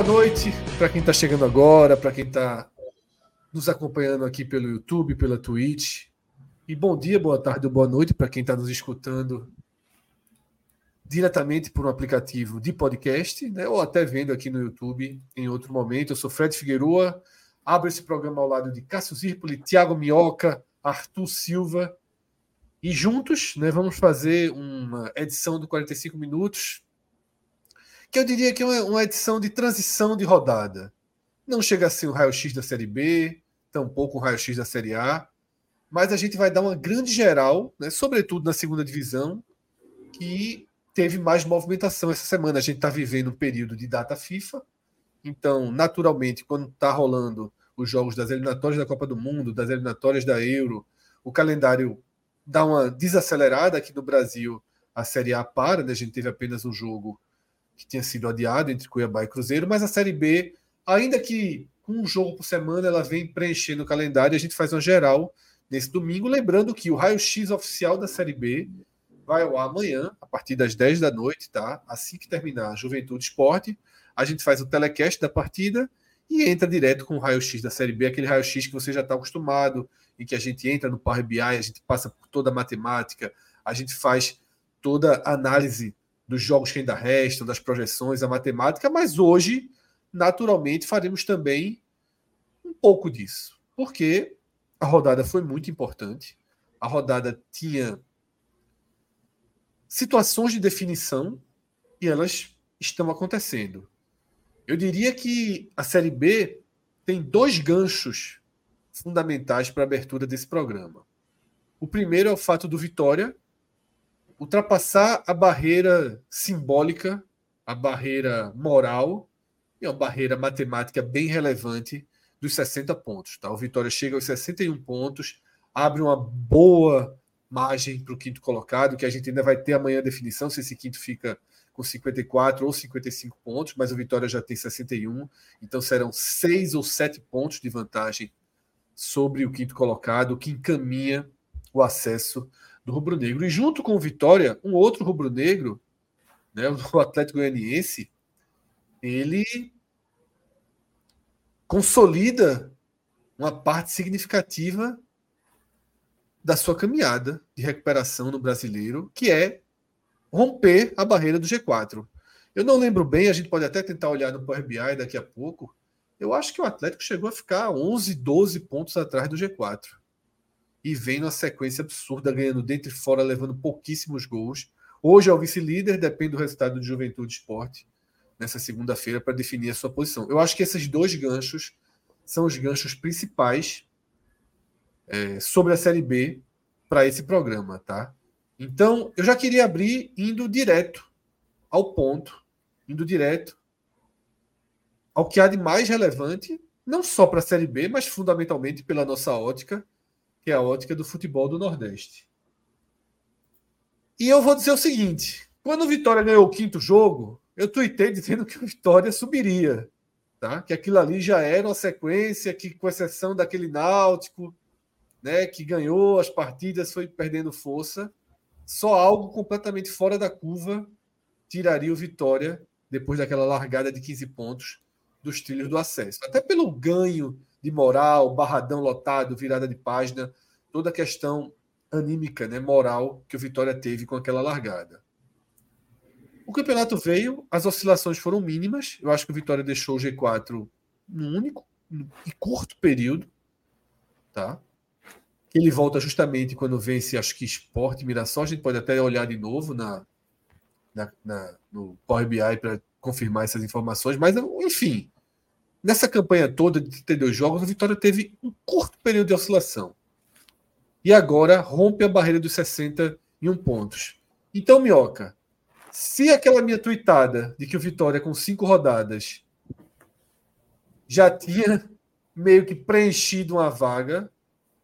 Boa noite para quem está chegando agora, para quem está nos acompanhando aqui pelo YouTube, pela Twitch. E bom dia, boa tarde ou boa noite para quem está nos escutando diretamente por um aplicativo de podcast, né, ou até vendo aqui no YouTube em outro momento. Eu sou Fred Figueroa, abro esse programa ao lado de Cássio Zirpoli, Tiago Minhoca, Arthur Silva. E juntos né, vamos fazer uma edição do 45 Minutos que eu diria que é uma edição de transição de rodada. Não chega a ser o raio-x da Série B, tampouco o raio-x da Série A, mas a gente vai dar uma grande geral, né, sobretudo na segunda divisão, que teve mais movimentação essa semana. A gente está vivendo um período de data FIFA, então, naturalmente, quando está rolando os jogos das eliminatórias da Copa do Mundo, das eliminatórias da Euro, o calendário dá uma desacelerada aqui no Brasil. A Série A para, né? a gente teve apenas um jogo que tinha sido adiado entre Cuiabá e Cruzeiro, mas a Série B, ainda que com um jogo por semana, ela vem preenchendo o calendário e a gente faz uma geral nesse domingo. Lembrando que o raio-x oficial da Série B vai ao amanhã, a partir das 10 da noite, tá? Assim que terminar a Juventude Esporte, a gente faz o telecast da partida e entra direto com o raio-x da Série B, aquele raio-x que você já está acostumado, em que a gente entra no Power BI, a gente passa por toda a matemática, a gente faz toda a análise dos jogos que ainda restam, das projeções, a matemática, mas hoje, naturalmente, faremos também um pouco disso, porque a rodada foi muito importante. A rodada tinha situações de definição e elas estão acontecendo. Eu diria que a Série B tem dois ganchos fundamentais para a abertura desse programa. O primeiro é o fato do Vitória ultrapassar a barreira simbólica, a barreira moral e a barreira matemática bem relevante dos 60 pontos. Tá? O Vitória chega aos 61 pontos, abre uma boa margem para o quinto colocado, que a gente ainda vai ter amanhã a definição se esse quinto fica com 54 ou 55 pontos, mas o Vitória já tem 61, então serão seis ou sete pontos de vantagem sobre o quinto colocado, que encaminha o acesso do rubro-negro. E junto com o Vitória, um outro rubro-negro, né, o Atlético Goianiense, ele consolida uma parte significativa da sua caminhada de recuperação no brasileiro, que é romper a barreira do G4. Eu não lembro bem, a gente pode até tentar olhar no Power BI daqui a pouco. Eu acho que o Atlético chegou a ficar 11, 12 pontos atrás do G4 e vem numa sequência absurda, ganhando dentro e fora, levando pouquíssimos gols. Hoje é o vice-líder, depende do resultado do Juventude Esporte nessa segunda-feira para definir a sua posição. Eu acho que esses dois ganchos são os ganchos principais é, sobre a Série B para esse programa, tá? Então, eu já queria abrir indo direto ao ponto, indo direto ao que há de mais relevante, não só para a Série B, mas fundamentalmente pela nossa ótica, que é a ótica do futebol do Nordeste. E eu vou dizer o seguinte: quando o Vitória ganhou o quinto jogo, eu tuitei dizendo que o Vitória subiria. Tá? Que aquilo ali já era uma sequência que, com exceção daquele Náutico, né, que ganhou as partidas, foi perdendo força, só algo completamente fora da curva tiraria o Vitória depois daquela largada de 15 pontos dos trilhos do acesso. Até pelo ganho de moral, barradão lotado, virada de página, toda a questão anímica, né, moral que o Vitória teve com aquela largada. O campeonato veio, as oscilações foram mínimas. Eu acho que o Vitória deixou o G4 num único e curto período, tá? ele volta justamente quando vence, acho que Esporte Mirassol. A gente pode até olhar de novo na, na, na no Power BI para confirmar essas informações, mas enfim, nessa campanha toda de 32 jogos, o Vitória teve um curto período de oscilação. E agora rompe a barreira dos 61 pontos. Então, Minhoca, se aquela minha tuitada de que o Vitória com cinco rodadas já tinha meio que preenchido uma vaga,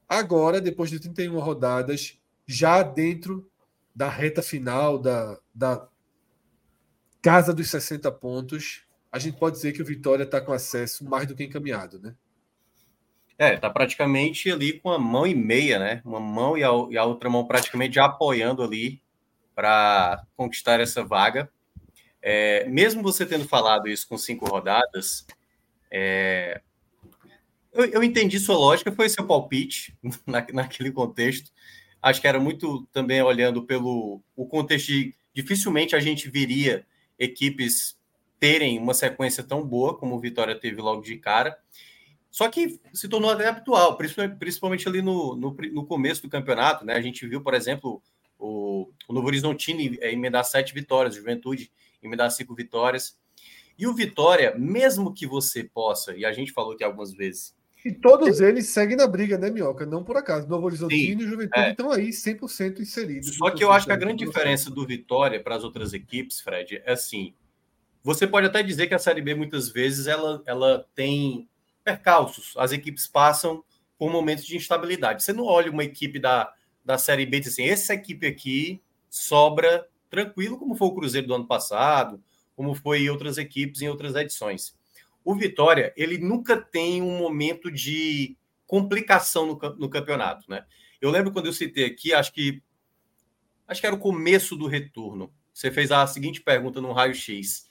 agora, depois de 31 rodadas, já dentro da reta final da, da casa dos 60 pontos, a gente pode dizer que o Vitória está com acesso mais do que encaminhado, né? É, tá praticamente ali com a mão e meia, né? Uma mão e a, e a outra mão praticamente apoiando ali para conquistar essa vaga. É, mesmo você tendo falado isso com cinco rodadas, é, eu, eu, entendi sua lógica, foi seu palpite na, naquele contexto. Acho que era muito também olhando pelo o contexto de dificilmente a gente viria equipes terem uma sequência tão boa como o Vitória teve logo de cara. Só que se tornou até habitual, principalmente ali no, no, no começo do campeonato, né? A gente viu, por exemplo, o, o Novo Horizontino emendar sete vitórias, Juventude emendar cinco vitórias. E o Vitória, mesmo que você possa, e a gente falou aqui algumas vezes. E todos eles seguem na briga, né, Minhoca? Não por acaso. Novo Horizontino e Juventude é. estão aí 100% inseridos. Só que eu acho que a grande diferença do Vitória para as outras equipes, Fred, é assim. Você pode até dizer que a Série B, muitas vezes, ela, ela tem percalços. As equipes passam por momentos de instabilidade. Você não olha uma equipe da, da Série B, assim, essa equipe aqui sobra tranquilo, como foi o Cruzeiro do ano passado, como foi em outras equipes em outras edições. O Vitória, ele nunca tem um momento de complicação no, no campeonato, né? Eu lembro quando eu citei aqui, acho que acho que era o começo do retorno. Você fez a seguinte pergunta no raio-x: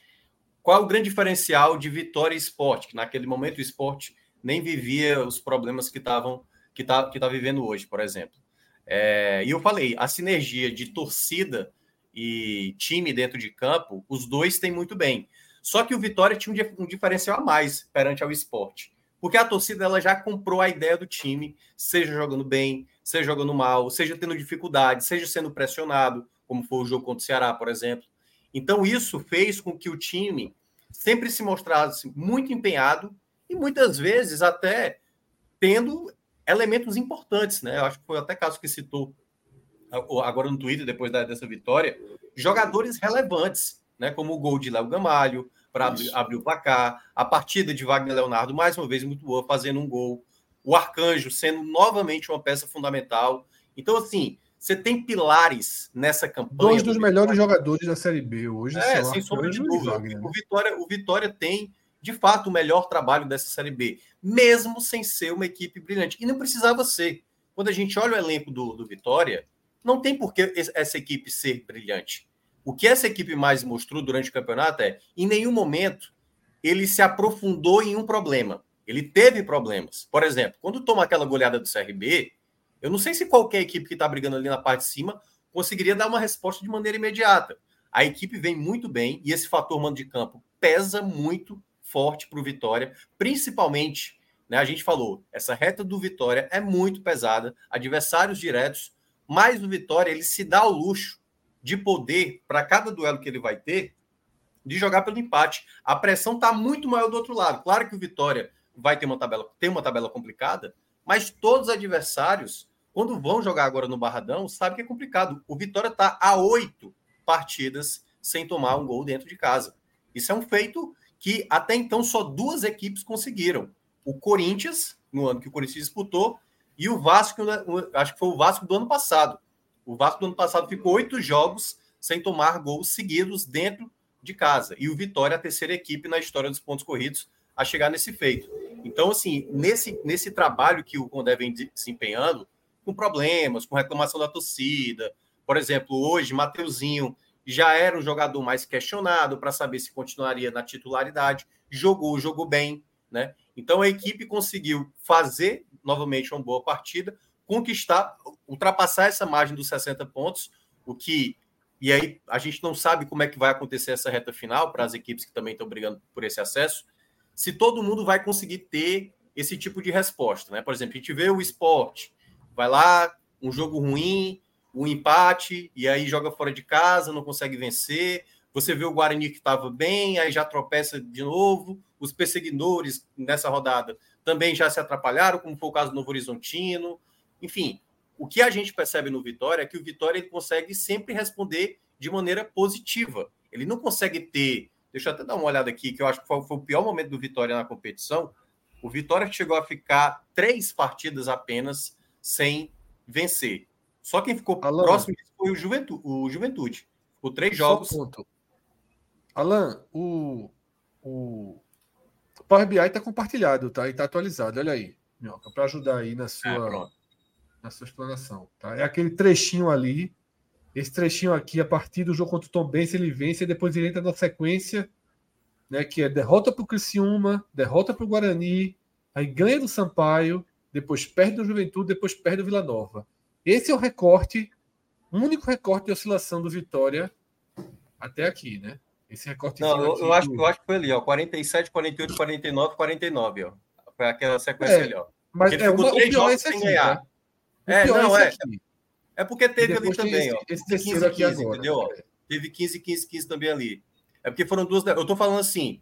Qual o grande diferencial de Vitória e Esporte? Que naquele momento o esporte nem vivia os problemas que estavam que está que tá vivendo hoje, por exemplo. É, e eu falei, a sinergia de torcida e time dentro de campo, os dois têm muito bem. Só que o Vitória tinha um diferencial a mais perante ao esporte. Porque a torcida ela já comprou a ideia do time, seja jogando bem, seja jogando mal, seja tendo dificuldade, seja sendo pressionado, como foi o jogo contra o Ceará, por exemplo. Então, isso fez com que o time sempre se mostrasse muito empenhado e muitas vezes até tendo elementos importantes, né? Eu acho que foi até caso que citou agora no Twitter, depois dessa vitória, jogadores relevantes, né? Como o gol de Léo Gamalho, para abrir, abrir o placar, a partida de Wagner Leonardo, mais uma vez, muito boa, fazendo um gol, o Arcanjo sendo novamente uma peça fundamental. Então, assim, você tem pilares nessa campanha. Dois dos melhores jogadores da Série B hoje. É, sem sombra de dúvida. Né? O Vitória, o Vitória tem de fato, o melhor trabalho dessa Série B, mesmo sem ser uma equipe brilhante. E não precisava ser. Quando a gente olha o elenco do, do Vitória, não tem por que essa equipe ser brilhante. O que essa equipe mais mostrou durante o campeonato é, em nenhum momento, ele se aprofundou em um problema. Ele teve problemas. Por exemplo, quando toma aquela goleada do CRB, eu não sei se qualquer equipe que está brigando ali na parte de cima conseguiria dar uma resposta de maneira imediata. A equipe vem muito bem e esse fator mando de campo pesa muito forte para o Vitória, principalmente, né, a gente falou, essa reta do Vitória é muito pesada, adversários diretos, mas o Vitória ele se dá o luxo de poder, para cada duelo que ele vai ter, de jogar pelo empate. A pressão está muito maior do outro lado. Claro que o Vitória vai ter uma tabela, tem uma tabela complicada, mas todos os adversários, quando vão jogar agora no Barradão, sabem que é complicado. O Vitória está a oito partidas sem tomar um gol dentro de casa. Isso é um feito que até então só duas equipes conseguiram. O Corinthians, no ano que o Corinthians disputou, e o Vasco, né, acho que foi o Vasco do ano passado. O Vasco do ano passado ficou oito jogos sem tomar gols seguidos dentro de casa. E o Vitória, a terceira equipe na história dos pontos corridos, a chegar nesse feito. Então, assim, nesse, nesse trabalho que o Condé vem desempenhando, com problemas, com reclamação da torcida. Por exemplo, hoje, Mateuzinho já era um jogador mais questionado para saber se continuaria na titularidade. Jogou, jogou bem, né? Então a equipe conseguiu fazer novamente uma boa partida, conquistar, ultrapassar essa margem dos 60 pontos, o que e aí a gente não sabe como é que vai acontecer essa reta final para as equipes que também estão brigando por esse acesso. Se todo mundo vai conseguir ter esse tipo de resposta, né? Por exemplo, a gente vê o esporte Vai lá, um jogo ruim, um empate, e aí joga fora de casa, não consegue vencer. Você vê o Guarani que estava bem, aí já tropeça de novo. Os perseguidores nessa rodada também já se atrapalharam, como foi o caso do Novo Horizontino. Enfim, o que a gente percebe no Vitória é que o Vitória ele consegue sempre responder de maneira positiva. Ele não consegue ter. Deixa eu até dar uma olhada aqui, que eu acho que foi, foi o pior momento do Vitória na competição. O Vitória chegou a ficar três partidas apenas sem vencer. Só quem ficou Alan, próximo foi o Juventude. O Juventude. Ficou três jogos. Ponto. Alan, o, o Power BI está compartilhado, tá? E está atualizado. Olha aí, Minhoca, para ajudar aí na sua, é, na sua explanação. Tá? É aquele trechinho ali. Esse trechinho aqui, a partir do jogo contra o Tom Benz, ele vence e depois ele entra na sequência, né? Que é derrota para o Criciúma, derrota para o Guarani, aí ganha do Sampaio, depois perde do Juventude, depois perde do Vila Nova. Esse é o recorte, o único recorte de oscilação do Vitória até aqui, né? Esse recorte. Não, eu, eu, acho, eu acho que foi ali, ó. 47, 48, 49, 49, ó. Foi aquela sequência é, ali, ó. Mas é, uma, o pior é esse aqui, ganhar. Tá? É, não, é. Aqui. É porque teve ali também, esse, ó. Esse terceiro 15, aqui 15, agora. Entendeu? É. Teve 15, 15, 15 também ali. É porque foram duas. Eu tô falando assim.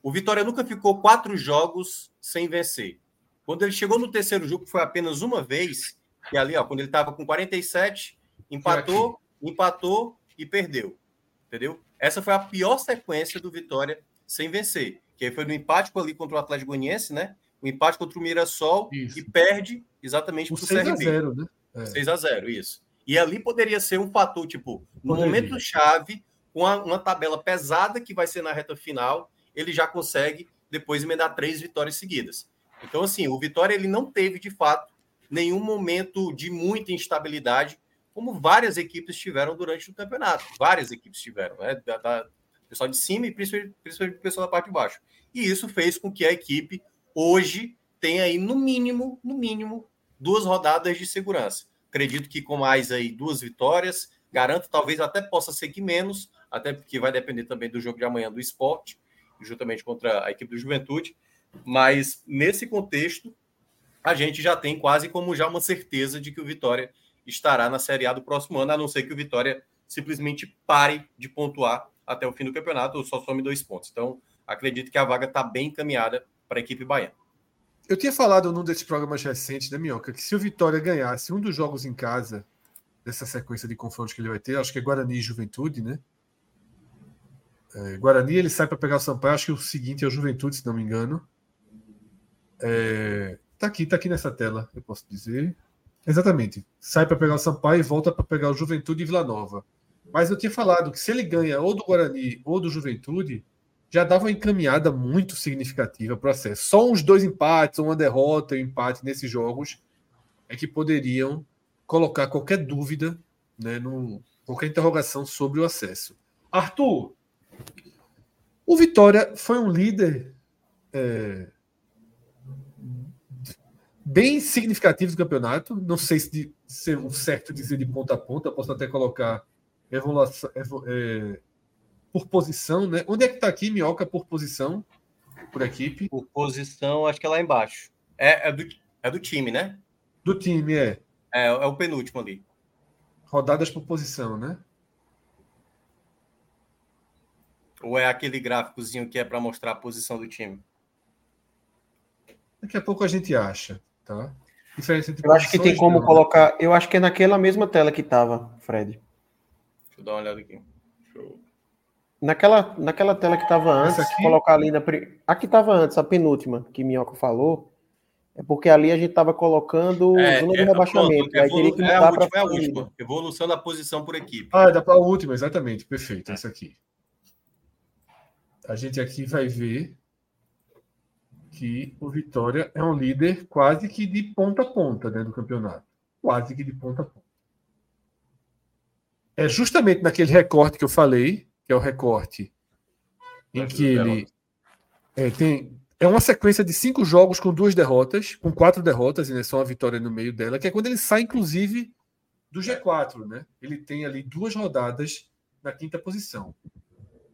O Vitória nunca ficou quatro jogos sem vencer. Quando ele chegou no terceiro jogo, foi apenas uma vez, e ali, ó, quando ele estava com 47, empatou, empatou e perdeu. Entendeu? Essa foi a pior sequência do Vitória sem vencer. Que foi no empate ali contra o Atlético Goianiense, né? O empate contra o Mirassol isso. e perde exatamente para o CRB. 6 a 0, né? É. 6 a 0, isso. E ali poderia ser um fator, tipo, no poderia. momento chave, com uma, uma tabela pesada que vai ser na reta final, ele já consegue depois emendar três vitórias seguidas. Então, assim, o Vitória ele não teve, de fato, nenhum momento de muita instabilidade, como várias equipes tiveram durante o campeonato. Várias equipes tiveram, né? Da, da pessoal de cima e principalmente, o pessoal da parte de baixo. E isso fez com que a equipe hoje tenha aí, no mínimo, no mínimo, duas rodadas de segurança. Acredito que com mais aí duas vitórias, garanto, talvez até possa ser que menos, até porque vai depender também do jogo de amanhã do esporte, juntamente contra a equipe do Juventude. Mas nesse contexto, a gente já tem quase como já uma certeza de que o Vitória estará na Série A do próximo ano, a não ser que o Vitória simplesmente pare de pontuar até o fim do campeonato ou só some dois pontos. Então, acredito que a vaga está bem encaminhada para a equipe baiana. Eu tinha falado num desses programas recentes, né, Minhoca, que se o Vitória ganhasse um dos jogos em casa dessa sequência de confrontos que ele vai ter, acho que é Guarani e Juventude, né? É, Guarani ele sai para pegar o Sampaio, acho que o seguinte é o Juventude, se não me engano. É, tá aqui, tá aqui nessa tela, eu posso dizer. Exatamente. Sai para pegar o Sampaio e volta para pegar o Juventude e Vila Nova. Mas eu tinha falado que se ele ganha ou do Guarani ou do Juventude, já dava uma encaminhada muito significativa para o acesso. Só uns dois empates, uma derrota e um empate nesses jogos é que poderiam colocar qualquer dúvida, né, no, qualquer interrogação sobre o acesso. Arthur, o Vitória foi um líder é, bem significativo do campeonato. Não sei se de, ser um certo dizer de ponta a ponta, posso até colocar evolução, é, por posição, né? Onde é que está aqui, Minhoca, por posição, por equipe? Por posição, acho que é lá embaixo. É, é, do, é do time, né? Do time, é. É, é o penúltimo ali. Rodadas por posição, né? Ou é aquele gráficozinho que é para mostrar a posição do time? Daqui a pouco a gente acha. Tá? Diferença entre eu acho que tem como não. colocar. Eu acho que é naquela mesma tela que estava, Fred. Deixa eu dar uma olhada aqui. Show. Naquela, naquela tela que estava antes, colocar ali na. A que estava antes, a penúltima, que Minhoca falou, é porque ali a gente estava colocando é, zona de é, rebaixamento. Pronto, aí teria que mudar é a última, é a última. Evolução da posição por equipe. Ah, dá para a última, exatamente. Perfeito, é. essa aqui. A gente aqui vai ver que o Vitória é um líder quase que de ponta a ponta né, do campeonato. Quase que de ponta a ponta. É justamente naquele recorte que eu falei, que é o recorte em que ele é, tem. É uma sequência de cinco jogos com duas derrotas, com quatro derrotas, e né, só uma vitória no meio dela, que é quando ele sai, inclusive, do G4. Né? Ele tem ali duas rodadas na quinta posição.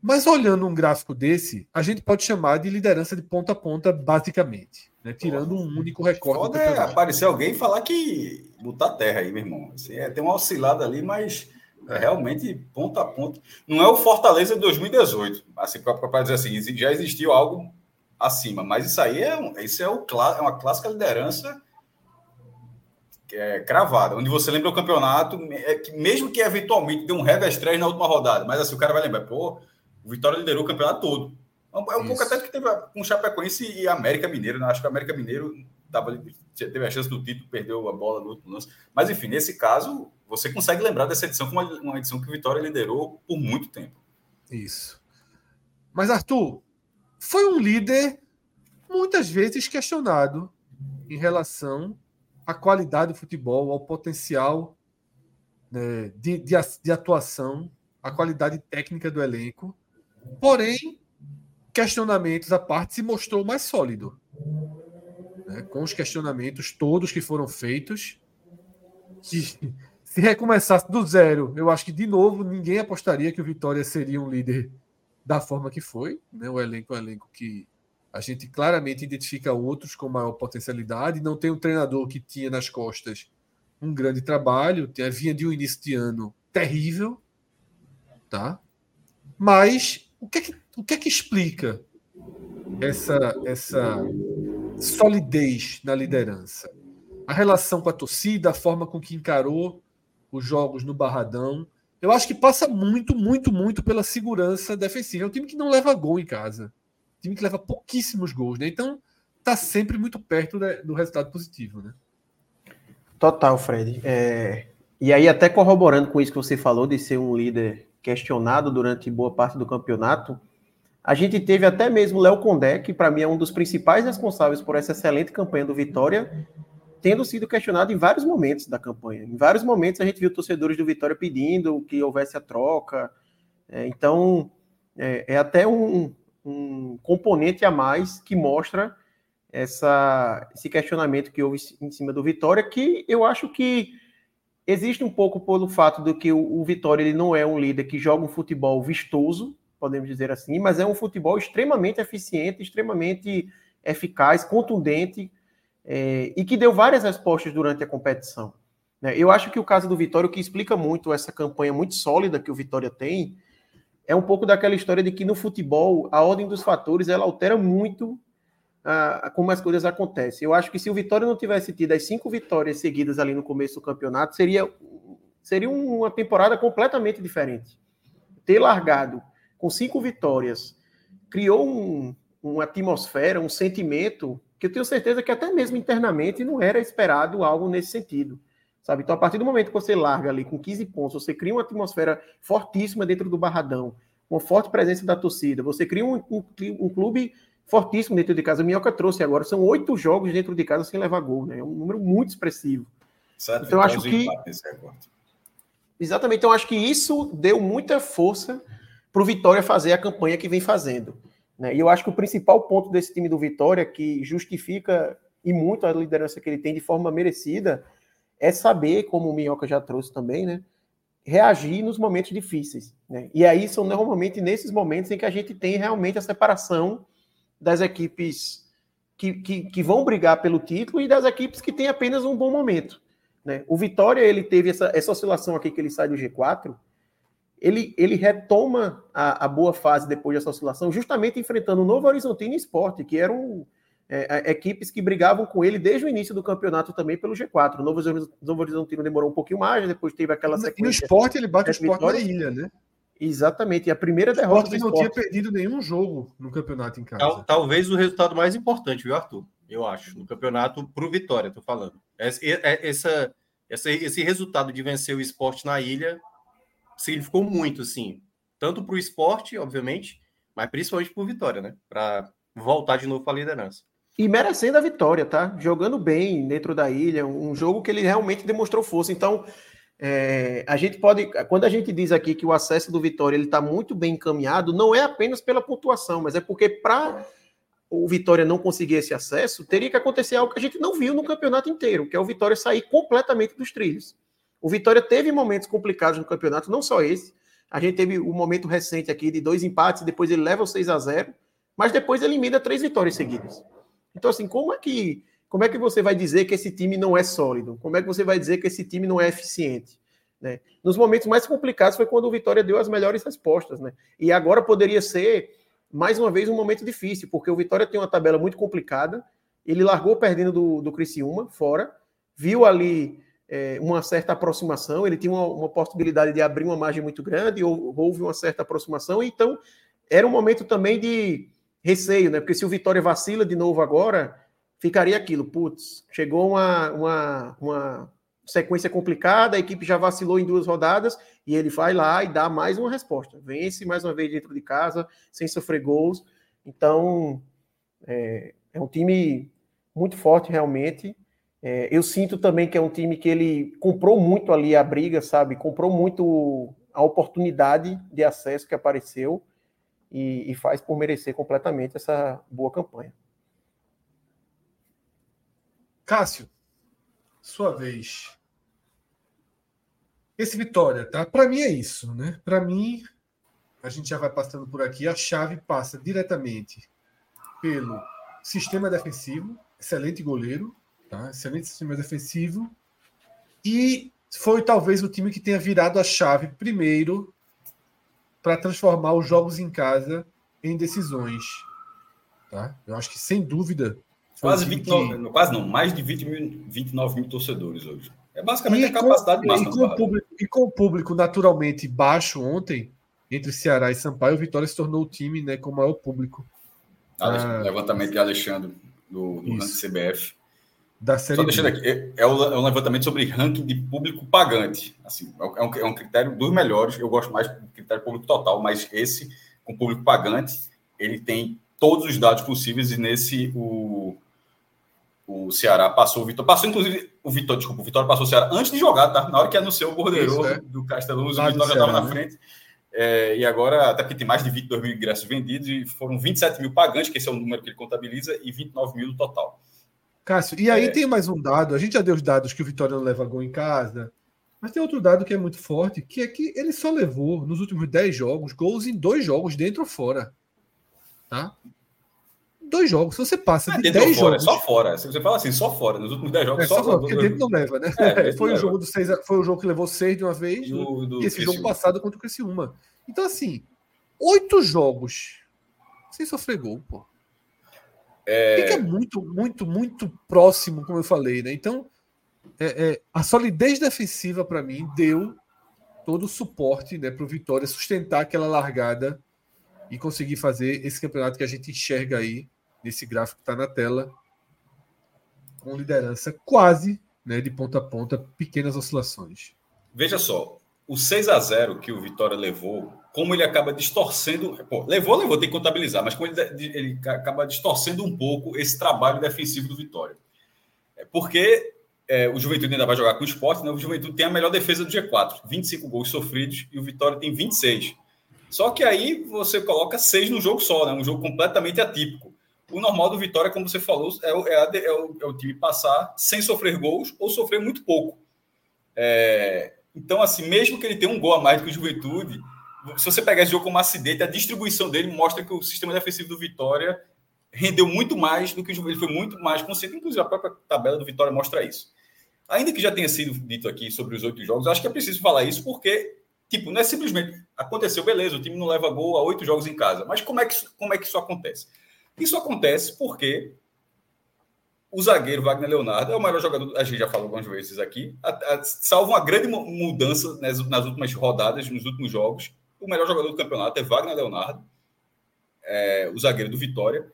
Mas olhando um gráfico desse, a gente pode chamar de liderança de ponta a ponta, basicamente. Né? Tirando um único recorde. Pode é aparecer alguém e falar que botar terra aí, meu irmão. Assim, é, tem uma oscilada ali, mas é realmente ponta a ponta. Não é o Fortaleza de 2018, assim, para dizer assim, já existiu algo acima, mas isso aí é, um, isso é, o, é uma clássica liderança é, cravada, onde você lembra o campeonato, é, que mesmo que eventualmente dê um revés 3 na última rodada, mas assim, o cara vai lembrar, pô, o Vitória liderou o campeonato todo. É um, é um pouco até que teve com um Chapecoense e América Mineiro, né? acho que o América Mineiro tava, teve a chance do título, perdeu a bola no último lance. Mas enfim, nesse caso, você consegue lembrar dessa edição como uma, uma edição que o Vitória liderou por muito tempo. Isso. Mas, Arthur, foi um líder muitas vezes questionado em relação à qualidade do futebol, ao potencial né, de, de, de atuação, à qualidade técnica do elenco. Porém, questionamentos à parte, se mostrou mais sólido. Né, com os questionamentos todos que foram feitos. Que, se recomeçasse do zero, eu acho que, de novo, ninguém apostaria que o Vitória seria um líder da forma que foi. Né? O elenco é um elenco que a gente claramente identifica outros com maior potencialidade. Não tem um treinador que tinha nas costas um grande trabalho, vinha de um início de ano terrível, tá? Mas o que é que, o que, é que explica essa, essa solidez na liderança? A relação com a torcida, a forma com que encarou os jogos no Barradão. Eu acho que passa muito, muito, muito pela segurança defensiva. É um time que não leva gol em casa time que leva pouquíssimos gols, né? Então tá sempre muito perto do resultado positivo, né? Total, Fred. É... E aí, até corroborando com isso que você falou de ser um líder questionado durante boa parte do campeonato, a gente teve até mesmo Léo Condé, que para mim é um dos principais responsáveis por essa excelente campanha do Vitória, tendo sido questionado em vários momentos da campanha. Em vários momentos a gente viu torcedores do Vitória pedindo que houvesse a troca. É, então, é, é até um, um componente a mais que mostra essa, esse questionamento que houve em cima do Vitória, que eu acho que existe um pouco pelo fato de que o, o Vitória ele não é um líder que joga um futebol vistoso, podemos dizer assim, mas é um futebol extremamente eficiente, extremamente eficaz, contundente é, e que deu várias respostas durante a competição. Né? Eu acho que o caso do Vitória, o que explica muito essa campanha muito sólida que o Vitória tem, é um pouco daquela história de que no futebol a ordem dos fatores ela altera muito a, como as coisas acontecem. Eu acho que se o Vitória não tivesse tido as cinco vitórias seguidas ali no começo do campeonato, seria, seria uma temporada completamente diferente. Ter largado com cinco vitórias criou um, uma atmosfera, um sentimento que eu tenho certeza que até mesmo internamente não era esperado algo nesse sentido sabe? Então, a partir do momento que você larga ali com 15 pontos, você cria uma atmosfera fortíssima dentro do Barradão, uma forte presença da torcida, você cria um, um, um clube fortíssimo dentro de casa. O Minhoca trouxe agora, são oito jogos dentro de casa sem levar gol, né? É um número muito expressivo. Certo, então, eu acho que. Exatamente, então acho que isso deu muita força para o Vitória fazer a campanha que vem fazendo. Né? E eu acho que o principal ponto desse time do Vitória, que justifica e muito a liderança que ele tem de forma merecida, é saber, como o Minhoca já trouxe também, né? Reagir nos momentos difíceis. Né? E aí são normalmente nesses momentos em que a gente tem realmente a separação das equipes que, que, que vão brigar pelo título e das equipes que têm apenas um bom momento. Né? O Vitória ele teve essa, essa oscilação aqui que ele sai do G4, ele, ele retoma a, a boa fase depois dessa oscilação, justamente enfrentando o Novo Horizontino Esporte, que era um, é, é, equipes que brigavam com ele desde o início do campeonato também pelo G4. O Novo, Novo Horizontino demorou um pouquinho mais, depois teve aquela sequência. E no esporte ele bate o esporte na ilha, né? Exatamente, e a primeira o derrota do esporte não tinha perdido nenhum jogo no campeonato em casa. Tal, talvez o resultado mais importante, viu, Arthur? Eu acho, no campeonato pro Vitória, tô falando. Essa, essa, essa, esse resultado de vencer o esporte na ilha significou muito, assim, tanto para o esporte, obviamente, mas principalmente para o Vitória, né? Para voltar de novo para a liderança. E merecendo a vitória, tá? Jogando bem dentro da ilha, um jogo que ele realmente demonstrou força. Então, é, a gente pode, quando a gente diz aqui que o acesso do Vitória ele está muito bem encaminhado, não é apenas pela pontuação, mas é porque para o Vitória não conseguir esse acesso, teria que acontecer algo que a gente não viu no campeonato inteiro, que é o Vitória sair completamente dos trilhos. O Vitória teve momentos complicados no campeonato, não só esse. A gente teve o um momento recente aqui de dois empates, depois ele leva o 6 a 0 mas depois elimina três vitórias seguidas. Então, assim, como é que como é que você vai dizer que esse time não é sólido? Como é que você vai dizer que esse time não é eficiente? Né? Nos momentos mais complicados foi quando o Vitória deu as melhores respostas. Né? E agora poderia ser, mais uma vez, um momento difícil, porque o Vitória tem uma tabela muito complicada. Ele largou perdendo do, do Criciúma fora, viu ali é, uma certa aproximação, ele tinha uma, uma, possibilidade de abrir uma margem muito grande, ou, houve uma certa aproximação, então era um momento também de receio, né? Porque se o Vitória vacila de novo agora, ficaria aquilo, putz, chegou uma, uma, uma sequência complicada, a equipe já vacilou em duas rodadas, e ele vai lá e dá mais uma resposta. Vence mais uma vez dentro de casa, sem sofrer gols. Então, é, é um time muito forte realmente. É, eu sinto também que é um time que ele comprou muito ali a briga, sabe? Comprou muito a oportunidade de acesso que apareceu e, e faz por merecer completamente essa boa campanha. Cássio, sua vez. Esse Vitória, tá? Para mim é isso, né? Para mim, a gente já vai passando por aqui, a chave passa diretamente pelo sistema defensivo, excelente goleiro, tá? Excelente sistema defensivo. E foi talvez o time que tenha virado a chave primeiro para transformar os jogos em casa em decisões. Tá? Eu acho que, sem dúvida, Quase 29, que... quase não, mais de 20 mil, 29 mil torcedores hoje. É basicamente e a capacidade com, máxima. E com, público, e com o público naturalmente baixo ontem, entre Ceará e Sampaio, o Vitória se tornou o time né, com o maior público. Ah, levantamento de Alexandre, do, do CBF. Da série Só deixando aqui, é, é, é um levantamento sobre ranking de público pagante. Assim, é, um, é um critério dos melhores. Eu gosto mais do critério público total, mas esse, com público pagante, ele tem todos os dados possíveis e nesse o, o Ceará passou o Vitória. Passou, inclusive, o Vitória, desculpa, o Vitória passou o Ceará antes de jogar, tá? Na hora que anunciou o bordeiro é. do Castelão, o Vitória já estava na né? frente. É, e agora, até porque tem mais de 22 mil ingressos vendidos, e foram 27 mil pagantes, que esse é o número que ele contabiliza, e 29 mil no total. Cássio, e aí é... tem mais um dado. A gente já deu os dados que o Vitória não leva gol em casa, mas tem outro dado que é muito forte, que é que ele só levou, nos últimos 10 jogos, gols em dois jogos, dentro ou fora. Tá? Dois jogos. Se você passa é, de 10 fora, jogos. É só fora. Se você fala assim, só fora. Nos últimos 10 jogos, é, só, só fora. Porque dentro não leva, né? É, foi, o jogo do seis, foi o jogo que levou 6 de uma vez. Do, do e esse jogo passado contra o Criciúma. Então, assim, oito jogos sem sofrer gol, pô. É... Fica muito, muito, muito próximo, como eu falei, né? Então, é, é, a solidez defensiva, para mim, deu todo o suporte né, para o Vitória sustentar aquela largada e conseguir fazer esse campeonato que a gente enxerga aí nesse gráfico que está na tela, com liderança quase né, de ponta a ponta, pequenas oscilações. Veja só, o 6 a 0 que o Vitória levou, como ele acaba distorcendo. Pô, levou, levou, tem que contabilizar, mas como ele, ele acaba distorcendo um pouco esse trabalho defensivo do Vitória. É porque é, o Juventude ainda vai jogar com o esporte, né? o Juventude tem a melhor defesa do G4, 25 gols sofridos, e o Vitória tem 26. Só que aí você coloca seis no jogo só, né? um jogo completamente atípico. O normal do Vitória, como você falou, é, é, a, é, o, é o, time passar sem sofrer gols ou sofrer muito pouco. É, então, assim, mesmo que ele tenha um gol a mais do que o Juventude, se você pegar esse jogo como acidente, a distribuição dele mostra que o sistema defensivo do Vitória rendeu muito mais do que o Juventude, foi muito mais consciente, inclusive a própria tabela do Vitória mostra isso. Ainda que já tenha sido dito aqui sobre os oito jogos, acho que é preciso falar isso porque, tipo, não é simplesmente aconteceu, beleza, o time não leva gol a oito jogos em casa, mas como é que, como é que isso acontece? Isso acontece porque o zagueiro Wagner Leonardo é o maior jogador, a gente já falou algumas vezes aqui, a, a, salvo uma grande mudança nas, nas, últimas rodadas, nos últimos jogos. O melhor jogador do campeonato é Wagner Leonardo, é, o zagueiro do Vitória.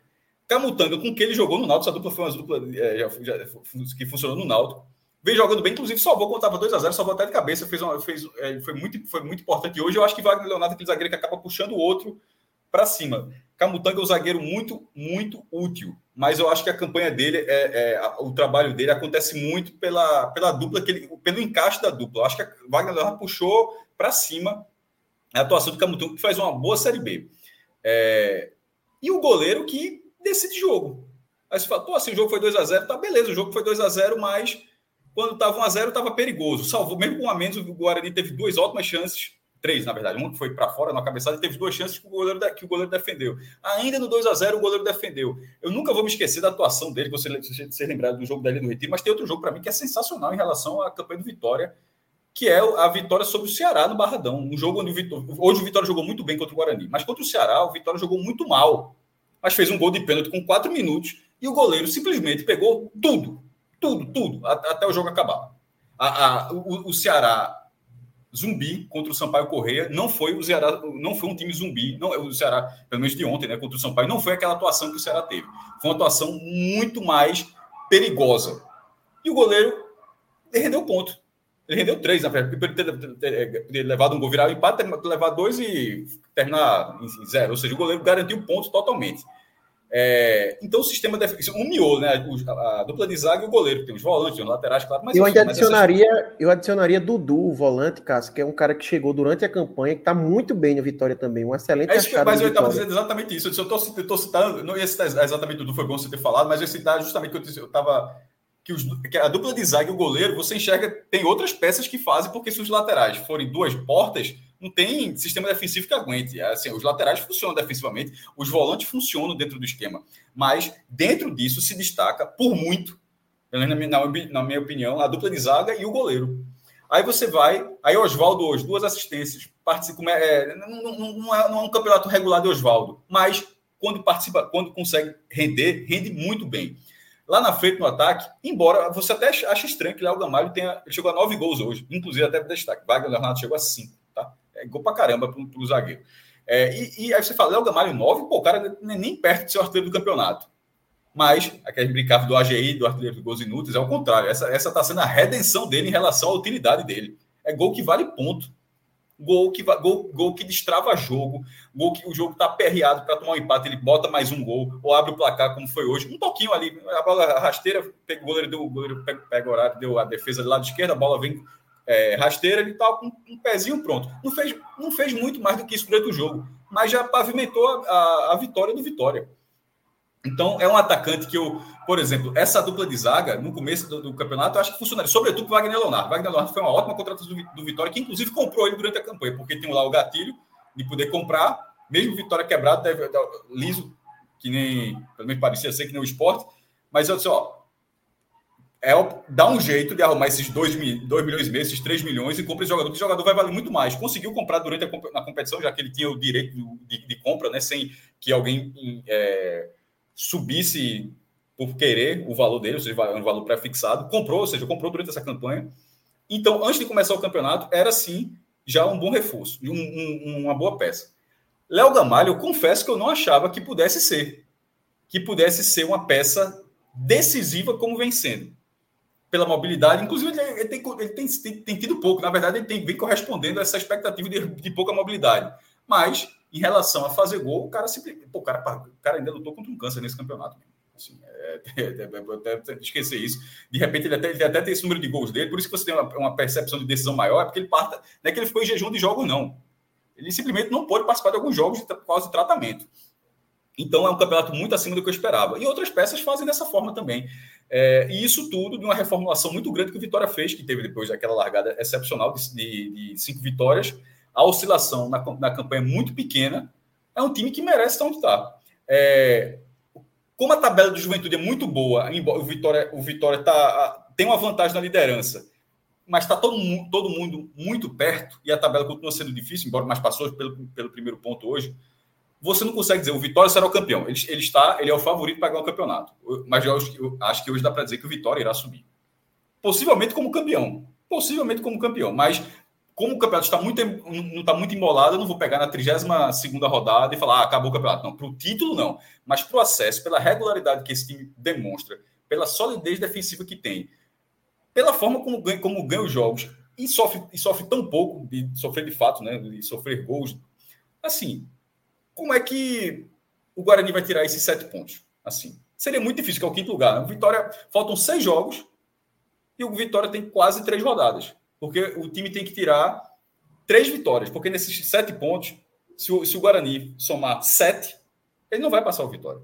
Camutanga, com que ele jogou no Náutico, essa dupla foi uma dupla é, já, já, que funcionou no Náutico. Vem jogando bem, inclusive salvou quando estava 2x0, salvou até de cabeça, fez, uma, fez é, foi, muito, foi muito importante. Hoje eu acho que Wagner Leonardo é aquele zagueiro que acaba puxando o outro para cima. Camutanga é um zagueiro muito, muito útil, mas eu acho que a campanha dele, é, é, o trabalho dele acontece muito pela, pela dupla, que ele, pelo encaixe da dupla. Eu acho que a Wagner puxou para cima a atuação do Camutanga, que faz uma boa Série B. É, e o goleiro que decide jogo. Aí você fala, pô, assim, o jogo foi 2 a 0 tá beleza, o jogo foi 2 a 0 mas quando estava 1 a 0 estava perigoso. Salvou, mesmo com a menos, o Guarani teve duas ótimas chances três, na verdade. Um que foi para fora na cabeçada e teve duas chances que o goleiro, que o goleiro defendeu. Ainda no 2 a 0 o goleiro defendeu. Eu nunca vou me esquecer da atuação dele, você ser lembrado do jogo dele do Retiro, mas tem outro jogo para mim que é sensacional em relação à campanha do Vitória, que é a vitória sobre o Ceará no Barradão. Um jogo onde o Vitória, hoje o Vitória jogou muito bem contra o Guarani, mas contra o Ceará o Vitória jogou muito mal. Mas fez um gol de pênalti com quatro minutos e o goleiro simplesmente pegou tudo, tudo, tudo, até o jogo acabar. A, a, o, o Ceará zumbi contra o Sampaio Correia. Não foi o Ceará, não foi um time zumbi, não é o Ceará, pelo menos de ontem, né, contra o Sampaio, não foi aquela atuação que o Ceará teve. Foi uma atuação muito mais perigosa. E o goleiro rendeu ponto. Ele rendeu três, na verdade, ter, ter, ter, levado um gol virar o empate, ter levado dois e terminar em zero. Ou seja, o goleiro garantiu ponto totalmente. É, então o sistema defensivo, um miolo, né? A, a, dupla de zaga e o goleiro, tem os volantes, os laterais, claro. Mas eu ainda adicionaria, essas... eu adicionaria Dudu, o volante, Cássio, que é um cara que chegou durante a campanha, que está muito bem no Vitória também, um excelente é isso que, Mas eu estava dizendo exatamente isso. Eu estou citando, não ia citar exatamente Dudu, foi bom você ter falado, mas eu ia citar justamente que eu estava. Que, os, que a dupla de zaga e o goleiro, você enxerga, tem outras peças que fazem, porque se os laterais forem duas portas, não tem sistema defensivo que aguente. É assim, os laterais funcionam defensivamente, os volantes funcionam dentro do esquema. Mas dentro disso se destaca, por muito, na minha, opinião, a dupla de zaga e o goleiro. Aí você vai, aí Oswaldo hoje, duas assistências, participa, é, não, não, não, é, não é um campeonato regular de Oswaldo, mas quando participa, quando consegue render, rende muito bem. Lá na frente, no ataque, embora você até ache estranho que Léo Gamalho tenha. Ele chegou a nove gols hoje, inclusive até destaque. Wagner Leonardo chegou a cinco é gol pra caramba pro, pro zagueiro. É, e, e, aí você fala, Léo Gamalho 9, pô, o cara é nem perto de ser o artilheiro do campeonato. Mas, aquele brincava do AGI, do artilheiro de gols inúteis, é o contrário. Essa, essa tá sendo a redenção dele em relação à utilidade dele. É gol que vale ponto. Gol que, gol, gol que destrava jogo, gol que o jogo tá aperreado para tomar um empate, ele bota mais um gol, ou abre o placar, como foi hoje. Um pouquinho ali, a bola rasteira, o goleiro deu o goleiro pega, pega o horário, deu a defesa do lado esquerdo, a bola vem é, rasteira, ele estava com um pezinho pronto. Não fez, não fez muito mais do que isso durante o jogo, mas já pavimentou a, a, a vitória do Vitória. Então, é um atacante que eu, por exemplo, essa dupla de zaga, no começo do, do campeonato, eu acho que funcionaria, sobretudo com o Wagner Leonardo. Wagner Leonardo foi uma ótima contratação do, do, Vitória, que inclusive comprou ele durante a campanha, porque tem lá o gatilho de poder comprar, mesmo Vitória quebrado, deve, liso, que nem, pelo menos parecia ser que nem o esporte, mas eu disse, ó, é dar um jeito de arrumar esses 2 milhões e meio, esses 3 milhões e compra esse jogador, que o jogador vai valer muito mais. Conseguiu comprar durante a, competição, já que ele tinha o direito de, de compra, né, sem que alguém é, subisse por querer o valor dele, ou seja, um valor pré-fixado. Comprou, ou seja, comprou durante essa campanha. Então, antes de começar o campeonato, era sim já um bom reforço, um, um, uma boa peça. Léo Gamalho, eu confesso que eu não achava que pudesse ser, que pudesse ser uma peça decisiva como vem sendo pela mobilidade. Inclusive, ele, tem, ele tem, tem, tem, tido pouco. Na verdade, ele tem, vem correspondendo a essa expectativa de, de pouca mobilidade. Mas, em relação a fazer gol, o cara simplesmente. Pô, o, cara, o cara ainda lutou contra um câncer nesse campeonato. Assim, é, é, é, até esquecer isso. De repente, ele até, ele até tem esse número de gols dele, por isso que você tem uma, uma percepção de decisão maior, é porque ele parta. Não é que ele ficou em jejum de jogos, não. Ele simplesmente não pôde participar de alguns jogos de quase tratamento. Então é um campeonato muito acima do que eu esperava. E outras peças fazem dessa forma também. É, e isso tudo de uma reformulação muito grande que o Vitória fez, que teve depois daquela largada excepcional de, de, de cinco vitórias. A oscilação na, na, campanha muito pequena. É um time que merece estar onde está. É, como a tabela do Juventude é muito boa, embora o Vitória, o Vitória tá, tem uma vantagem na liderança, mas está todo, todo mundo muito perto e a tabela continua sendo difícil, embora mais passou pelo, pelo primeiro ponto hoje você não consegue dizer o Vitória será o campeão. Ele, ele está, ele é o favorito para ganhar o campeonato. Mas eu, eu, acho que hoje dá para dizer que o Vitória irá subir. Possivelmente como campeão. Possivelmente como campeão. Mas como o campeonato está muito, não está muito embolado, eu não vou pegar na 32 rodada e falar, ah, acabou o campeonato. Não, para o título, não. Mas para o acesso, pela regularidade que esse time demonstra, pela solidez defensiva que tem, pela forma como ganha, como ganha os jogos e sofre, e sofre tão pouco de sofrer de fato, né? De sofrer gols. Assim, como é que o Guarani vai tirar esses sete pontos? Assim, seria muito difícil, que é o quinto lugar. Né? Vitória, faltam seis jogos e o Vitória tem quase três rodadas, porque o time tem que tirar três vitórias, porque nesses sete pontos, se o, se o Guarani somar sete, ele não vai passar o Vitória,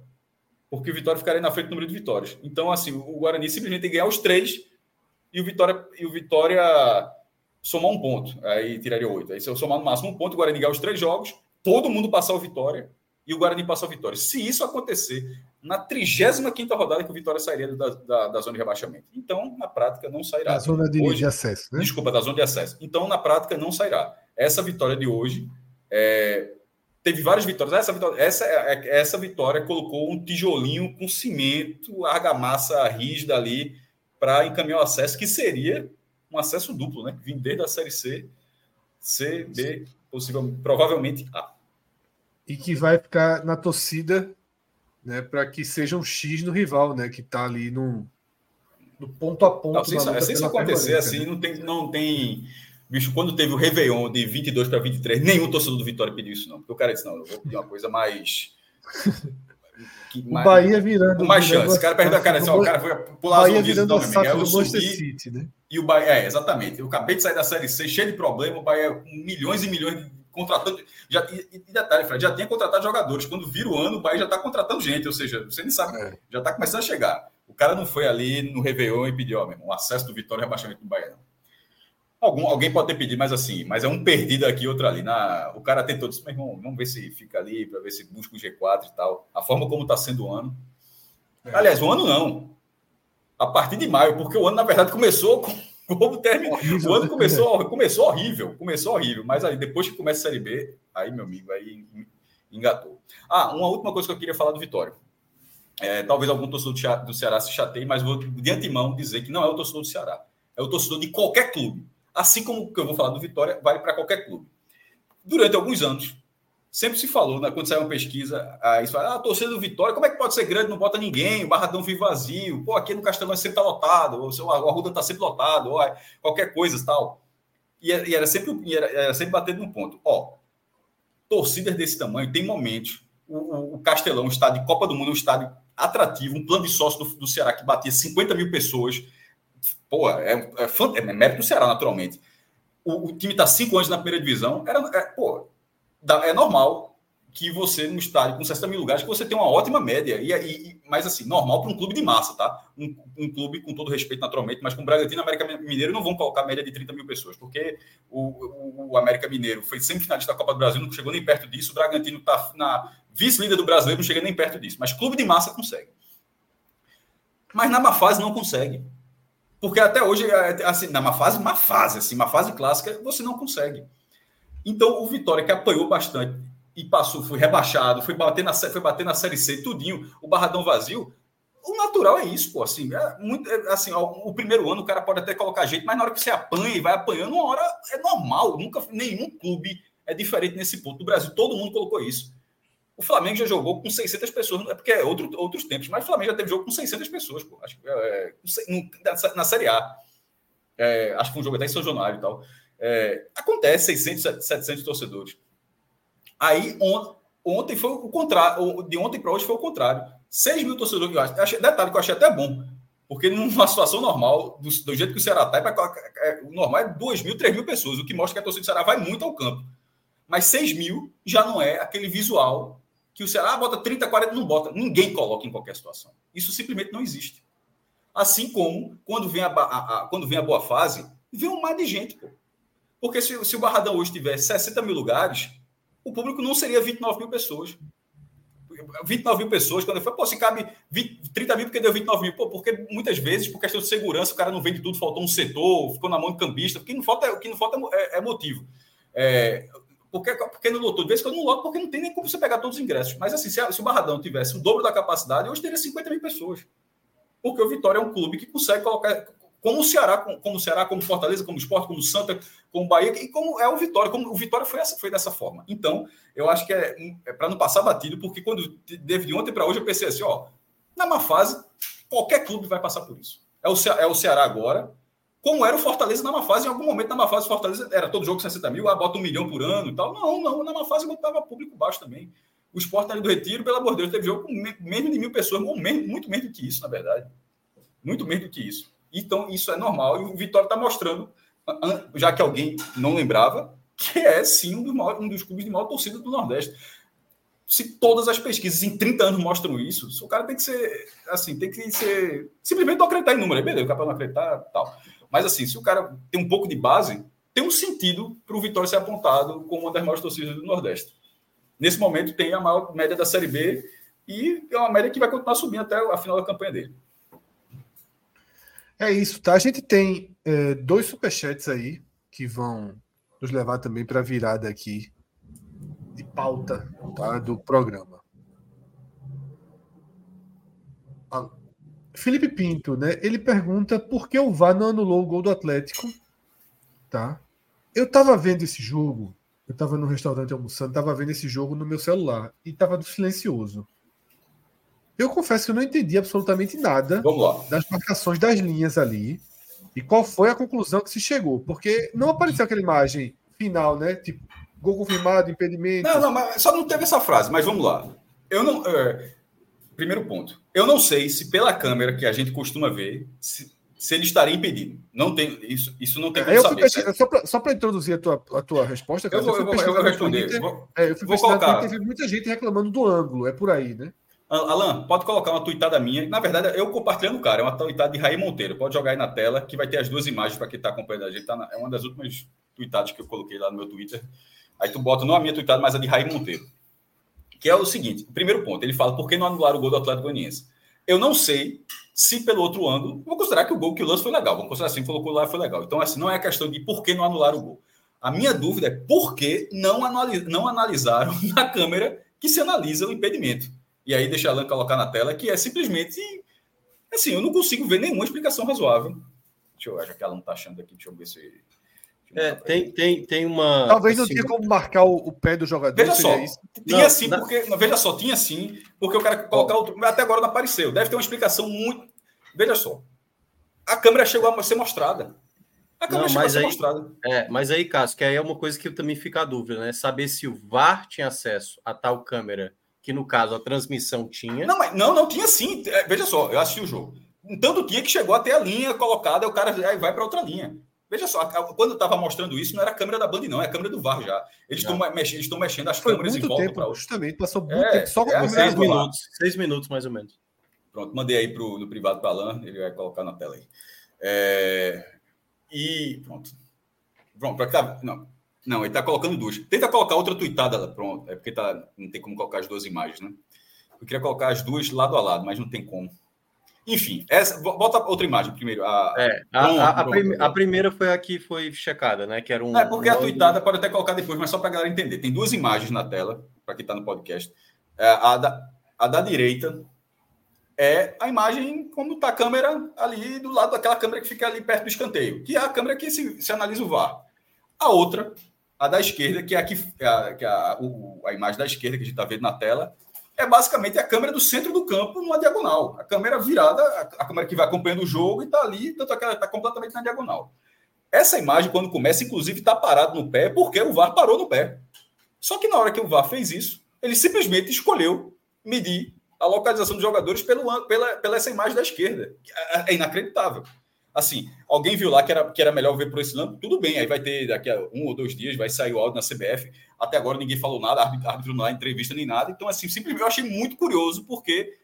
porque o Vitória ficaria na frente do número de vitórias. Então, assim, o Guarani simplesmente tem que ganhar os três e o Vitória e o Vitória somar um ponto, aí tiraria oito. Aí se eu somar no máximo um ponto, o Guarani ganhar os três jogos, todo mundo passar o Vitória e o Guarani passar o Vitória. Se isso acontecer na 35 rodada que o Vitória sairia da, da, da, zona de rebaixamento. Então, na prática, não sairá. Da zona de, hoje, de acesso, né? Desculpa, da zona de acesso. Então, na prática, não sairá. Essa vitória de hoje é, teve várias vitórias. Essa vitória, essa, é, essa vitória colocou um tijolinho com cimento, argamassa rígida ali para encaminhar o acesso, que seria um acesso duplo, né? Vindo desde a Série C, C, B, possivelmente, provavelmente A. E que vai ficar na torcida né, para que seja um X no rival, né, que está ali no, no ponto a ponto. Não, se, isso, se isso acontecer assim, né? não tem, não tem. Bicho, quando teve o Réveillon de 22 para 23, nenhum torcedor do Vitória pediu isso, não. Porque o cara disse: não, eu vou pedir uma coisa mais. Que, o mais, Bahia virando. Com mais chance. O cara pergunta, cara, assim, ó, o cara foi pular Bahia virando a SAF do Manchester City, né? E o Bahia, é, exatamente. Eu acabei de sair da Série C, cheio de problema, o Bahia com milhões e milhões de contratando. Já, e, e detalhe, Fred, já tinha contratado jogadores. Quando vira o ano, o Bahia já está contratando gente, ou seja, você nem sabe, é. já está começando a chegar. O cara não foi ali no Réveillon e pediu, ó, meu irmão, acesso do Vitória e rebaixamento do Bahia. Não. Algum, alguém pode ter pedido, mas assim, mas é um perdido aqui, outro ali. Na, o cara tentou, disse, meu irmão, vamos ver se fica ali, para ver se busca o G4 e tal. A forma como está sendo o ano. É. Aliás, o ano não. A partir de maio, porque o ano, na verdade, começou com como terminou. O ano né? começou, começou horrível, começou horrível, mas aí depois que começa a Série B, aí, meu amigo, aí engatou. Ah, uma última coisa que eu queria falar do Vitória. É, talvez algum torcedor do Ceará se chateie, mas vou de antemão dizer que não é o torcedor do Ceará, é o torcedor de qualquer clube. Assim como o que eu vou falar do Vitória, vale para qualquer clube. Durante alguns anos, sempre se falou, né, quando saiu uma pesquisa, aí fala, ah, a torcida do Vitória, como é que pode ser grande, não bota ninguém, o Barradão vive vazio, pô, aqui no Castelão sempre tá lotado, ou o Arruda tá sempre lotado, ou qualquer coisa tal. E e era sempre, e era, era, sempre batendo no ponto. Ó, torcidas desse tamanho, tem momentos, o, o, o Castelão, um estádio de Copa do Mundo, um estádio atrativo, um plano de sócio do, do Ceará que batia 50 mil pessoas, pô, é, é, é, é mérito do Ceará, naturalmente. O, o time tá cinco anos na primeira divisão, era, é, pô, é normal que você, no estádio com 60 mil lugares, que você tem uma ótima média. E, e mas assim, normal para um clube de massa, tá? Um, um, clube, com todo respeito, naturalmente, mas com o Bragantino e América Mineiro não vão colocar média de 30 mil pessoas, porque o, o, o América Mineiro foi semifinalista da Copa do Brasil, não chegou nem perto disso. O Bragantino está na vice-líder do brasileiro, não chega nem perto disso. Mas clube de massa consegue. Mas na má fase não consegue. Porque até hoje, é, assim, na má fase, má fase, assim, má fase clássica, você não consegue. Então, o Vitória, que apanhou bastante e passou, foi rebaixado, foi bater na, foi bater na Série C, tudinho, o Barradão vazio, o natural é isso, pô. Assim, é muito, é, assim o, o primeiro ano o cara pode até colocar jeito, mas na hora que você apanha e vai apanhando, uma hora é normal. Nunca, nenhum clube é diferente nesse ponto. No Brasil, todo mundo colocou isso. O Flamengo já jogou com 600 pessoas, é porque é outro, outros tempos, mas o Flamengo já teve jogo com 600 pessoas, pô. Acho, é, na, na Série A. É, acho que um jogo até em São Januário e tal. É, acontece 600, 700 torcedores. Aí on, ontem foi o contrário, de ontem para hoje foi o contrário. 6 mil torcedores que eu acho. Achei, detalhe que eu achei até bom, porque numa situação normal, do, do jeito que o Ceará está, é, é, o normal é 2 mil, 3 mil pessoas, o que mostra que a torcida do Ceará vai muito ao campo. Mas 6 mil já não é aquele visual que o Ceará bota 30, 40, não bota. Ninguém coloca em qualquer situação. Isso simplesmente não existe. Assim como quando vem a, a, a quando vem a boa fase, vem um mar de gente, pô. Porque se, se o Barradão hoje tivesse 60 mil lugares, o público não seria 29 mil pessoas. 29 mil pessoas, quando eu falei, pô, se cabe 20, 30 mil porque deu 29 mil. Pô, porque muitas vezes, por questão de segurança, o cara não vende tudo, faltou um setor, ficou na mão de cambista. O que não falta, o que não falta é, é motivo. É, porque, porque não lotou? De vez que eu não loto, porque não tem nem como você pegar todos os ingressos. Mas assim, se, se o Barradão tivesse o dobro da capacidade, hoje teria 50 mil pessoas. Porque o Vitória é um clube que consegue colocar, como o Ceará, como o Ceará, como Fortaleza, como Sport, como Santa, como Bahia, e como é o Vitória, como o Vitória foi, essa, foi dessa forma. Então, eu acho que é, é para não passar batido, porque quando teve de ontem para hoje, eu pensei assim, ó, na má fase, qualquer clube vai passar por isso. É o, é o Ceará agora, como era o Fortaleza na má fase, em algum momento na má fase, Fortaleza era todo jogo 60 mil, ah, bota um milhão por ano e tal. Não, não, na má fase botava público baixo também. O Sport ali do Retiro, pelo amor de Deus, teve jogo com menos de mil pessoas, muito menos do que isso, na verdade. Muito menos do que isso. Então, isso é normal. E o Vitória está mostrando, já que alguém não lembrava, que é sim um dos, maiores, um dos clubes de maior torcida do Nordeste. Se todas as pesquisas em 30 anos mostram isso, o cara tem que ser, assim, tem que ser. Simplesmente não acreditar em número. Beleza, o cara não acreditar tal. Mas, assim, se o cara tem um pouco de base, tem um sentido para o Vitória ser apontado como uma das maiores torcidas do Nordeste. Nesse momento tem a maior média da Série B e é uma média que vai continuar subindo até a final da campanha dele. É isso, tá? A gente tem é, dois superchats aí que vão nos levar também para a virada aqui de pauta tá, do programa. Ah, Felipe Pinto, né? Ele pergunta por que o VAR não anulou o gol do Atlético, tá? Eu estava vendo esse jogo, eu estava no restaurante almoçando, estava vendo esse jogo no meu celular e estava silencioso. Eu confesso que eu não entendi absolutamente nada das marcações das linhas ali e qual foi a conclusão que se chegou, porque não apareceu aquela imagem final, né? Tipo, gol confirmado, impedimento. Não, não, mas só não teve essa frase, mas vamos lá. Eu não. É, primeiro ponto. Eu não sei se pela câmera que a gente costuma ver, se, se ele estaria impedido. Não tem isso, isso não tem como saber. só para introduzir a tua, a tua resposta, cara, eu, vou, eu, eu vou responder. Twitter, vou, é, eu fui vou colocar. Teve muita gente reclamando do ângulo, é por aí, né? Alan, pode colocar uma tuitada minha. Na verdade, eu compartilhando, cara, é uma tuitada de Raí Monteiro. Pode jogar aí na tela, que vai ter as duas imagens para quem está acompanhando a gente. Tá na, é uma das últimas tuitadas que eu coloquei lá no meu Twitter. Aí tu bota não a minha tuitada, mas a de Raí Monteiro. Que é o seguinte: primeiro ponto, ele fala por que não anular o gol do Atlético Goianiense. Eu não sei se pelo outro ângulo, vou considerar que o gol que o lance foi legal, vamos considerar assim, colocou lá foi legal. Então, assim, não é a questão de por que não anular o gol. A minha dúvida é por que não, analis não analisaram na câmera que se analisa o impedimento. E aí deixa a Alan colocar na tela, que é simplesmente. Assim, eu não consigo ver nenhuma explicação razoável. Deixa eu ver, já que ela não está achando aqui, deixa eu ver se. É, tem, tem, tem uma. Talvez não assim, tenha como marcar o, o, pé do jogador. Veja só, isso. tinha não, sim, porque. Não, veja só, tinha sim, porque o cara colocar outro. Até agora não apareceu. Deve ter uma explicação muito. Veja só. A câmera chegou a ser mostrada. A câmera não, chegou a ser aí, mostrada. É, mas aí, Cássio, que aí é uma coisa que também fica a dúvida, né? Saber se o VAR tinha acesso a tal câmera, que no caso a transmissão tinha. Não, mas não, não tinha sim. É, veja só, eu assisti o jogo. Tanto tinha que chegou até a linha colocada, o cara vai para outra linha. Veja só, quando eu estava mostrando isso, não era a câmera da Band, não, é a câmera do VAR já. Eles estão mexendo, estão mexendo as Foi câmeras em volta para Justamente, passou muito é, tempo só com é, seis minutos. Seis minutos, mais ou menos. Pronto, mandei aí pro, no privado para Alan, ele vai colocar na tela aí. É, e pronto. Pronto, para cá. Não, não, ele está colocando duas. Tenta colocar outra tweetada, pronto. É porque tá, não tem como colocar as duas imagens, né? Eu queria colocar as duas lado a lado, mas não tem como. Enfim, essa, bota outra imagem primeiro. A, é, a, a, a, prim, a, primeira foi a que foi checada, né? Que era um. É, porque a tweetada pode até colocar depois, mas só para a galera entender. Tem duas imagens na tela, para quem está no podcast. É, a, da, a da direita é a imagem como está a câmera ali do lado daquela câmera que fica ali perto do escanteio, que é a câmera que se, se analisa o VAR. A outra, a da esquerda, que é a, que, a, que a, o, a imagem da esquerda que a gente está vendo na tela, é basicamente a câmera do centro do campo numa diagonal. A câmera virada, a, a câmera que vai acompanhando o jogo e está ali, tanto que ela está completamente na diagonal. Essa imagem, quando começa, inclusive, está parado no pé, porque o VAR parou no pé. Só que na hora que o VAR fez isso, ele simplesmente escolheu medir a localização dos jogadores pelo, pela, pela essa imagem da esquerda. É, é inacreditável. Assim, alguém viu lá que era, que era melhor ver por esse lado, tudo bem, aí vai ter daqui a um ou dois dias, vai sair o áudio na CBF. Até agora ninguém falou nada, árbitro, não dá entrevista nem nada. Então, assim, simplesmente eu achei muito curioso, porque,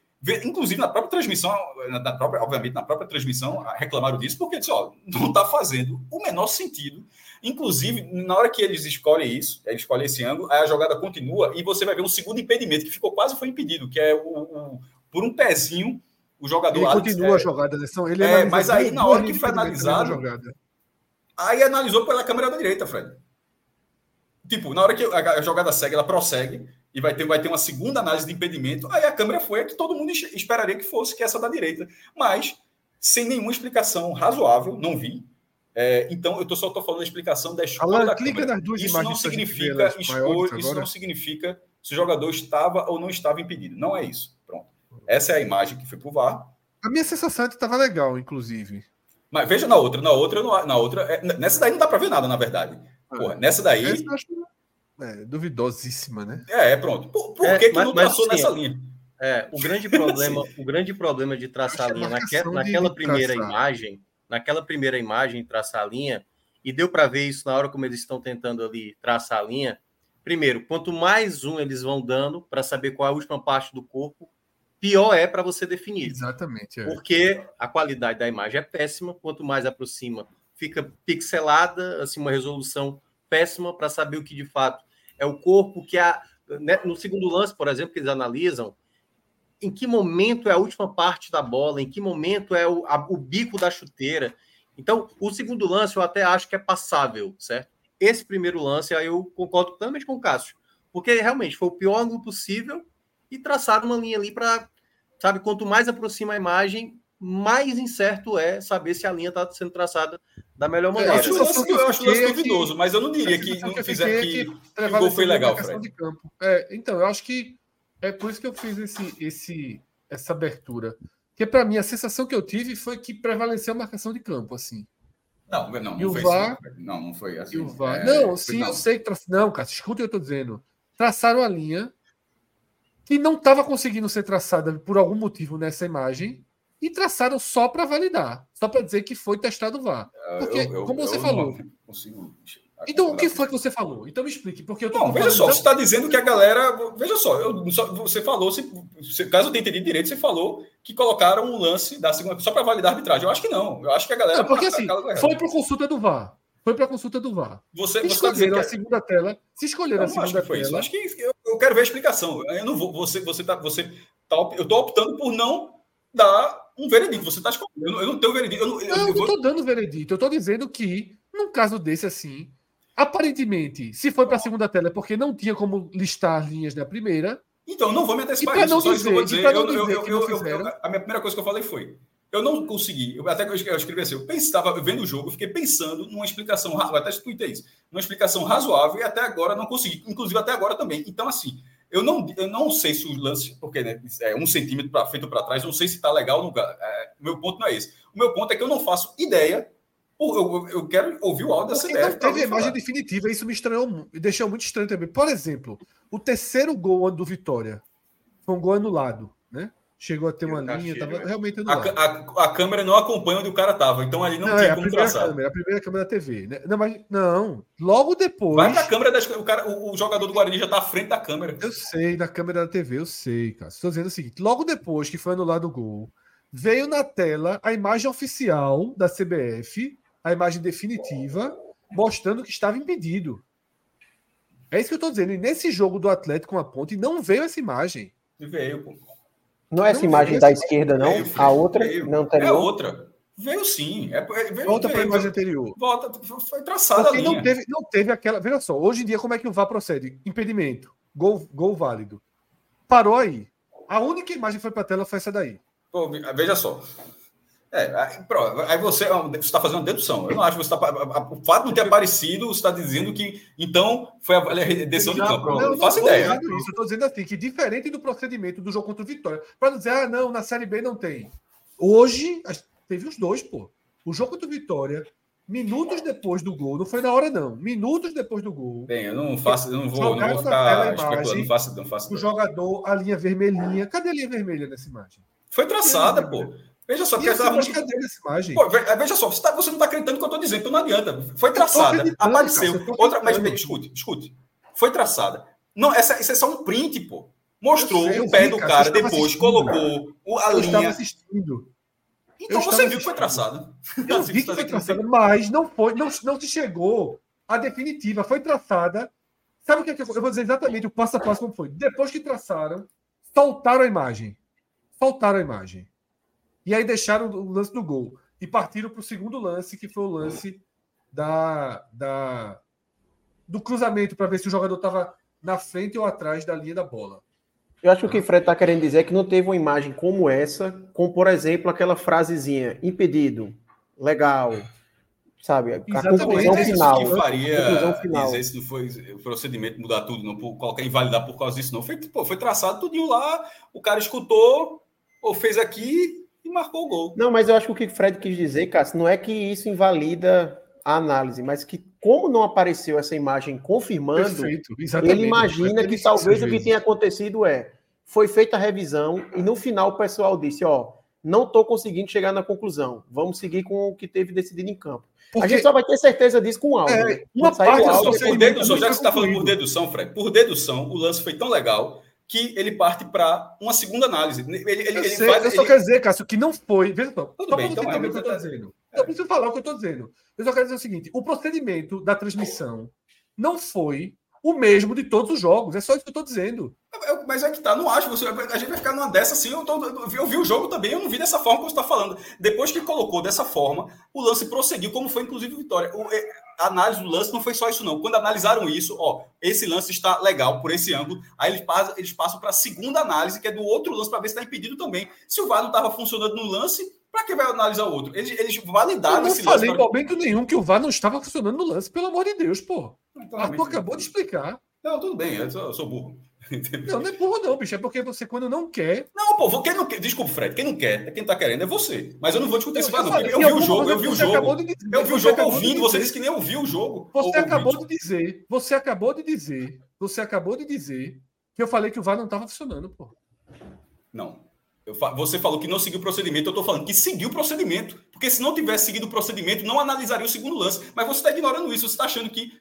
inclusive na própria transmissão, na própria, obviamente, na própria transmissão, reclamaram disso, porque disse, ó, não está fazendo o menor sentido. Inclusive, na hora que eles escolhem isso, eles escolhem esse ângulo, aí a jogada continua e você vai ver um segundo impedimento, que ficou quase foi impedido, que é o, o por um pezinho o jogador. Ele continua é, a jogada, né? Ele é, mas aí na hora que foi analisado. Aí analisou pela câmera da direita, Fred. Tipo, na hora que a jogada segue, ela prossegue e vai ter, vai ter uma segunda análise de impedimento. Aí a câmera foi a que todo mundo esperaria que fosse, que é essa da direita. Mas, sem nenhuma explicação razoável, não vi. É, então, eu tô, só estou falando da explicação da escolha Alan, da clica nas duas isso não significa escolha, isso não significa se o jogador estava ou não estava impedido. Não é isso. Essa é a imagem que foi pro VAR. A minha sensação é que estava legal, inclusive. Mas veja na outra, na outra, na outra, é, nessa daí não dá para ver nada, na verdade. É. Porra, nessa daí. Essa eu acho é, duvidosíssima, né? É, é pronto. Por, por é, que, mas, que não traçou nessa linha? É, o grande problema, o grande problema de traçar a linha naque, naquela primeira traçar. imagem, naquela primeira imagem, traçar a linha, e deu para ver isso na hora como eles estão tentando ali traçar a linha. Primeiro, quanto mais um eles vão dando para saber qual é a última parte do corpo, pior é para você definir. Exatamente. É. Porque a qualidade da imagem é péssima, quanto mais aproxima, fica pixelada, assim, uma resolução péssima para saber o que de fato é o corpo, que a, né, no segundo lance, por exemplo, que eles analisam, em que momento é a última parte da bola, em que momento é o, a, o bico da chuteira. Então, o segundo lance eu até acho que é passável, certo? Esse primeiro lance, aí eu concordo totalmente com o Cássio, porque realmente foi o pior ângulo possível e traçaram uma linha ali para, sabe, quanto mais aproxima a imagem, mais incerto é saber se a linha está sendo traçada da melhor é, maneira. Eu acho, lance, eu acho lance duvidoso, mas eu não diria que não fizer que, que, que o gol foi legal, Fred. É, então, eu acho que é por isso que eu fiz esse, esse, essa abertura. Porque, para mim, a sensação que eu tive foi que prevaleceu a marcação de campo, assim. Não, não, e o VAR, não, não foi assim. o VAR, é, não, sim, não. eu sei que. Tra... Não, cara, escuta o que eu estou dizendo. Traçaram a linha que não estava conseguindo ser traçada por algum motivo nessa imagem e traçaram só para validar, só para dizer que foi testado o VAR. Porque, eu, eu, como você falou. Consigo então, o que foi que você falou? Então me explique, porque eu tô Não, veja só, você está dizendo que a galera. Veja só, eu, você falou, se, caso eu tenha entendido direito, você falou que colocaram um lance da segunda só para validar a arbitragem. Eu acho que não. Eu acho que a galera. Não, porque assim, foi para consulta do VAR. Foi para consulta do VAR. Você, se você tá escolheram a segunda tela. Se escolheram a segunda acho tela. Acho que eu, eu, quero ver a explicação. Eu não vou. Você, você tá, você tá, eu estou optando por não dar um veredito. Você está escolhendo. Eu não tenho veredito. Eu não, eu, não, eu estou dando veredito. Eu estou dizendo que, num caso desse assim Aparentemente, se foi para a segunda tela é porque não tinha como listar as linhas da primeira. Então, não vou me antecipar isso. Não só dizer, que eu vou dizer. Eu, eu, eu, eu, a minha primeira coisa que eu falei foi: eu não consegui, eu, até que eu escrevi assim, eu estava vendo o jogo, eu fiquei pensando numa explicação, até tuitei isso, numa explicação razoável e até agora não consegui, inclusive até agora também. Então, assim, eu não, eu não sei se o lance, porque né, é um centímetro feito para trás, não sei se está legal no lugar. É, meu ponto não é esse. O meu ponto é que eu não faço ideia eu, eu quero ouvir o áudio dessa ideia. Não teve a imagem falar. definitiva, isso me estranhou, me deixou muito estranho também. Por exemplo, o terceiro gol do Vitória foi um gol anulado, né? Chegou a ter uma linha, tava realmente anulado. A, a, a, câmera não acompanha onde o cara tava, então ali não, não tinha é, como traçar. Câmera, a primeira câmera da TV. Né? Não, mas não, logo depois. Vai pra câmera, das, o, cara, o, o, jogador do Guarani já tá à frente da câmera. Eu sei, na câmera da TV, eu sei, cara. Estou dizendo o seguinte: logo depois que foi anulado o gol, veio na tela a imagem oficial da CBF a imagem definitiva, mostrando que estava impedido. É isso que eu estou dizendo. E nesse jogo do Atlético com a ponte, não veio essa imagem. Veio, pô. Não é essa não imagem da esquerda, não? Veio, a outra? Veio. Não anterior? É outra. Veio sim. É, é veio, Volta para a imagem anterior. Volta, foi traçada Porque não teve, não teve aquela. Veja só, hoje em dia, como é que o VAR procede? Impedimento. Gol, gol válido. Parou aí. A única imagem que foi para a tela foi essa daí. Pô, veja só. É, aí você está fazendo uma dedução. Eu não acho que você está. O fato de não ter aparecido, você está dizendo que então foi a decisão de campo. Não, não faço ideia. Isso, eu estou dizendo assim, que diferente do procedimento do jogo contra o Vitória, para dizer, ah, não, na Série B não tem. Hoje, teve os dois, pô. O jogo contra o Vitória, minutos depois do gol, não foi na hora, não. Minutos depois do gol. Bem, eu não faço, eu não vou, não vou ficar especulando, não faço, não faço. O jogador, a linha vermelhinha. Cadê a linha vermelha nessa imagem? Foi traçada, pô. Veja só, porque essa cadê essa imagem? Pô, veja só, você, tá, você não está acreditando no que eu estou dizendo, então não adianta. Foi traçada, apareceu. Cara, outra, mas escute, escute. Foi traçada. Não, essa, isso é só um print, pô. Mostrou sei, o pé vi, do cara, cara depois colocou a eu linha. Estava assistindo. Então eu você viu que foi traçada. Eu vi que foi traçada, mas não foi, não, não se chegou à definitiva. Foi traçada. Sabe o que, é que eu, eu vou dizer exatamente o passo a passo como foi? Depois que traçaram, soltaram a imagem. Soltaram a imagem. E aí deixaram o lance do gol. E partiram para o segundo lance, que foi o lance da, da do cruzamento, para ver se o jogador estava na frente ou atrás da linha da bola. Eu acho que o que o Fred está querendo dizer é que não teve uma imagem como essa, com, por exemplo, aquela frasezinha, impedido, legal, sabe? A Exatamente. conclusão final. que faria conclusão final. dizer se não foi o procedimento mudar tudo, não por qualquer invalidar por causa disso, não. Foi, pô, foi traçado tudinho lá, o cara escutou, ou fez aqui, e marcou o gol. Não, mas eu acho que o que o Fred quis dizer, Cássio, não é que isso invalida a análise, mas que como não apareceu essa imagem confirmando, ele imagina que talvez o que tenha acontecido é foi feita a revisão e no final o pessoal disse, ó, não estou conseguindo chegar na conclusão. Vamos seguir com o que teve decidido em campo. Porque... A gente só vai ter certeza disso com o áudio. É, né? Uma parte áudio, por dedução, já que você está falando por dedução, Fred, por dedução, o lance foi tão legal que ele parte para uma segunda análise. Ele, ele, eu, sei, faz, eu só quero dizer, Cássio, que não foi. Veja só, Tudo bem, então é, o que eu estou dizendo. Eu preciso falar o que eu estou dizendo. Eu só quero dizer o seguinte: o procedimento da transmissão não foi o mesmo de todos os jogos. É só isso que eu estou dizendo. Eu, mas é que tá, não acho. Você, a gente vai ficar numa dessa assim. Eu, tô, eu, vi o jogo também, eu não vi dessa forma que você está falando. Depois que colocou dessa forma, o lance prosseguiu, como foi inclusive Vitória. O, é, a análise do lance não foi só isso, não. Quando analisaram isso, ó, esse lance está legal por esse ângulo. Aí eles passam, eles passam para a segunda análise, que é do outro lance, para ver se está impedido também. Se o VAR não estava funcionando no lance, para que vai analisar o outro? Eles, eles validaram esse lance. Eu não falei em momento nenhum que o VAR não estava funcionando no lance, pelo amor de Deus, pô. Então, Arthur acabou de explicar. Não, tudo bem, eu sou, eu sou burro. Não, não é burro, não, bicho. É porque você, quando não quer. Não, pô, quem não quer. Desculpa, Fred. Quem não quer, é quem tá querendo, é você. Mas eu não vou discutir isso, não. Eu vi o jogo, eu vi o jogo. Eu vi o jogo ouvindo. Você disse que nem ouviu o jogo. Você acabou de dizer. Você acabou de dizer. Você acabou de dizer que eu falei que o VAR não estava funcionando, pô. Não. Eu, você falou que não seguiu o procedimento, eu estou falando que seguiu o procedimento. Porque se não tivesse seguido o procedimento, não analisaria o segundo lance. Mas você está ignorando isso, você está achando que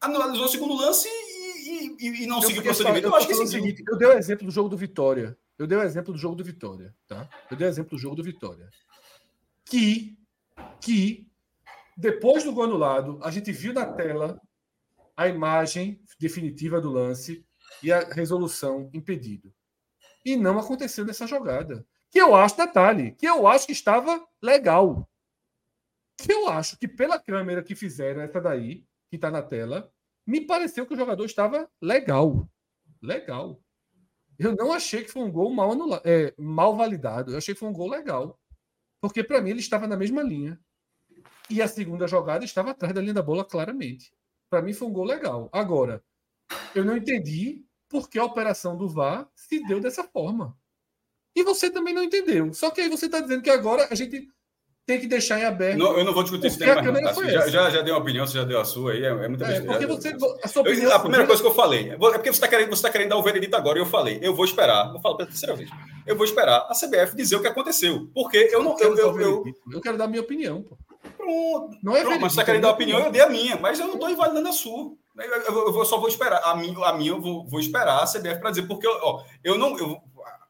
analisou o segundo lance e, e, e não seguiu o procedimento. Eu, eu acho que seguinte, eu dei o exemplo do jogo do Vitória. Eu dei o exemplo do jogo do Vitória, tá? Eu dei o exemplo do jogo do Vitória. Que, que depois do gol anulado, a gente viu na tela a imagem definitiva do lance e a resolução impedido. E não aconteceu nessa jogada. Que eu acho, detalhe, que eu acho que estava legal. Que eu acho que pela câmera que fizeram essa daí, que está na tela, me pareceu que o jogador estava legal. Legal. Eu não achei que foi um gol mal, anulado, é, mal validado. Eu achei que foi um gol legal. Porque para mim ele estava na mesma linha. E a segunda jogada estava atrás da linha da bola claramente. Para mim foi um gol legal. Agora, eu não entendi por que a operação do VAR se deu dessa forma. E você também não entendeu. Só que aí você está dizendo que agora a gente tem que deixar em aberto. Não, eu não vou discutir esse tema, mais, não, tá? já, já, já, deu uma opinião, você já deu a sua aí, é, é muita é, porque você, a, sua opinião, eu, a primeira coisa que eu falei, é porque você está querendo, você tá querendo dar o veredito agora, e eu falei, eu vou esperar, vou falar pela terceira vez, eu vou esperar a CBF dizer o que aconteceu, porque eu não... Eu, eu, eu, eu, quero dar a minha opinião, pô. Pronto, não é pronto, mas você está querendo dar a opinião, eu dei a minha, mas eu não estou invalidando a sua. Eu, eu, só vou esperar, a minha, a minha eu vou, vou esperar a CBF para dizer, porque ó, eu não... Eu,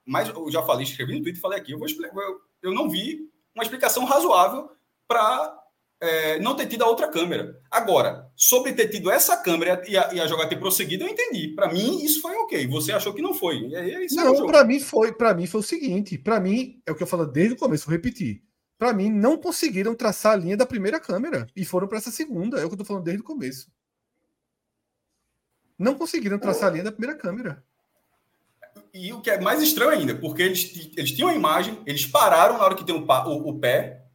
mas eu já falei, escrevi no Twitter, falei aqui, eu, vou, eu, eu não vi uma explicação razoável para é, não ter tido a outra câmera. Agora, sobre ter tido essa câmera e a, e a jogada ter prosseguido, eu entendi. Para mim, isso foi ok. Você achou que não foi. E aí, é não, para mim foi. Para mim foi o seguinte. Para mim é o que eu falo desde o começo. Vou repetir. Para mim não conseguiram traçar a linha da primeira câmera e foram para essa segunda. É o que eu tô falando desde o começo. Não conseguiram traçar a linha da primeira câmera. E o que é mais estranho ainda, porque eles, eles tinham a imagem, eles pararam na hora que tem o, o, o pé,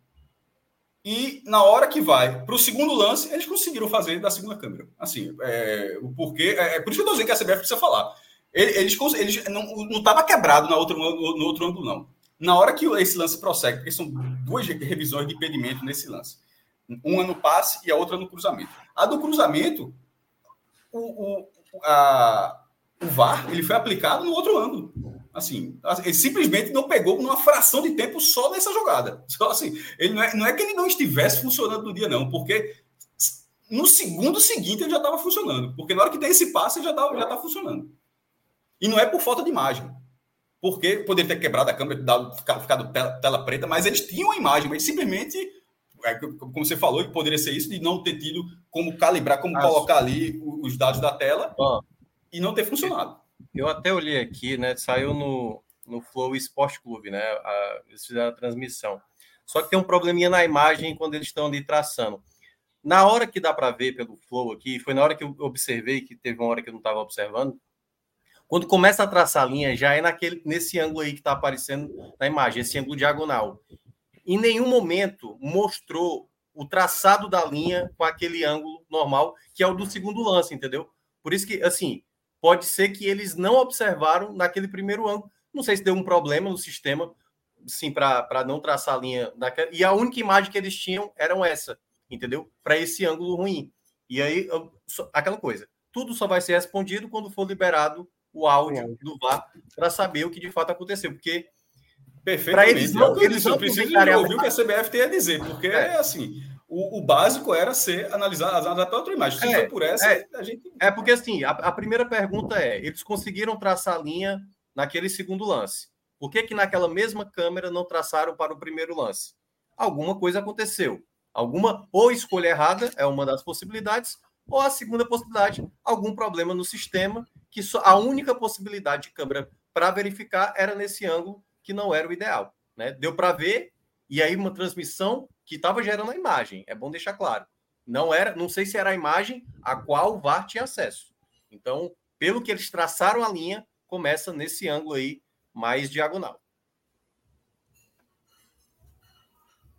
e na hora que vai para o segundo lance, eles conseguiram fazer da segunda câmera. Assim, é, o porquê. É, é, por isso que eu estou dizendo que a CBF precisa falar. Eles, eles não estava quebrado na outra, no, no, outro ângulo, não. Na hora que esse lance prossegue, porque são duas revisões de impedimento nesse lance. Uma no passe e a outra no cruzamento. A do cruzamento, o, o, a, o VAR ele foi aplicado no outro ângulo. Assim, ele simplesmente não pegou numa fração de tempo só nessa jogada. Só assim, ele não é, não é que ele não estivesse funcionando no dia, não, porque no segundo seguinte ele já estava funcionando. Porque na hora que tem esse passe, ele já está já tá funcionando. E não é por falta de imagem. Porque poderia ter quebrado a câmera, dado, ficado tela, tela preta, mas eles tinham a imagem, mas simplesmente, como você falou, poderia ser isso, de não ter tido como calibrar, como Acho. colocar ali os dados da tela e não ter funcionado. Eu até olhei aqui, né? Saiu no, no Flow Esporte Clube, né? A, eles fizeram a transmissão. Só que tem um probleminha na imagem quando eles estão ali traçando. Na hora que dá para ver pelo Flow aqui, foi na hora que eu observei, que teve uma hora que eu não estava observando. Quando começa a traçar a linha, já é naquele, nesse ângulo aí que está aparecendo na imagem, esse ângulo diagonal. Em nenhum momento mostrou o traçado da linha com aquele ângulo normal, que é o do segundo lance, entendeu? Por isso que, assim, pode ser que eles não observaram naquele primeiro ângulo. Não sei se deu um problema no sistema, sim, para não traçar a linha daquela. E a única imagem que eles tinham eram essa, entendeu? Para esse ângulo ruim. E aí, aquela coisa. Tudo só vai ser respondido quando for liberado o áudio do VAR para saber o que de fato aconteceu, porque para eles não, eles não precisam ouvir o que a CBF tem a dizer, porque é assim, o, o, básico era ser analisar, analisar pela outra imagem. Se é, foi por essa, é, a gente. É porque assim, a, a, primeira pergunta é: eles conseguiram traçar a linha naquele segundo lance. Por que, que naquela mesma câmera não traçaram para o primeiro lance? Alguma coisa aconteceu. Alguma ou escolha errada é uma das possibilidades, ou a segunda possibilidade, algum problema no sistema, que só, a única possibilidade de câmera para verificar era nesse ângulo que não era o ideal. Né? Deu para ver, e aí uma transmissão que estava gerando a imagem, é bom deixar claro. Não era, não sei se era a imagem a qual o VAR tinha acesso. Então, pelo que eles traçaram a linha, começa nesse ângulo aí mais diagonal.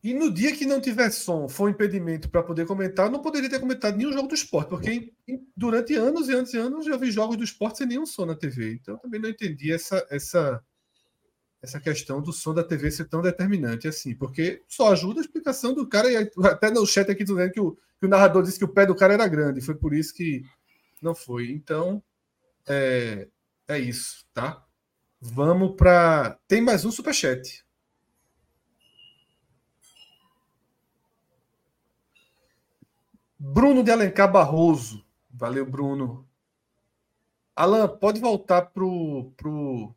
E no dia que não tiver som, for um impedimento para poder comentar, eu não poderia ter comentado nenhum jogo do esporte, porque durante anos e anos e anos eu vi jogos do esporte sem nenhum som na TV. Então eu também não entendi essa, essa, essa questão do som da TV ser tão determinante assim, porque só ajuda a explicação do cara, e até no chat aqui dizendo que o, que o narrador disse que o pé do cara era grande, foi por isso que não foi. Então, é, é isso, tá? Vamos para. Tem mais um superchat. Bruno de Alencar Barroso. Valeu, Bruno. Alan, pode voltar pro, pro,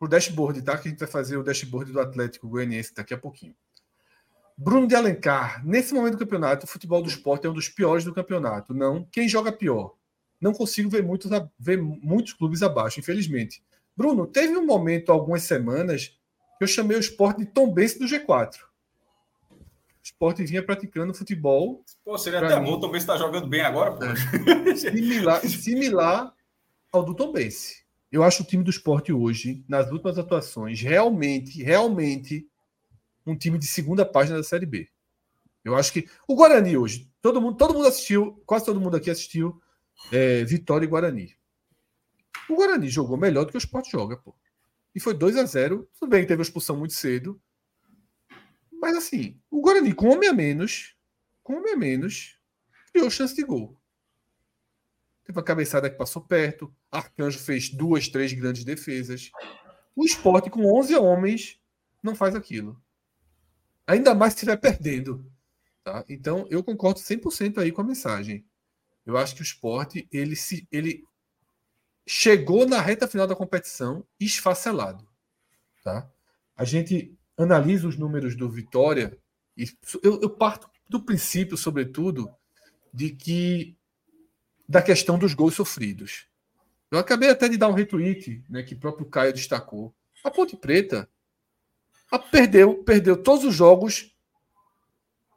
pro dashboard, tá? Que a gente vai fazer o dashboard do Atlético Goianiense daqui a pouquinho. Bruno de Alencar, nesse momento do campeonato, o futebol do esporte é um dos piores do campeonato. Não, quem joga pior? Não consigo ver muitos, ver muitos clubes abaixo, infelizmente. Bruno, teve um momento, algumas semanas, que eu chamei o esporte de Tom Benz do G4 esporte vinha praticando futebol. Pô, seria até mim. bom, Tom Bense está jogando bem agora, pô. Similar, similar ao do Tom Bense. Eu acho o time do esporte hoje, nas últimas atuações, realmente, realmente um time de segunda página da Série B. Eu acho que o Guarani hoje, todo mundo, todo mundo assistiu, quase todo mundo aqui assistiu é, Vitória e Guarani. O Guarani jogou melhor do que o esporte joga, pô. E foi 2 a 0 Tudo bem, teve uma expulsão muito cedo. Mas assim, o Guarani, com homem a menos, com homem a menos, criou chance de gol. Teve a cabeçada que passou perto. Arcanjo fez duas, três grandes defesas. O esporte, com 11 homens, não faz aquilo. Ainda mais se estiver perdendo. Tá? Então, eu concordo 100% aí com a mensagem. Eu acho que o esporte, ele, se, ele chegou na reta final da competição esfacelado. Tá? A gente analisa os números do Vitória, e eu, eu parto do princípio, sobretudo, de que da questão dos gols sofridos. Eu acabei até de dar um retweet, né, que o próprio Caio destacou. A Ponte Preta a perdeu, perdeu todos os jogos,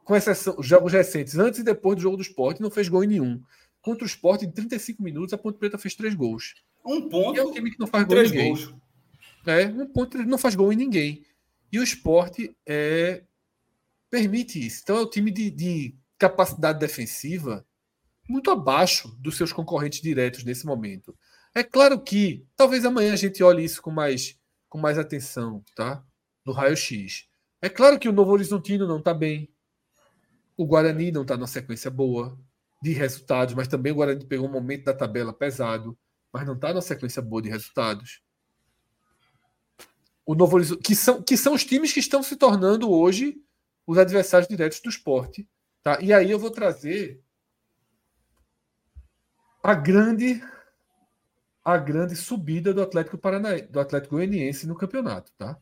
com exceção os jogos recentes, antes e depois do jogo do esporte, não fez gol em nenhum. Contra o esporte, em 35 minutos, a Ponte Preta fez três gols. Um ponto. E é um time que não faz gol em ninguém. Gols. É, um ponto não faz gol em ninguém. E o esporte é, permite isso. Então é um time de, de capacidade defensiva muito abaixo dos seus concorrentes diretos nesse momento. É claro que talvez amanhã a gente olhe isso com mais, com mais atenção, tá? No raio-x. É claro que o Novo Horizontino não está bem. O Guarani não está numa sequência boa de resultados, mas também o Guarani pegou um momento da tabela pesado, mas não está numa sequência boa de resultados o Novo Horizonte, que são, que são os times que estão se tornando hoje os adversários diretos do esporte. Tá? E aí eu vou trazer a grande a grande subida do Atlético Paranaense, do Atlético Goianiense no campeonato, tá?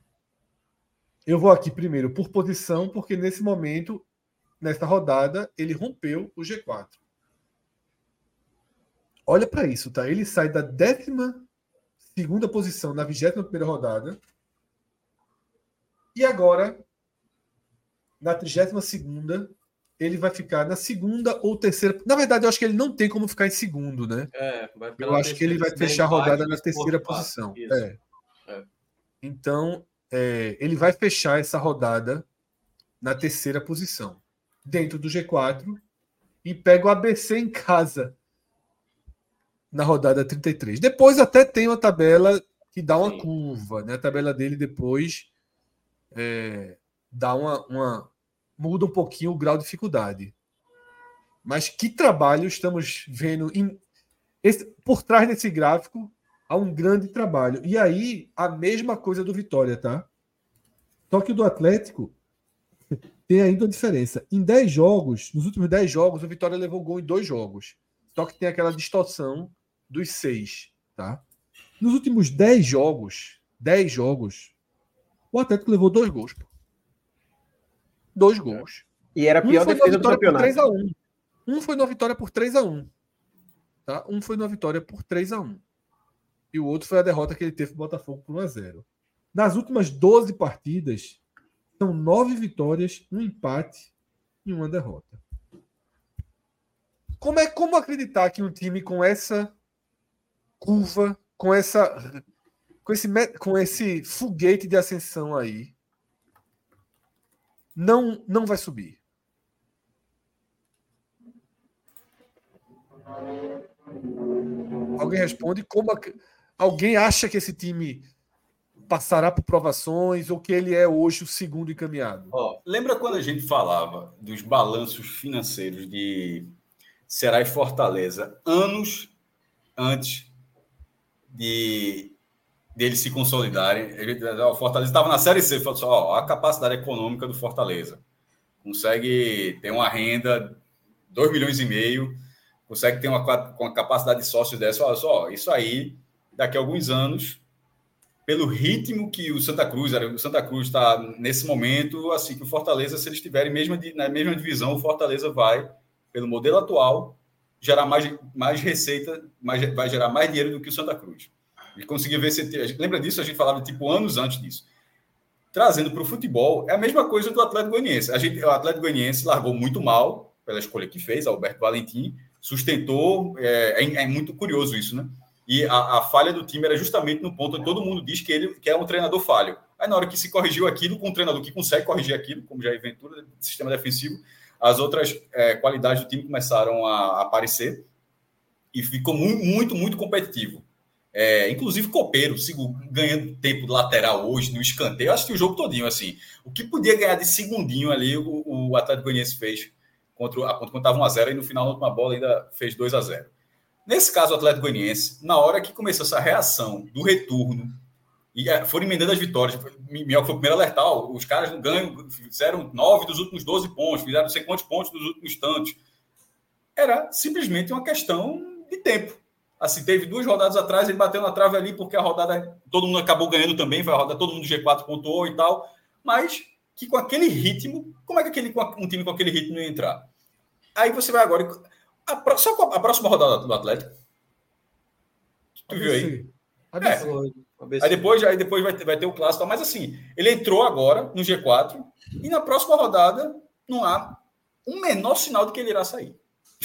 Eu vou aqui primeiro por posição, porque nesse momento, nesta rodada, ele rompeu o G4. Olha para isso, tá? Ele sai da décima segunda posição na 21 primeira rodada e agora, na 32 ele vai ficar na segunda ou terceira. Na verdade, eu acho que ele não tem como ficar em segundo, né? É, eu acho que ele vai fechar a rodada na terceira posição. É. é. Então, é, ele vai fechar essa rodada na terceira posição, dentro do G4, e pega o ABC em casa na rodada 33. Depois até tem uma tabela que dá uma Sim. curva, né? A tabela dele depois é, dá uma, uma, muda um pouquinho o grau de dificuldade. Mas que trabalho estamos vendo em, esse, por trás desse gráfico há um grande trabalho. E aí a mesma coisa do Vitória, tá? Só que o do Atlético tem ainda uma diferença. Em 10 jogos, nos últimos 10 jogos, o Vitória levou gol em dois jogos. Só que tem aquela distorção dos seis, tá? Nos últimos 10 jogos, 10 jogos, o Atlético levou dois gols. Pô. Dois gols. E era a pior um defesa do campeonato. 3 a 1. Um foi numa vitória por 3 a 1 tá? Um foi numa vitória por 3 a 1 E o outro foi a derrota que ele teve para o Botafogo por 1 a 0 Nas últimas 12 partidas, são 9 vitórias, um empate e uma derrota. Como é como acreditar que um time com essa curva, com essa com esse com esse foguete de ascensão aí, não não vai subir? Alguém responde como alguém acha que esse time passará por provações ou que ele é hoje o segundo encaminhado? Oh, lembra quando a gente falava dos balanços financeiros de Ceará e Fortaleza anos antes de deles se consolidarem? O Fortaleza estava na Série C, falou só, a capacidade econômica do Fortaleza. Consegue ter uma renda 2 milhões e meio consegue ter uma, uma capacidade de sócio dessa, olha só, isso aí, daqui a alguns anos, pelo ritmo que o Santa Cruz, o Santa Cruz está nesse momento, assim que o Fortaleza, se eles estiverem mesma, na mesma divisão, o Fortaleza vai, pelo modelo atual, gerar mais, mais receita, mais, vai gerar mais dinheiro do que o Santa Cruz. E conseguir ver se. Lembra disso? A gente falava tipo anos antes disso. Trazendo para o futebol, é a mesma coisa do Atlético Goianiense. A gente, o Atlético Goianiense largou muito mal pela escolha que fez, Alberto Valentim, sustentou. É, é, é muito curioso isso, né? E a, a, falha do time era justamente no ponto onde todo mundo diz que ele que é um treinador falho. Aí, na hora que se corrigiu aquilo, com um treinador que consegue corrigir aquilo, como já é Ventura, sistema defensivo, as outras é, qualidades do time começaram a, aparecer e ficou muito, muito, muito competitivo. É, inclusive, Copeiro, sigo ganhando tempo lateral hoje, no escanteio. Eu assisti o jogo todinho, assim. O que podia ganhar de segundinho ali, o, o Atlético Goianiense fez contra a quando estava 1x0 e no final, na última bola, ainda fez 2 a 0 Nesse caso, o Atlético Goianiense, na hora que começou essa reação do retorno, e é, foram emendando as vitórias, Minhoca foi o primeiro a alertar, os caras não ganham, fizeram 9 dos últimos 12 pontos, fizeram não sei quantos pontos dos últimos tantos. Era simplesmente uma questão de tempo. Assim, teve duas rodadas atrás, ele bateu na trave ali, porque a rodada, todo mundo acabou ganhando também, foi a rodada, todo mundo G4 pontuou e tal, mas que com aquele ritmo, como é que aquele, um time com aquele ritmo ia entrar? Aí você vai agora. A, só a próxima rodada do Atlético. Tu viu aí? É. Aí depois, aí depois vai, ter, vai ter o clássico. Mas assim, ele entrou agora no G4 e na próxima rodada não há um menor sinal de que ele irá sair.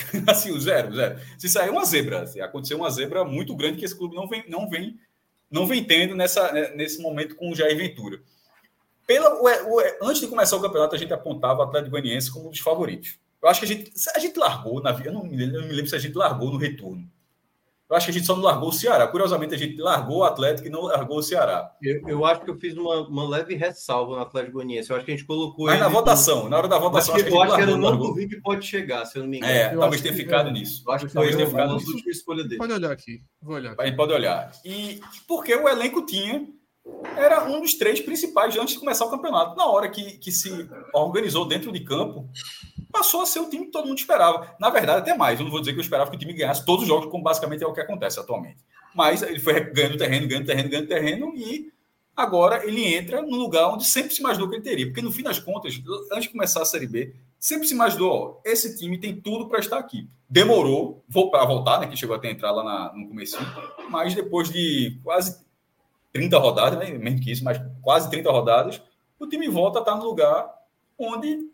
assim, zero, zero. Se sair uma zebra, se acontecer uma zebra muito grande que esse clube não vem, não vem, não vem tendo nessa, né, nesse momento com o Jair Ventura. Pela, o, o, antes de começar o campeonato, a gente apontava o Atlético Goianiense como um dos favoritos. Eu acho que a gente, a gente largou, na, eu, não me, eu não me lembro se a gente largou no retorno. Eu acho que a gente só não largou o Ceará. Curiosamente, a gente largou o Atlético e não largou o Ceará. Eu, eu acho que eu fiz uma, uma leve ressalva no Atlético Goianiense. Eu acho que a gente colocou. Mas na votação, na hora da votação, acho que, eu acho que era não duvido que pode chegar, se eu não me engano. É, eu talvez tenha ficado é. nisso. Eu acho que talvez tenha ficado nisso. escolha dele. Pode olhar aqui. Vou olhar. Aqui. A gente pode olhar. E porque o elenco tinha era um dos três principais antes de começar o campeonato. Na hora que, que se organizou dentro de campo, passou a ser o time que todo mundo esperava. Na verdade, até mais. Eu não vou dizer que eu esperava que o time ganhasse todos os jogos, como basicamente é o que acontece atualmente. Mas ele foi ganhando terreno, ganhando terreno, ganhando terreno, e agora ele entra no lugar onde sempre se imaginou que ele teria. Porque no fim das contas, antes de começar a Série B, sempre se imaginou: ó, esse time tem tudo para estar aqui. Demorou para voltar, né? Que chegou até entrar lá na, no começo, mas depois de quase 30 rodadas, né? menos que isso, mas quase 30 rodadas, o time volta a estar no lugar onde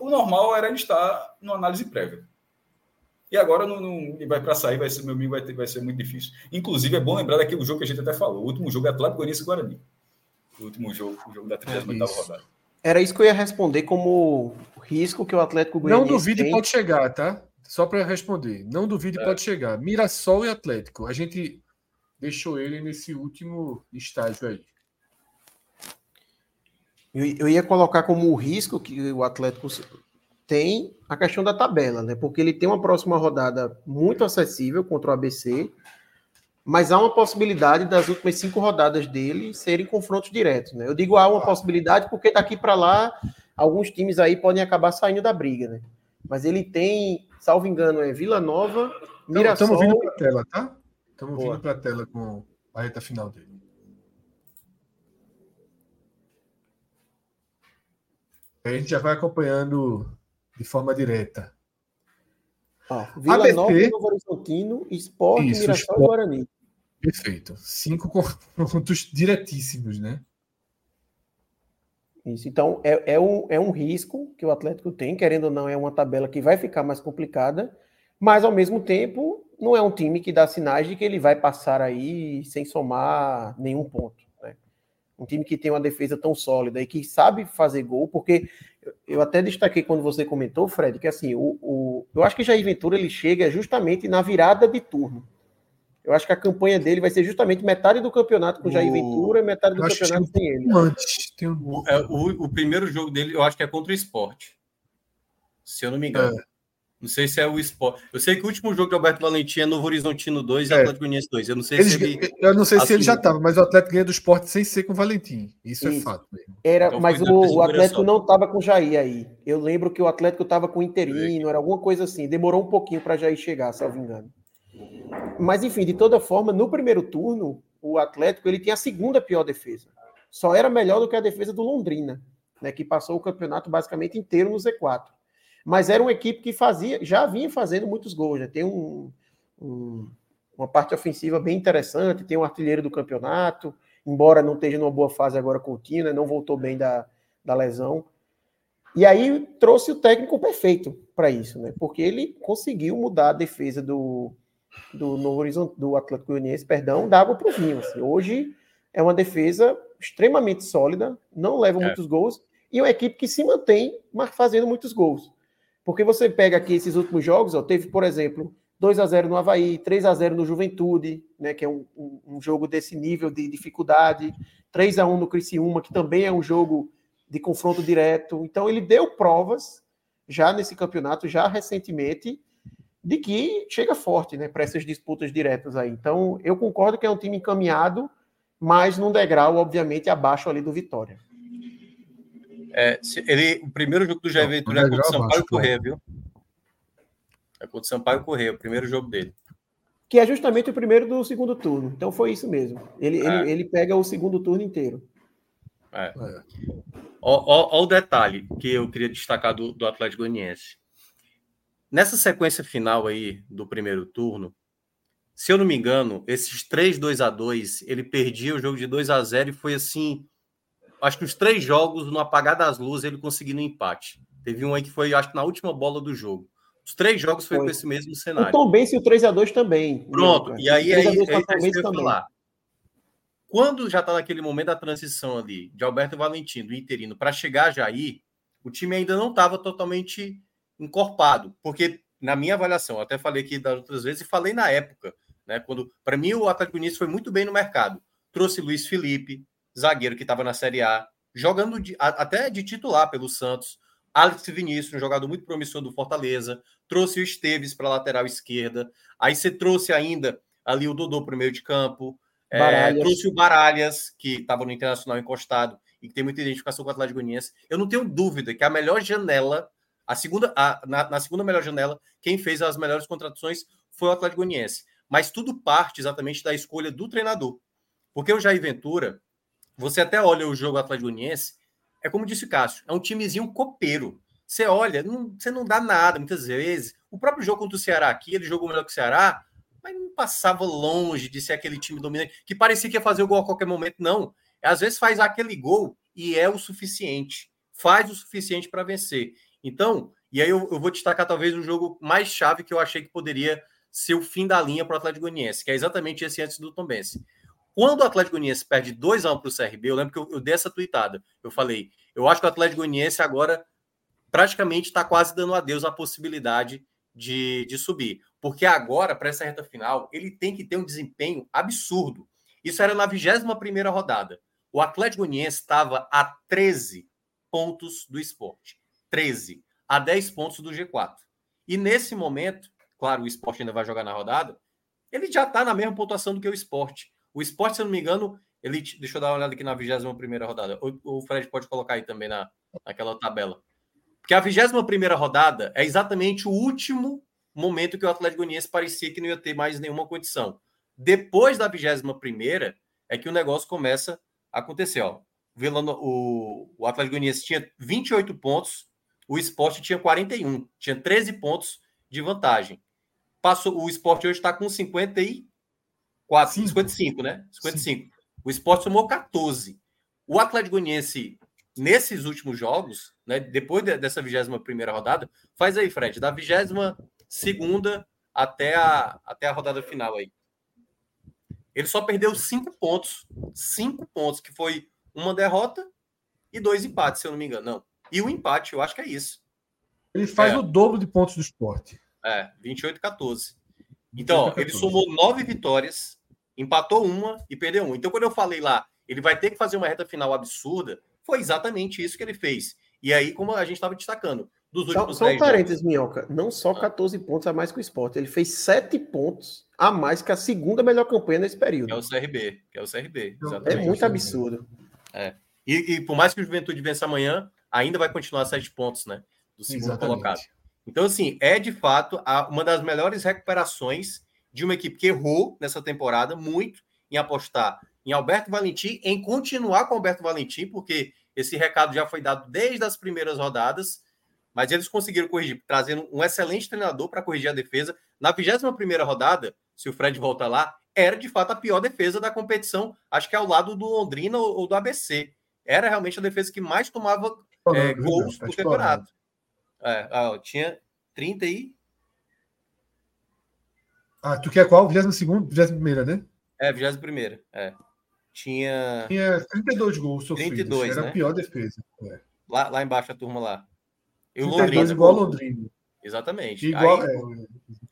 o normal era ele estar numa análise prévia. E agora não, não vai para sair, vai ser, meu amigo, vai, ter, vai ser muito difícil. Inclusive, é bom lembrar daquele jogo que a gente até falou. O último jogo é Atlético Goianiense e Guarani. O último jogo, o jogo da 38 é rodada. Era isso que eu ia responder como risco que o Atlético Goianiense Não duvide tem. pode chegar, tá? Só para responder. Não duvide é. pode chegar. Mirassol e Atlético. A gente deixou ele nesse último estágio aí. Eu, ia colocar como risco que o Atlético tem a questão da tabela, né? Porque ele tem uma próxima rodada muito acessível contra o ABC, mas há uma possibilidade das últimas cinco rodadas dele serem confrontos diretos, né? Eu digo há uma possibilidade porque daqui para lá alguns times aí podem acabar saindo da briga, né? Mas ele tem, salvo engano, é Vila Nova, Mirassol... Estamos vindo para a tela, tá? Estamos vindo para a tela com a reta final dele. A gente já vai acompanhando de forma direta. Ó, Vila ABC, Nova, Novo Horizontino, Esporte, isso, Mirassol e Guarani. Perfeito. Cinco confrontos diretíssimos, né? Isso. Então, é, é, um, é um risco que o Atlético tem, querendo ou não, é uma tabela que vai ficar mais complicada, mas ao mesmo tempo, não é um time que dá sinais de que ele vai passar aí sem somar nenhum ponto. Um time que tem uma defesa tão sólida e que sabe fazer gol, porque eu até destaquei quando você comentou, Fred, que assim, o, o, eu acho que Jair Ventura ele chega justamente na virada de turno. Eu acho que a campanha dele vai ser justamente metade do campeonato com o Jair Ventura e metade do campeonato sem ele. Antes, tem um... o, é, o, o, primeiro jogo dele, eu acho que é contra o esporte. Se eu não me engano. É. Não sei se é o esporte. Eu sei que o último jogo do Alberto Valentim é Novo Horizontino 2 e é. Atlético Goianiense 2. Eu não sei Eles, se ele. Eu não sei se ele já estava, mas o Atlético ganha do esporte sem ser com o Valentim. Isso, é Isso. é fato mesmo. Era, então, mas o, o, Atlético não estava com o Jair aí. Eu lembro que o Atlético estava com o Interino, era alguma coisa assim. Demorou um pouquinho para Jair chegar, se eu não me engano. Mas enfim, de toda forma, no primeiro turno, o Atlético ele tinha a segunda pior defesa. Só era melhor do que a defesa do Londrina, né, que passou o campeonato basicamente inteiro no Z4. Mas era uma equipe que fazia, já vinha fazendo muitos gols, né? Tem um, um, uma parte ofensiva bem interessante, tem um artilheiro do campeonato, embora não esteja numa boa fase agora com o Tino, né, não voltou bem da, da lesão. E aí trouxe o técnico perfeito para isso, né? Porque ele conseguiu mudar a defesa do, do Novo Horizonte, do Atlético Goianiense, perdão, da água para o vinho. Assim. Hoje é uma defesa extremamente sólida, não leva é. muitos gols, e uma equipe que se mantém fazendo muitos gols. Porque você pega aqui esses últimos jogos, ó, teve, por exemplo, 2 a 0 no Havaí, 3 a 0 no Juventude, né, que é um, um, um jogo desse nível de dificuldade, 3 a 1 no Criciúma, que também é um jogo de confronto direto. Então ele deu provas já nesse campeonato, já recentemente, de que chega forte né, para essas disputas diretas aí. Então, eu concordo que é um time encaminhado, mas num degrau, obviamente, abaixo ali do Vitória. É, ele, o primeiro jogo do Jair Ventura é contra o Sampaio Correia, viu? É contra o Sampaio Correia, o primeiro jogo dele. Que é justamente o primeiro do segundo turno. Então foi isso mesmo. Ele, é. ele, ele pega o segundo turno inteiro. É. Olha o detalhe que eu queria destacar do, do Atlético Goianiense. Nessa sequência final aí do primeiro turno, se eu não me engano, esses três 2 a 2 ele perdia o jogo de 2 a 0 e foi assim, acho que os três jogos no apagar das luzes ele conseguiu um empate. Teve um aí que foi, acho que na última bola do jogo. Os três jogos foi, foi. com esse mesmo cenário. O Tom Benz e o 3 a 2 também. Pronto, e aí, aí, aí, aí eu falar. Quando já está naquele momento da transição ali de Alberto Valentim, do interino, para chegar já aí, o time ainda não estava totalmente encorpado, porque na minha avaliação, eu até falei aqui das outras vezes e falei na época, né, quando para mim o Atlético Mineiro foi muito bem no mercado. Trouxe Luiz Felipe, zagueiro que estava na Série A, jogando de, a, até de titular pelo Santos. Alex Vinícius, um jogador muito promissor do Fortaleza, trouxe o Esteves para a lateral esquerda. Aí você trouxe ainda ali o Dodô para o meio de campo. É, trouxe o Baralhas, que estava no Internacional encostado e que tem muita identificação com o Atlético Goianiense. Eu não tenho dúvida que a melhor janela a segunda, a, na, na, segunda melhor janela, quem fez as melhores contratações foi o Atlético Goianiense. Mas tudo parte exatamente da escolha do treinador. Porque o Jair Ventura, você até olha o jogo Atlético Goianiense, é como disse o Cássio, é um timezinho copeiro. Você olha, não, você não dá nada muitas vezes. O próprio jogo contra o Ceará aqui, ele jogou melhor que o Ceará, mas não passava longe de ser aquele time dominante, que parecia que ia fazer o gol a qualquer momento. Não. Às vezes faz aquele gol e é o suficiente. Faz o suficiente para vencer. Então, e aí eu, eu, vou destacar talvez o jogo mais chave que eu achei que poderia ser o fim da linha para o Atlético Goianiense, que é exatamente esse antes do Tombense. Quando o Atlético Goianiense perde 2 a 1 para o CRB, eu lembro que eu, eu dei essa tuitada. Eu falei, eu acho que o Atlético Goianiense agora praticamente está quase dando adeus à possibilidade de, de subir. Porque agora, para essa reta final, ele tem que ter um desempenho absurdo. Isso era na 21 rodada. O Atlético Goianiense estava a 13 pontos do esporte. 13 a 10 pontos do G4. E nesse momento, claro, o esporte ainda vai jogar na rodada, ele já está na mesma pontuação do que o esporte. O esporte, se eu não me engano, ele. Deixa eu dar uma olhada aqui na 21 primeira rodada. O, Fred pode colocar aí também na, naquela tabela. Porque a 21 primeira rodada é exatamente o último momento que o Atlético Goianiense parecia que não ia ter mais nenhuma condição. Depois da 21 primeira é que o negócio começa a acontecer. Ó. O, o Atlético Goianiense tinha 28 pontos, o esporte tinha 41, tinha 13 pontos de vantagem. Passou, o esporte hoje está com 50 e 4, 55, né? 55. O esporte somou 14. O Atlético Goianiense, nesses últimos jogos, né, depois de, dessa 21 rodada, faz aí, Fred, da 22 até a, até a rodada final aí. Ele só perdeu cinco pontos. Cinco pontos, que foi uma derrota e dois empates, se eu não me engano. Não. E o um empate, eu acho que é isso. Ele faz é. o dobro de pontos do esporte. É, 28 14. Então, 28, 14. ele somou nove vitórias, empatou uma e perdeu uma. Então, quando eu falei lá, ele vai ter que fazer uma reta final absurda, foi exatamente isso que ele fez. E aí, como a gente estava destacando, dos últimos Só, só um parênteses, jogos. Minhoca. Não só 14 ah. pontos a mais que o esporte, ele fez 7 pontos a mais que a segunda melhor campanha nesse período. Que é o CRB, que é o CRB. Exatamente. É muito absurdo. É. E, e, por mais que o Juventude vença amanhã, ainda vai continuar sete pontos, né? Do segundo Exatamente. colocado. Então, assim, é de fato a, uma das melhores recuperações de uma equipe que errou nessa temporada muito em apostar em Alberto Valentim, em continuar com Alberto Valentim, porque esse recado já foi dado desde as primeiras rodadas, mas eles conseguiram corrigir, trazendo um excelente treinador para corrigir a defesa. Na 21 primeira rodada, se o Fred volta lá, era de fato a pior defesa da competição, acho que é ao lado do Londrina ou, do ABC era realmente a defesa que mais tomava é, gols do campeonato. É, ah, tinha 30 e. Ah, tu quer qual? 22 21 né? É, 21 é. Tinha. Tinha 32 gols sofridos. 32, Era né? a pior defesa. É. Lá, lá embaixo a turma lá. E o Londrina. igual Londrina. Exatamente. Igual, aí, é.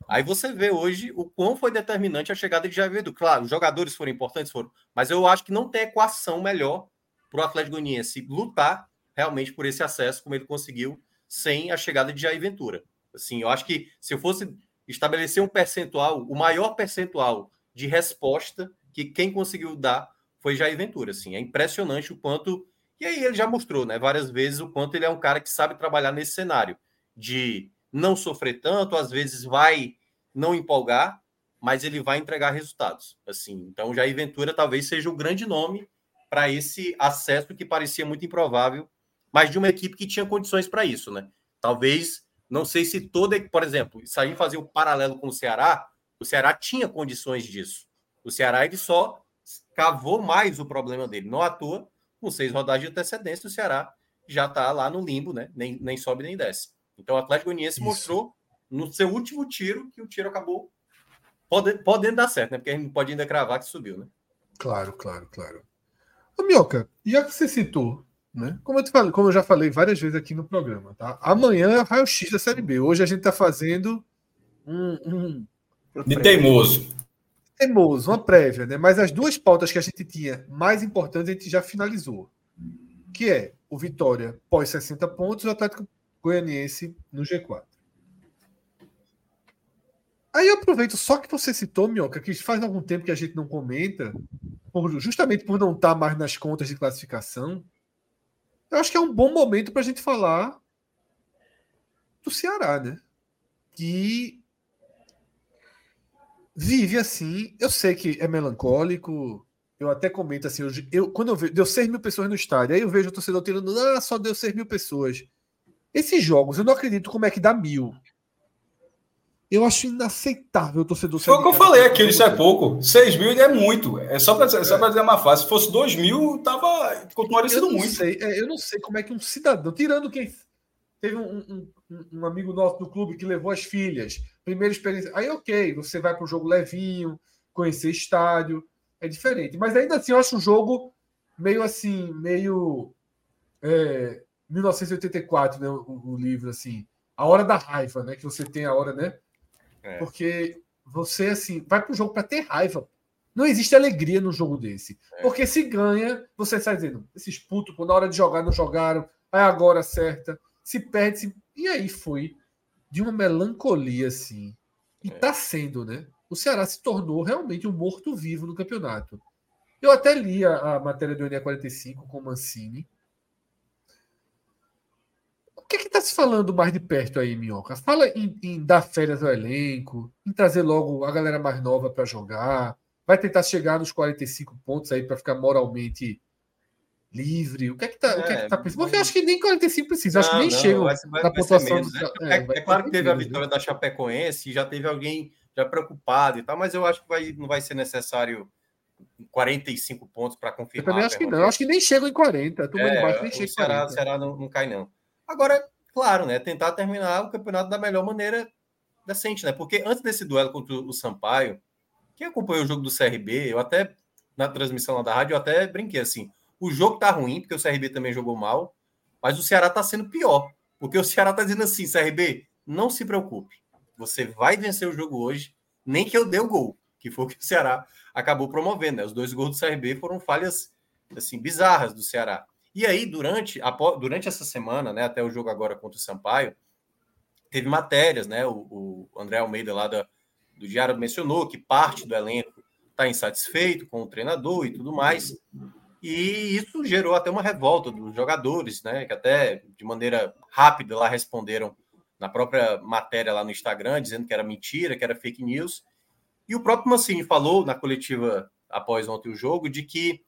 aí, você vê hoje o quão foi determinante a chegada de Jair Edu. Claro, os jogadores foram importantes, foram, mas eu acho que não tem equação melhor para o Atlético Goianiense lutar realmente por esse acesso, como ele conseguiu sem a chegada de Jair Ventura. Assim, eu acho que se eu fosse estabelecer um percentual, o maior percentual de resposta que quem conseguiu dar foi Jair Ventura. Assim, é impressionante o quanto. E aí ele já mostrou, né, várias vezes, o quanto ele é um cara que sabe trabalhar nesse cenário de não sofrer tanto, às vezes vai não empolgar, mas ele vai entregar resultados. Assim, então Jair Ventura talvez seja o grande nome para esse acesso que parecia muito improvável, mas de uma equipe que tinha condições para isso, né? Talvez, não sei se toda, por exemplo, se a gente fazer o um paralelo com o Ceará, o Ceará tinha condições disso. O Ceará ele só cavou mais o problema dele. Não à toa, com seis rodadas de antecedência, o Ceará já está lá no limbo, né? Nem, nem sobe nem desce. Então o Atlético Goianiense mostrou no seu último tiro que o tiro acabou podendo, podendo dar certo, né? Porque a gente não pode ainda cravar que subiu, né? Claro, claro, claro. Ô, Mioca, já que você citou, né? Como eu, falei, como eu já falei várias vezes aqui no programa, tá? Amanhã é o raio-x da Série B. Hoje a gente está fazendo um, um. De teimoso. Teimoso, uma prévia, né? Mas as duas pautas que a gente tinha mais importantes a gente já finalizou. Que é o Vitória pós 60 pontos e o Atlético Goianiense no G4. Aí eu aproveito só que você citou, Minhoca, que faz algum tempo que a gente não comenta, por, justamente por não estar mais nas contas de classificação. Eu acho que é um bom momento para a gente falar do Ceará, né? Que vive assim. Eu sei que é melancólico. Eu até comento assim, eu, eu quando eu vejo, deu 6 mil pessoas no estádio, aí eu vejo o torcedor tirando, ah, só deu 6 mil pessoas. Esses jogos, eu não acredito como é que dá mil. Eu acho inaceitável o torcedor. Foi o que eu falei aqui, isso é pouco. 6 mil é muito. É só para é. só dizer uma fase. Se fosse 2 mil, tava, continuaria sendo muito. Sei, é, eu não sei como é que um cidadão, tirando quem. Teve um, um, um, amigo nosso do clube que levou as filhas. Primeira experiência. Aí, ok, você vai para o jogo levinho, conhecer estádio. É diferente. Mas ainda assim, eu acho um jogo meio assim, meio. É, 1984, né? O, o livro, assim. A hora da raiva, né? Que você tem a hora, né? É. Porque você, assim, vai pro jogo para ter raiva. Não existe alegria no jogo desse. É. Porque se ganha, você sai dizendo, esses putos, na hora de jogar, não jogaram, aí agora acerta. Se perde, se... e aí foi de uma melancolia, assim. E é. tá sendo, né? O Ceará se tornou realmente um morto-vivo no campeonato. Eu até li a, a matéria do NE45 com o Mancini que é que está se falando mais de perto aí, Minhoca? Fala em, em, dar férias ao elenco, em trazer logo a galera mais nova para jogar. Vai tentar chegar nos 45 pontos aí para ficar moralmente livre? O que é que tá, é, o que é que tá pensando? Porque eu acho que nem 45 precisa, acho que nem chega na pontuação. Do... É, é, é, claro que teve a vitória da Chapecoense, já teve alguém já preocupado e tal, mas eu acho que vai, não vai ser necessário 45 pontos para confirmar. Eu também acho que não, eu acho que nem chegam em 40. A é, de baixo nem chega o Ceará, Ceará não, não cai, não. Agora, claro, né? Tentar terminar o campeonato da melhor maneira decente, né? Porque antes desse duelo contra o Sampaio, quem acompanhou o jogo do CRB, eu até, na transmissão lá da rádio, eu até brinquei assim: o jogo tá ruim, porque o CRB também jogou mal, mas o Ceará tá sendo pior. Porque o Ceará tá dizendo assim: CRB, não se preocupe. Você vai vencer o jogo hoje, nem que eu dê o gol, que foi o que o Ceará acabou promovendo. Né? Os dois gols do CRB foram falhas assim bizarras do Ceará. E aí, durante, durante essa semana, né, até o jogo agora contra o Sampaio, teve matérias, né? O, o André Almeida lá da, do Diário mencionou que parte do elenco está insatisfeito com o treinador e tudo mais. E isso gerou até uma revolta dos jogadores, né? Que até de maneira rápida lá responderam na própria matéria lá no Instagram, dizendo que era mentira, que era fake news. E o próprio Mancini falou na coletiva após ontem o jogo de que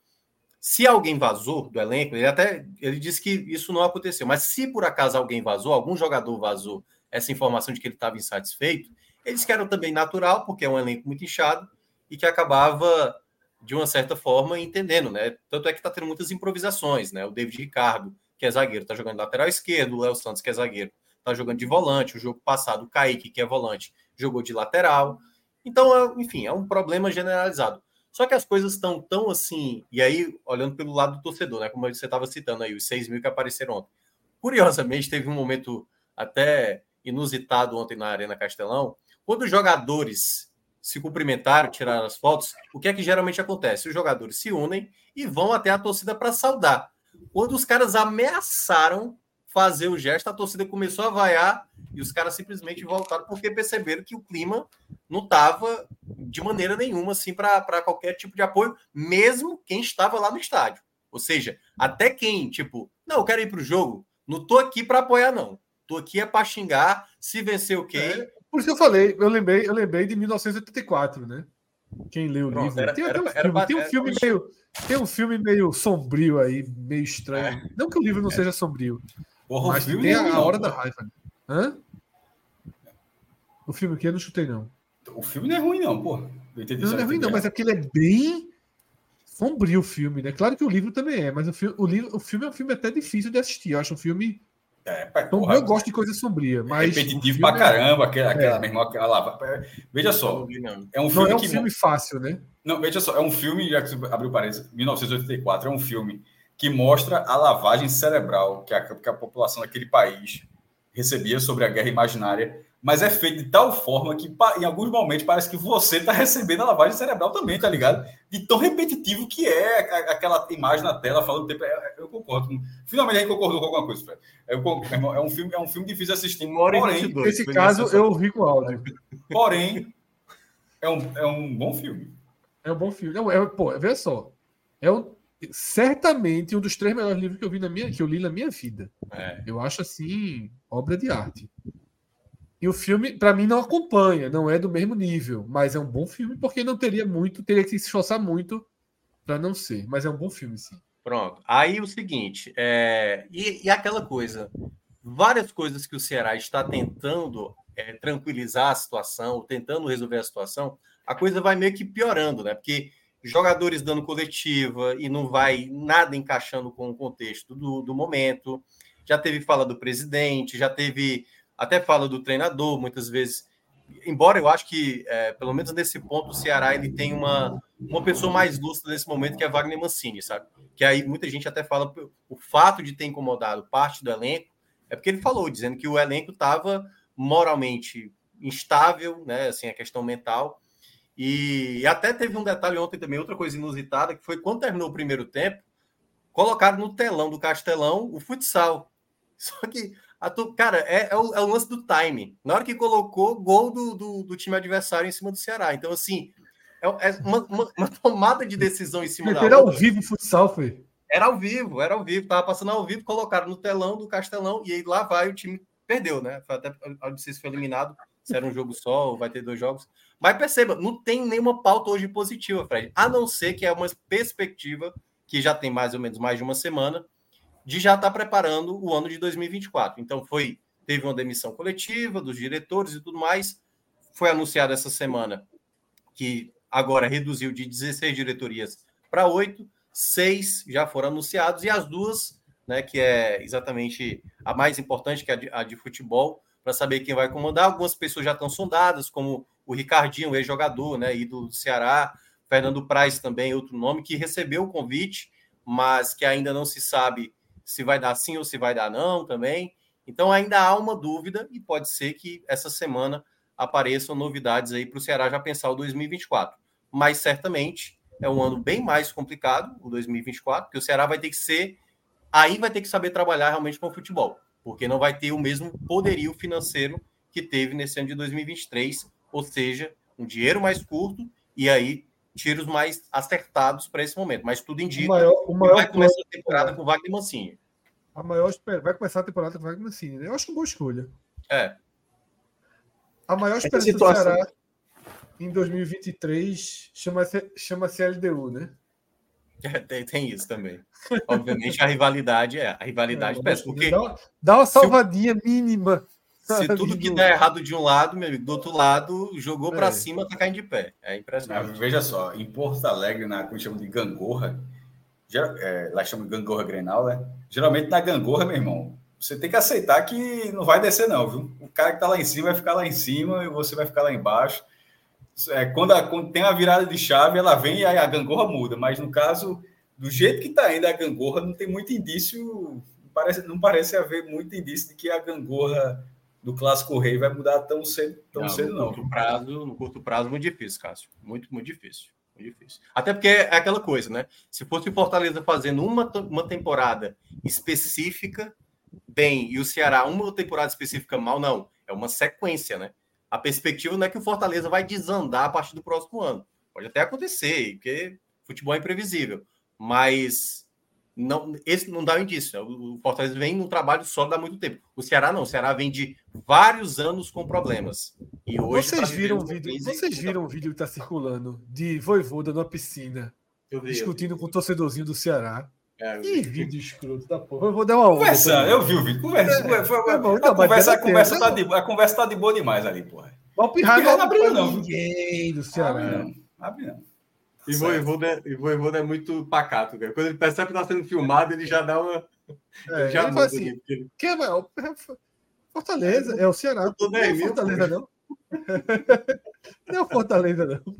se alguém vazou do elenco, ele até ele disse que isso não aconteceu, mas se por acaso alguém vazou, algum jogador vazou essa informação de que ele estava insatisfeito, eles que era também natural, porque é um elenco muito inchado e que acabava de uma certa forma entendendo, né? Tanto é que está tendo muitas improvisações, né? O David Ricardo, que é zagueiro, está jogando lateral esquerdo, o Léo Santos, que é zagueiro, está jogando de volante, o jogo passado, o Kaique, que é volante, jogou de lateral. Então, é, enfim, é um problema generalizado. Só que as coisas estão tão assim, e aí, olhando pelo lado do torcedor, né? Como você estava citando aí, os 6 mil que apareceram ontem. Curiosamente, teve um momento até inusitado ontem na Arena Castelão. Quando os jogadores se cumprimentaram, tiraram as fotos, o que é que geralmente acontece? Os jogadores se unem e vão até a torcida para saudar. Quando os caras ameaçaram fazer o gesto, a torcida começou a vaiar e os caras simplesmente voltaram porque perceberam que o clima não estava de maneira nenhuma assim para qualquer tipo de apoio, mesmo quem estava lá no estádio. Ou seja, até quem, tipo, não, eu quero ir para o jogo, não tô aqui para apoiar, não. Tô aqui é para xingar, se vencer o quê? É, por isso que eu falei, eu lembrei, eu lembrei de 1984, né? Quem leu o Pronto, livro. Era, tem, era, um filme, era, tem um filme meio. Tem um filme meio sombrio aí, meio estranho. É. Não que o livro não é. seja sombrio. Porra, mas tem a, a hora da raiva. Hã? O filme que eu não chutei, não. O filme não é ruim, não, pô. Não, não é ruim, não, mas é porque ele é bem sombrio o filme, né? Claro que o livro também é, mas o filme, o, livro, o filme é um filme até difícil de assistir. Eu acho um filme. É, então, porra, eu gosto de coisa sombria, mas. Repetitivo pra é caramba, aquela, aquela é. mesma. Aquela, veja só. É um filme, não é um que, filme fácil, né? Não, veja só, é um filme, já que abriu parênteses, 1984, é um filme que mostra a lavagem cerebral que a, que a população daquele país recebia sobre a guerra imaginária, mas é feito de tal forma que em alguns momentos parece que você está recebendo a lavagem cerebral também, tá ligado? De tão repetitivo que é aquela imagem na tela falando tempo. É, eu concordo. Finalmente a gente concordou com alguma coisa, eu, é um filme, é um filme difícil de assistir. Porém, nesse caso eu ri com o áudio. Porém, é um, é um bom filme. É um bom filme. Não, é, pô, vê só. É um, certamente um dos três melhores livros que eu vi na minha, que eu li na minha vida. É. Eu acho assim obra de arte. E o filme, para mim, não acompanha, não é do mesmo nível, mas é um bom filme porque não teria muito, teria que se esforçar muito para não ser. Mas é um bom filme, sim. Pronto. Aí o seguinte, é... e, e aquela coisa, várias coisas que o Ceará está tentando é, tranquilizar a situação, tentando resolver a situação, a coisa vai meio que piorando, né? Porque jogadores dando coletiva e não vai nada encaixando com o contexto do, do momento. Já teve fala do presidente, já teve até fala do treinador, muitas vezes. Embora eu acho que, é, pelo menos nesse ponto, o Ceará ele tem uma, uma pessoa mais lúcida nesse momento, que é Wagner Mancini, sabe? Que aí muita gente até fala o fato de ter incomodado parte do elenco é porque ele falou, dizendo que o elenco estava moralmente instável, né? Assim, a questão mental, e até teve um detalhe ontem também, outra coisa inusitada, que foi quando terminou o primeiro tempo, colocaram no telão do Castelão o futsal. Só que, a tu, cara, é, é, o, é, o, lance do time. Na hora que colocou, gol do, do, do time adversário em cima do Ceará. Então, assim, é, é uma, uma, uma, tomada de decisão em cima da Era ao vivo o futsal, foi? Era ao vivo, era ao vivo. Tava passando ao vivo, colocaram no telão do Castelão e aí lá vai o time perdeu, né? Foi até, não sei se foi eliminado, se era um jogo só ou vai ter dois jogos. Mas perceba, não tem nenhuma pauta hoje positiva, Fred, a não ser que é uma perspectiva que já tem mais ou menos mais de uma semana, de já estar tá preparando o ano de 2024. Então foi teve uma demissão coletiva dos diretores e tudo mais. Foi anunciado essa semana que agora reduziu de 16 diretorias para oito, seis já foram anunciados e as duas, né, que é exatamente a mais importante, que é a de, a de futebol, para saber quem vai comandar. Algumas pessoas já estão sondadas, como o Ricardinho, ex-jogador, né, ídolo do Ceará, Fernando Praz também, outro nome, que recebeu o convite, mas que ainda não se sabe se vai dar sim ou se vai dar não também. Então ainda há uma dúvida e pode ser que essa semana apareçam novidades aí para o Ceará já pensar o 2024. Mas certamente é um ano bem mais complicado, o 2024, porque o Ceará vai ter que ser. Aí vai ter que saber trabalhar realmente com o futebol, porque não vai ter o mesmo poderio financeiro que teve nesse ano de 2023, ou seja, um dinheiro mais curto e aí tiros mais acertados para esse momento. Mas tudo indica o maior, o maior que vai começar a temporada com o Wagner Mancini. A maior vai começar a temporada com o Wagner Mancini. Né? Eu acho uma boa escolha. É. A maior esperança do Ceará em 2023 chama-se chama LDU, né? É, tem, tem, isso também. Obviamente a rivalidade é a rivalidade é, peça, porque dá, dá uma salvadinha se, mínima. Se tudo que der errado de um lado, meu amigo, do outro lado, jogou é. para cima, tá caindo de pé. É impressionante. veja só, em Porto Alegre, na como chama de gangorra, é, lá chama de gangorra Grenal, né? Geralmente na gangorra, meu irmão, você tem que aceitar que não vai descer, não, viu? O cara que tá lá em cima vai ficar lá em cima e você vai ficar lá embaixo. É, quando, a, quando tem a virada de chave, ela vem e a gangorra muda. Mas no caso, do jeito que está indo a gangorra, não tem muito indício, parece, não parece haver muito indício de que a gangorra do Clássico Rei vai mudar tão cedo, tão não, cedo, no não. Curto prazo, no curto prazo, muito difícil, Cássio. Muito, muito difícil. Muito difícil. Até porque é aquela coisa, né? Se fosse o Fortaleza fazendo uma, uma temporada específica bem e o Ceará uma temporada específica mal, não. É uma sequência, né? A perspectiva não é que o Fortaleza vai desandar a partir do próximo ano. Pode até acontecer, porque futebol é imprevisível. Mas não, esse não dá um indício. Né? O Fortaleza vem num trabalho sólido há muito tempo. O Ceará não. O Ceará vem de vários anos com problemas. E hoje vocês viram o vídeo? Vocês viram o vídeo que está circulando de Voivoda numa piscina discutindo com o torcedorzinho do Ceará? É, que vídeo escroto da porra. Eu vou dar uma. Conversa, eu vi o vídeo. Conversa. É, foi, é bom, a, não, conversa, a, conversa tá de, a conversa tá de boa demais ali, porra. O Pirra não abriu, não. Ninguém do Ceará. Abre não. Abre não. E Voivoda é, é muito pacato, cara. Quando ele percebe que está sendo filmado, ele já dá uma. É, já ele assim, ali, porque... Quem é maior? Fortaleza, é o Ceará. Não é Fortaleza, não. não é o Fortaleza, não.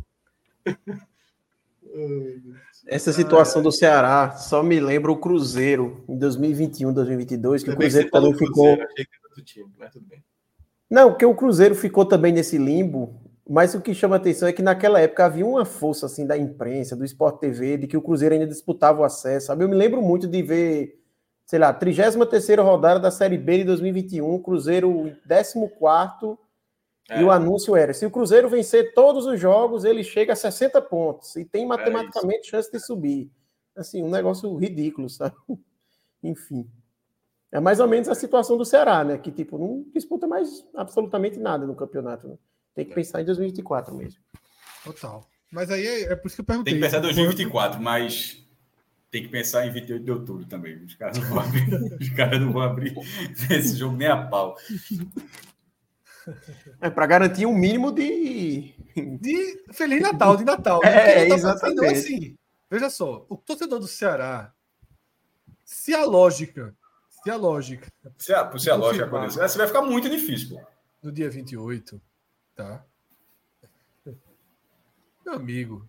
Essa situação do Ceará só me lembra o Cruzeiro em 2021, 2022, que o Cruzeiro também ficou. Não, porque o Cruzeiro ficou também nesse limbo, mas o que chama atenção é que naquela época havia uma força assim da imprensa, do Sport TV, de que o Cruzeiro ainda disputava o acesso. Sabe? Eu me lembro muito de ver, sei lá, 33 rodada da Série B de 2021, Cruzeiro 14 é. E o anúncio era: se o Cruzeiro vencer todos os jogos, ele chega a 60 pontos e tem é matematicamente é chance de subir. Assim, um negócio ridículo, sabe? Enfim. É mais ou menos a situação do Ceará, né? Que, tipo, não disputa mais absolutamente nada no campeonato. Né? Tem que pensar em 2024 mesmo. Total. Mas aí é, é por isso que eu perguntei. Tem que pensar em 2024, mas tem que pensar em 28 de outubro também. Os caras não vão abrir, os caras não vão abrir esse jogo nem a pau. É para garantir um mínimo de. De Feliz Natal, de Natal. Né? É, exatamente. Então, assim, veja só, o torcedor do Ceará, se a lógica. Se a lógica. Se a, se a lógica acontecer, você vai ficar muito difícil, pô. No dia 28, tá? Meu amigo.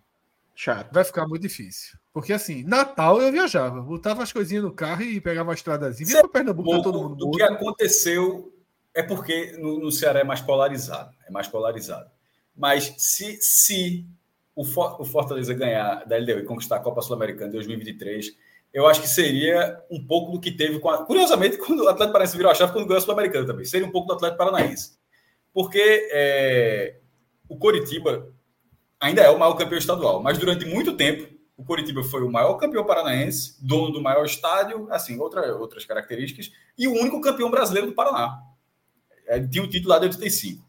Chato. Vai ficar muito difícil. Porque assim, Natal eu viajava, botava as coisinhas no carro e pegava a estradazinha, vinha para Pernambuco, todo mundo. O que aconteceu é porque no, no, Ceará é mais polarizado, é mais polarizado. Mas se, se o, For, o Fortaleza ganhar da LDU e conquistar a Copa Sul-Americana em 2023, eu acho que seria um pouco do que teve com a... Curiosamente, quando o Atlético Paranaense virou a chave, quando ganhou a Sul-Americana também. Seria um pouco do Atlético Paranaense. Porque é, o Coritiba ainda é o maior campeão estadual, mas durante muito tempo o Coritiba foi o maior campeão paranaense, dono do maior estádio, assim, outra, outras características, e o único campeão brasileiro do Paraná é, tinha o título lá de 85.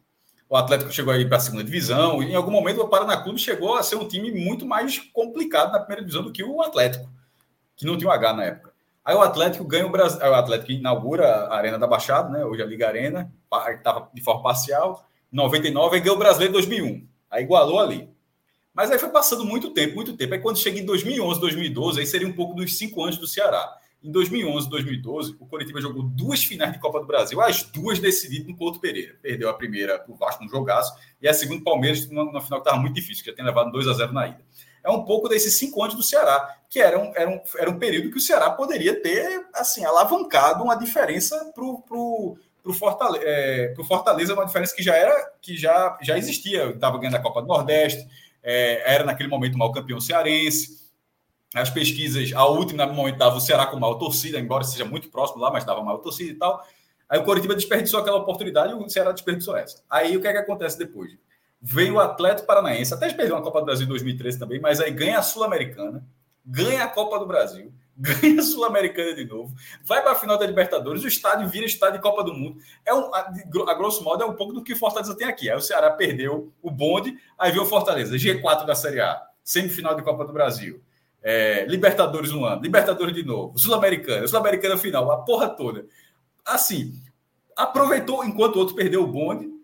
O Atlético chegou aí para a segunda divisão, e em algum momento o Paraná Clube chegou a ser um time muito mais complicado na primeira divisão do que o Atlético. que não tinha o H na época. Aí o Atlético ganha o Brasil, o Atlético inaugura a Arena da Baixada, né? Hoje a Liga Arena, estava de forma parcial. 99 e ganhou o Brasileiro em 2001. Aí igualou ali. Mas aí foi passando muito tempo, muito tempo. Aí quando chega em 2011, 2012, aí seria um pouco dos cinco anos do Ceará. Em 2011, 2012, o Coritiba jogou duas finais de Copa do Brasil, as duas decididas no Couto Pereira. Perdeu a primeira para o Vasco no jogaço e a segunda Palmeiras no final que estava muito difícil, que já tinha levado 2 a 0 na ida. É um pouco desses cinco anos do Ceará, que era um, era um, era um período que o Ceará poderia ter assim alavancado uma diferença para o para o Fortaleza, é, Fortaleza, uma diferença que já era que já, já existia. Estava ganhando a Copa do Nordeste, é, era naquele momento maior campeão cearense. As pesquisas, a última no momento dava o Ceará com maior torcida, embora seja muito próximo lá, mas dava maior torcida e tal. Aí o Coritiba desperdiçou aquela oportunidade e o Ceará desperdiçou essa. Aí o que é que acontece depois? Vem o Atlético Paranaense, até perdeu a Copa do Brasil em 2013 também, mas aí ganha a Sul-Americana, ganha a Copa do Brasil, ganha a Sul-Americana de novo, vai para a final da Libertadores, o estádio vira estádio de Copa do Mundo. É um, a, a, grosso modo, é um pouco do que Fortaleza tem aqui. Aí o Ceará perdeu o bonde, aí veio o Fortaleza, G4 da Série A, semifinal de Copa do Brasil. É, Libertadores um ano, Libertadores de novo, Sul-Americana, Sul-Americana final, a porra toda. Assim, aproveitou enquanto o outro perdeu o bonde,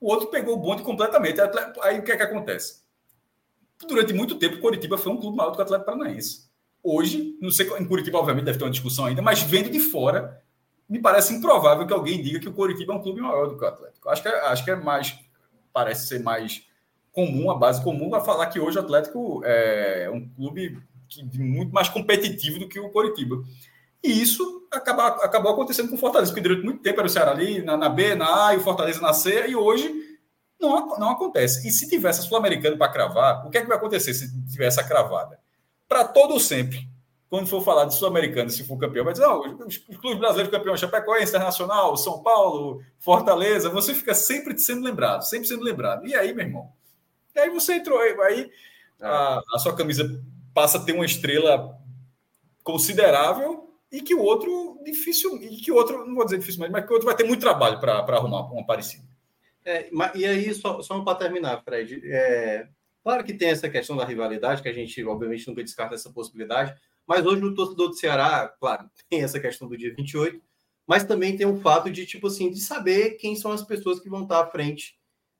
o outro pegou o bonde completamente. Aí o que é que acontece? Durante muito tempo, o Coritiba foi um clube maior do que o Atlético Paranaense Hoje, não sei, em Curitiba, obviamente, deve ter uma discussão ainda, mas vendo de fora, me parece improvável que alguém diga que o Curitiba é um clube maior do que o Atlético. Acho que, é, acho que é mais, parece ser mais comum, a base comum, a falar que hoje o Atlético é um clube que, muito mais competitivo do que o Coritiba. E isso acaba, acabou acontecendo com o Fortaleza, porque durante muito tempo era o Ceará ali na, na B, na A e o Fortaleza na C, e hoje não, não acontece. E se tivesse a Sul-Americana para cravar, o que é que vai acontecer se tivesse a cravada? para todo sempre. Quando for falar de Sul-Americano, se for campeão, vai dizer, não, os, clubes brasileiros campeões, Chapecoense, Internacional, São Paulo, Fortaleza, você fica sempre sendo lembrado, sempre sendo lembrado. E aí, meu irmão? E aí você entrou, aí a, a sua camisa passa a ter uma estrela considerável e que o outro difícil, e que o outro, não vou dizer dificilmente, mas que o outro vai ter muito trabalho para arrumar uma parecida. É, e aí, só, só para terminar, Fred, é, Claro que tem essa questão da rivalidade, que a gente, obviamente, nunca descarta essa possibilidade, mas hoje o torcedor do Ceará, claro, tem essa questão do dia 28, mas também tem um fato de, tipo assim, de saber quem são as pessoas que vão estar à frente,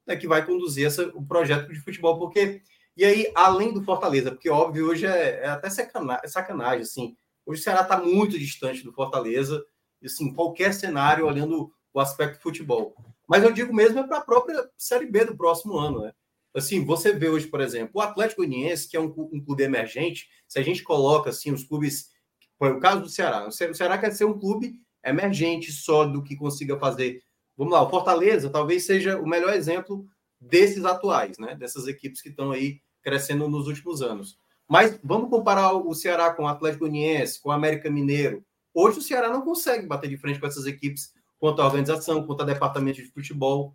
né, que vai conduzir essa, o projeto de futebol, porque, e aí, além do Fortaleza, porque, óbvio, hoje é, é até sacanagem, é sacanagem, assim, hoje o Ceará está muito distante do Fortaleza, assim, qualquer cenário, olhando o aspecto futebol. Mas eu digo mesmo é para a própria Série B do próximo ano, né? Assim, você vê hoje, por exemplo, o Atlético Goianiense, que é um, um clube emergente, se a gente coloca assim os clubes, foi o caso do Ceará, o Ceará quer ser um clube emergente, sólido, que consiga fazer. Vamos lá, o Fortaleza talvez seja o melhor exemplo desses atuais, né? Dessas equipes que estão aí crescendo nos últimos anos. Mas vamos comparar o Ceará com o Atlético Goianiense, com o América Mineiro. Hoje o Ceará não consegue bater de frente com essas equipes quanto à organização, quanto a departamento de futebol.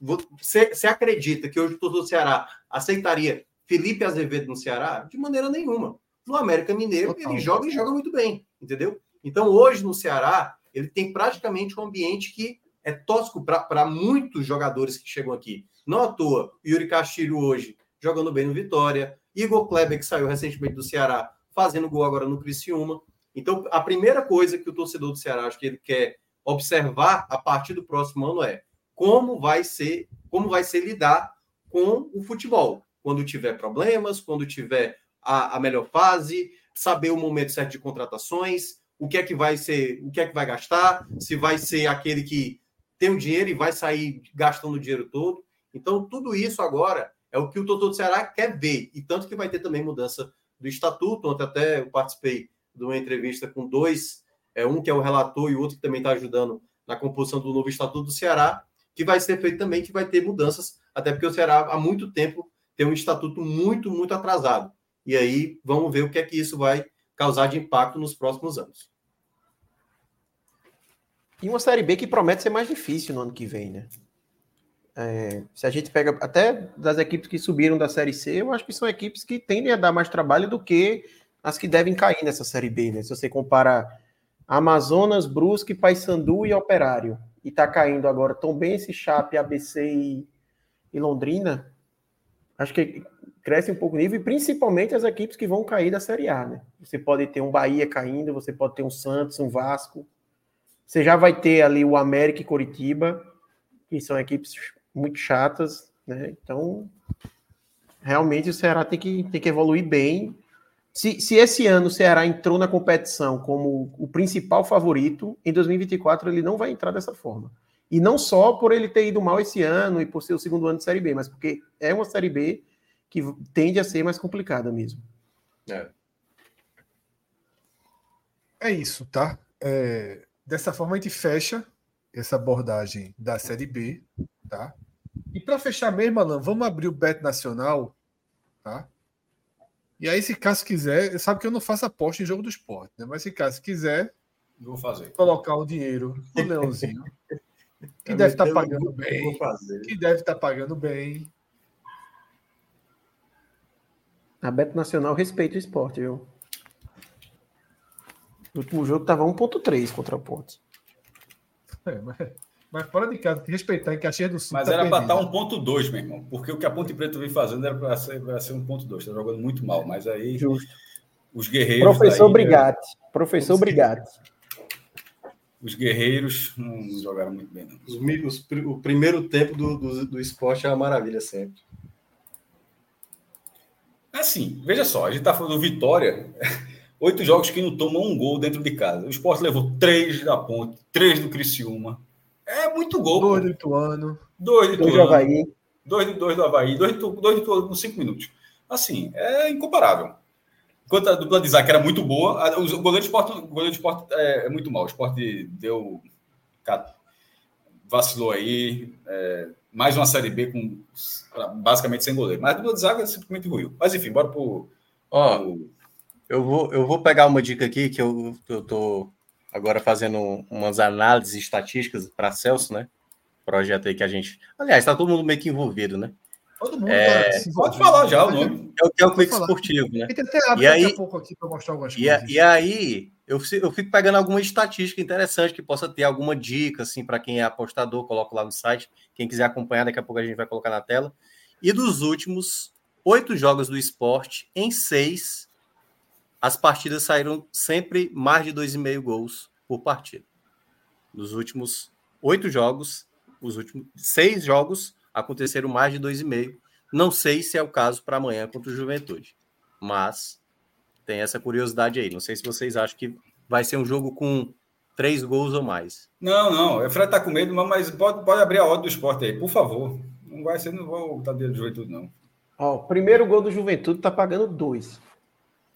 Você, você acredita que hoje o torcedor do Ceará aceitaria Felipe Azevedo no Ceará? De maneira nenhuma. No América Mineiro, Total. ele joga e joga muito bem, entendeu? Então, hoje no Ceará, ele tem praticamente um ambiente que é tóxico para muitos jogadores que chegam aqui. Não à toa, Yuri Castilho hoje jogando bem no Vitória, Igor Kleber, que saiu recentemente do Ceará, fazendo gol agora no Criciúma. Então, a primeira coisa que o torcedor do Ceará acho que ele quer observar a partir do próximo ano é como vai ser, como vai ser lidar com o futebol. Quando tiver problemas, quando tiver a, a melhor fase, saber o momento certo de contratações, o que é que vai ser, o que é que vai gastar, se vai ser aquele que tem o dinheiro e vai sair gastando o dinheiro todo. Então, tudo isso agora é o que o Totô do Ceará quer ver. E tanto que vai ter também mudança do estatuto. Ontem até eu participei de uma entrevista com dois, é, um que é o relator e outro que também está ajudando na composição do novo estatuto do Ceará que vai ser feito também, que vai ter mudanças, até porque o Ceará há muito tempo tem um estatuto muito, muito atrasado. E aí vamos ver o que é que isso vai causar de impacto nos próximos anos. E uma Série B que promete ser mais difícil no ano que vem, né? É, se a gente pega até das equipes que subiram da Série C, eu acho que são equipes que tendem a dar mais trabalho do que as que devem cair nessa Série B, né? Se você compara Amazonas, Brusque, Paysandu e Operário e está caindo agora Tombense, Chape, ABC e, e Londrina, acho que cresce um pouco o nível, e principalmente as equipes que vão cair da Série A, né? Você pode ter um Bahia caindo, você pode ter um Santos, um Vasco. Você já vai ter ali o América e Coritiba, que são equipes muito chatas, né? Então, realmente o Ceará tem que, tem que evoluir bem. Se, se esse ano o Ceará entrou na competição como o principal favorito, em 2024 ele não vai entrar dessa forma. E não só por ele ter ido mal esse ano e por ser o segundo ano de Série B, mas porque é uma Série B que tende a ser mais complicada mesmo. É, é isso, tá? É, dessa forma a gente fecha essa abordagem da Série B, tá? E para fechar mesmo, Alan, vamos abrir o Bet Nacional, tá? E aí, se caso quiser, sabe que eu não faço aposta em jogo do esporte, né? Mas se caso quiser, vou fazer. Colocar o dinheiro no Leãozinho. que deve estar tá pagando bem. Que deve estar tá pagando bem. A Beto Nacional respeita o esporte, viu? O último jogo tava 1.3 contra o Pontos. É, mas, mas, fora de casa, respeitar em Caxias do Sul. Mas tá era para estar 1.2, meu irmão. Porque o que a Ponte Preta vem fazendo era para ser, ser 1.2. Está jogando muito mal. Mas aí. Justo. Os guerreiros. Professor Brigatti. Professor Brigatti. Os guerreiros não jogaram muito bem, não. Os, os, o primeiro tempo do, do, do esporte é uma maravilha sempre. Assim, veja só, a gente está falando do Vitória, oito jogos que não tomam um gol dentro de casa. O Sport levou três da Ponte, três do Criciúma. É muito gol. Dois do Ituano. Dois do Ituano. Dois do Havaí. Dois, dois do Havaí. Dois do, dois do Ituano com cinco minutos. Assim, é incomparável. Enquanto a dupla de Isaac era muito boa, o goleiro de esporte, o goleiro de esporte é, é, muito mal. O esporte deu. vacilou aí. É, mais uma Série B com basicamente sem goleiro. Mas a dupla de zaga é simplesmente ruim. Mas enfim, bora pro. Ó, pro... eu, vou, eu vou pegar uma dica aqui que eu, eu tô agora fazendo umas análises estatísticas para Celso, né? Projeto aí que a gente. Aliás, está todo mundo meio que envolvido, né? Todo mundo é... tá Pode falar já o nome. É o que é o clique esportivo, né? E aí, daqui a pouco aqui para mostrar algumas e, coisas. E aí, eu, eu fico pegando alguma estatística interessante que possa ter alguma dica, assim, para quem é apostador, coloco lá no site. Quem quiser acompanhar, daqui a pouco a gente vai colocar na tela. E dos últimos oito jogos do esporte, em seis, as partidas saíram sempre mais de dois e meio gols por partida. Nos últimos oito jogos, os últimos seis jogos aconteceram mais de dois e meio. Não sei se é o caso para amanhã contra o Juventude, mas tem essa curiosidade aí. Não sei se vocês acham que vai ser um jogo com três gols ou mais. Não, não. O Fred tá com medo, mas pode, pode abrir a ordem do esporte aí, por favor. Não vai ser, não vou estar dentro do Juventude, não. Ó, o primeiro gol do Juventude tá pagando dois.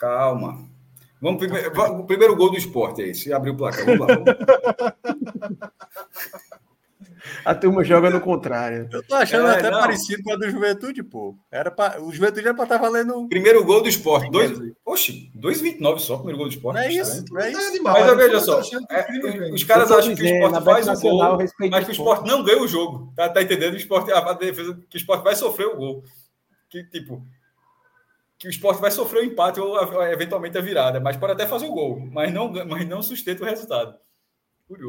Calma. Vamos primeiro, o primeiro gol do esporte aí, se abrir o placar. Vamos lá. Vamos. A turma joga no contrário. Eu tô achando é, até não. parecido com a do Juventude, pô. Era pra, o Juventude era pra estar tá valendo. Primeiro gol do esporte. Dois, oxi, 2,29 só, primeiro gol do esporte. Não é isso, não é isso. Mas, mas veja só, é, os caras acham que o esporte faz o gol, mas que o esporte não ganha o jogo. Tá, tá entendendo? O esporte, a defesa, que o esporte vai sofrer o gol. Que, tipo, que o esporte vai sofrer o empate ou eventualmente a virada, mas pode até fazer o gol, mas não, mas não sustenta o resultado.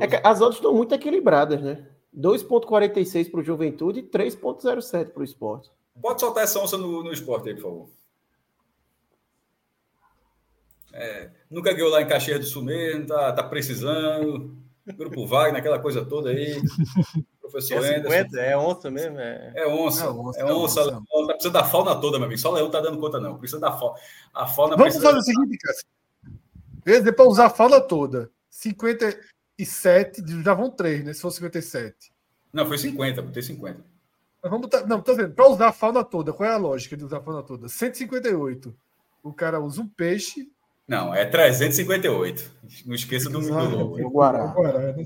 É as outras estão muito equilibradas, né? 2,46 para o Juventude e 3,07 para o esporte. Pode soltar essa onça no, no esporte aí, por favor. É, nunca ganhou lá em Caxias do Sul mesmo, tá, tá precisando. Grupo Wagner, aquela coisa toda aí. Professor é, 50, é onça mesmo? É, é onça. É onça, é onça, é onça. Leão, tá precisando da fauna toda, meu amigo. Só o Leão tá dando conta, não. Precisa da fauna. A fauna Vamos fazer o seguinte, cara. Para usar a fauna toda. 50, 57, já vão 3, né? Se for 57. Não, foi 50, botei 50. Mas vamos botar, não, tô vendo. Para usar a fauna toda, qual é a lógica de usar a fauna toda? 158. O cara usa um peixe. Não, é 358. Não esqueça do mundo O Guará. Guará né?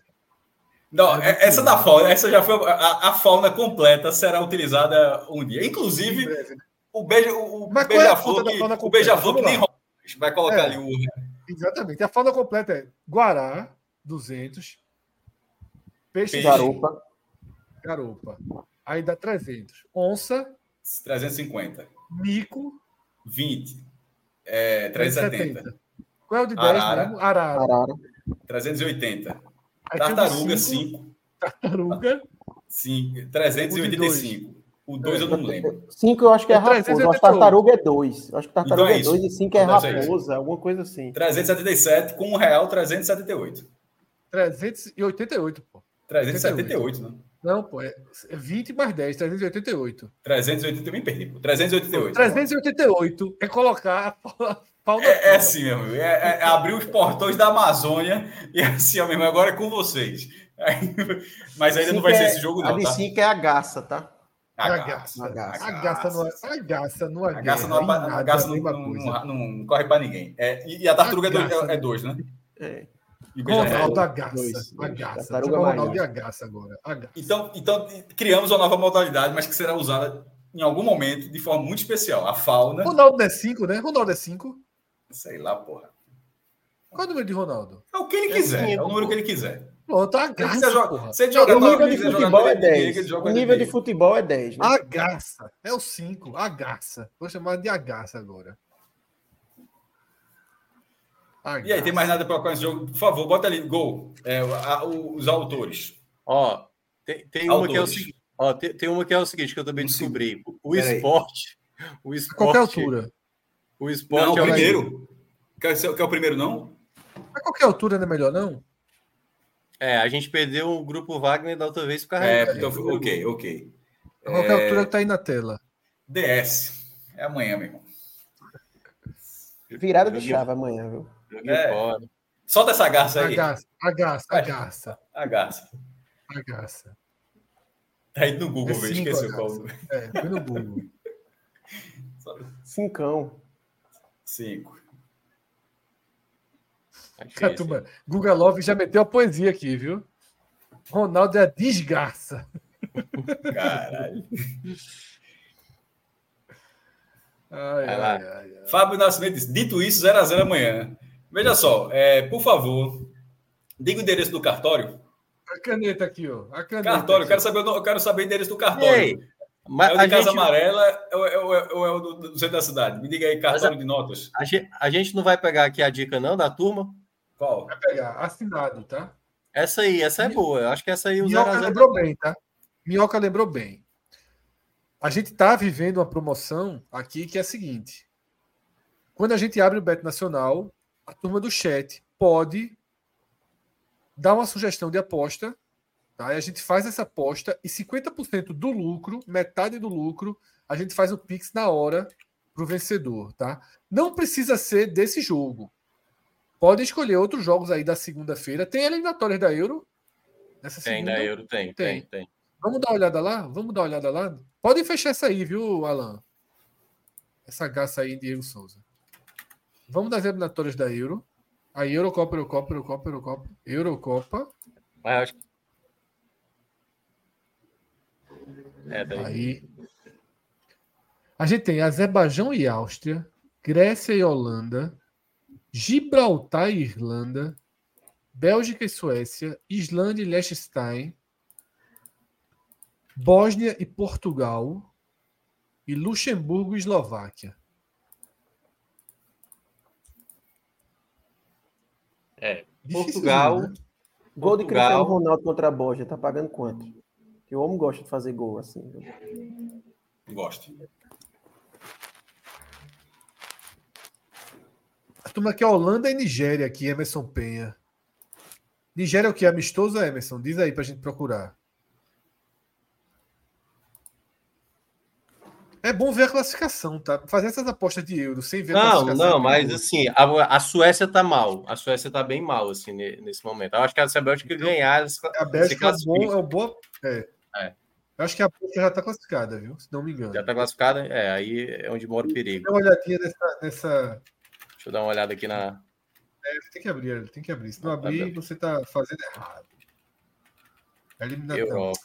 Não, é, essa da fauna, essa já foi. A, a, fauna completa será utilizada um dia. Inclusive, né? o beija, o, o beija-flor que, o beija-flor que nem vai colocar é, ali o. Exatamente. A fauna completa é Guará, 200. Peixe, Peixe. garupa. Garupa. Aí dá 300. Onça. 350. Mico. 20. É, 370. Qual é o de 10 Arara. mesmo? Arara. Arara. 380. Aí Tartaruga, 5. Tartaruga. 5. 385. O 2 eu não lembro. 5 eu acho que é, é Raposa. Eu acho que Tartaruga é 2. Eu acho que Tartaruga então é 2 e 5 é então é Raposa, alguma coisa assim. 377 com o real 378. 388, pô. 378, né? Não, pô, é 20 mais 10, 388. 388 me perdi, pô. 388. 388 é colocar pau é, é assim mesmo. É, é, é, abrir os portões da Amazônia e é assim mesmo. Agora é com vocês. Mas ainda não vai ser esse jogo, não. A de 5 tá? é a gaça, tá? A gaça. A gaça. A gaça não a gaça não a gaça não, a gaça não, não, não, corre para ninguém. É, e a tartaruga é dois, né? É. Ronaldo Agaça. Agaça. Ronaldo e Agaça agora. Agaça. Então, então, criamos uma nova modalidade, mas que será usada em algum momento de forma muito especial. A fauna. Ronaldo é 5, né? Ronaldo é 5. Sei lá, porra. Qual é o número de Ronaldo? É o que ele quiser. É, é o número que ele quiser. Pronto, a gaça, joga, Se ele joga o nível de futebol é 10. O nível de futebol é 10. Né? A gaça. É o 5. A gaça. Vou chamar de agaça agora. A e aí, tem mais nada para colocar nesse jogo? Por favor, bota ali, gol. É, a, os autores. Ó, tem, tem uma que é o seguinte. Ó, tem, tem, uma que é o seguinte que eu também descobri. O esporte. O esporte. A qualquer altura. O esporte não, é o primeiro. Quer, quer o primeiro, não? A qualquer altura não é melhor, não? É, a gente perdeu o grupo Wagner da outra vez por causa É, então, ok, ok. A qualquer é... altura que tá aí na tela. DS. É amanhã, meu irmão. Virada de chave amanhã, viu? É. Solta essa garça aí. A garça, a garça, a garça. A garça. A garça. Tá aí no Google, é velho. Esqueceu qual. É, foi no Google. Cincão. Cinco. Tá turma, Guga Love já meteu a poesia aqui, viu? Ronaldo é a desgraça. Caralho. Ai, ai, ai, ai, Fábio Nascimento disse: dito isso, 0x0 amanhã. Veja só, é, por favor, diga o endereço do cartório. A caneta aqui, ó. A caneta cartório, eu quero, saber, eu quero saber o endereço do cartório. Ei, mas é o de Casa gente... Amarela ou é, ou é, ou é o do, do, centro da cidade? Me diga aí, cartório a, de notas. A gente, a gente não vai pegar aqui a dica, não, da turma? Qual? Vai pegar, assinado, tá? Essa aí, essa é boa. Eu acho que essa aí o Minhoca lembrou bem, tá? Minhoca lembrou bem. A gente está vivendo uma promoção aqui que é a seguinte: quando a gente abre o Bet Nacional, a turma do chat pode dar uma sugestão de aposta, tá? E a gente faz essa aposta e 50% do lucro, metade do lucro, a gente faz o Pix na hora para o vencedor, tá? Não precisa ser desse jogo. Pode escolher outros jogos aí da segunda-feira. Tem eliminatórias da Euro? Nessa tem segunda? da Euro, tem, tem, tem, tem. Vamos dar uma olhada lá? Vamos dar uma olhada lá? Pode fechar essa aí, viu, Alan? Essa gaça aí, Diego Souza. Vamos das eliminatórias da Euro. A Eurocopa, Eurocopa, Eurocopa, Eurocopa, Eurocopa. Mas acho que. É, daí. Aí. A gente tem Azerbaijão e Áustria, Grécia e Holanda, Gibraltar e Irlanda, Bélgica e Suécia, Islândia e Liechtenstein, Bósnia e Portugal e Luxemburgo e Eslováquia. É, Portugal. Né? Gol de Cristiano Ronaldo contra a Bósnia, tá pagando quanto? Que o homem gosta de fazer gol assim. Gosto. A turma aqui é Holanda e Nigéria aqui, Emerson Penha. Nigéria é o que? Amistoso, Emerson? Diz aí pra gente procurar. É bom ver a classificação, tá? Fazer essas apostas de euro sem ver não, a classificação. Não, não, mas assim, a, a, Suécia tá mal. A Suécia tá bem mal, assim, nesse momento. Eu acho que a Bélgica então, ganhar. A Bélgica é bom, é boa. É. é. Eu acho que a Bélgica já tá classificada, viu? Se não me engano. Já tá classificada? É, aí é onde mora o perigo. Dá uma olhadinha nessa, nessa. Deixa eu dar uma olhada aqui na. É, tem que abrir, tem que abrir. Se não abrir, você tá fazendo errado. Eliminação. Europa.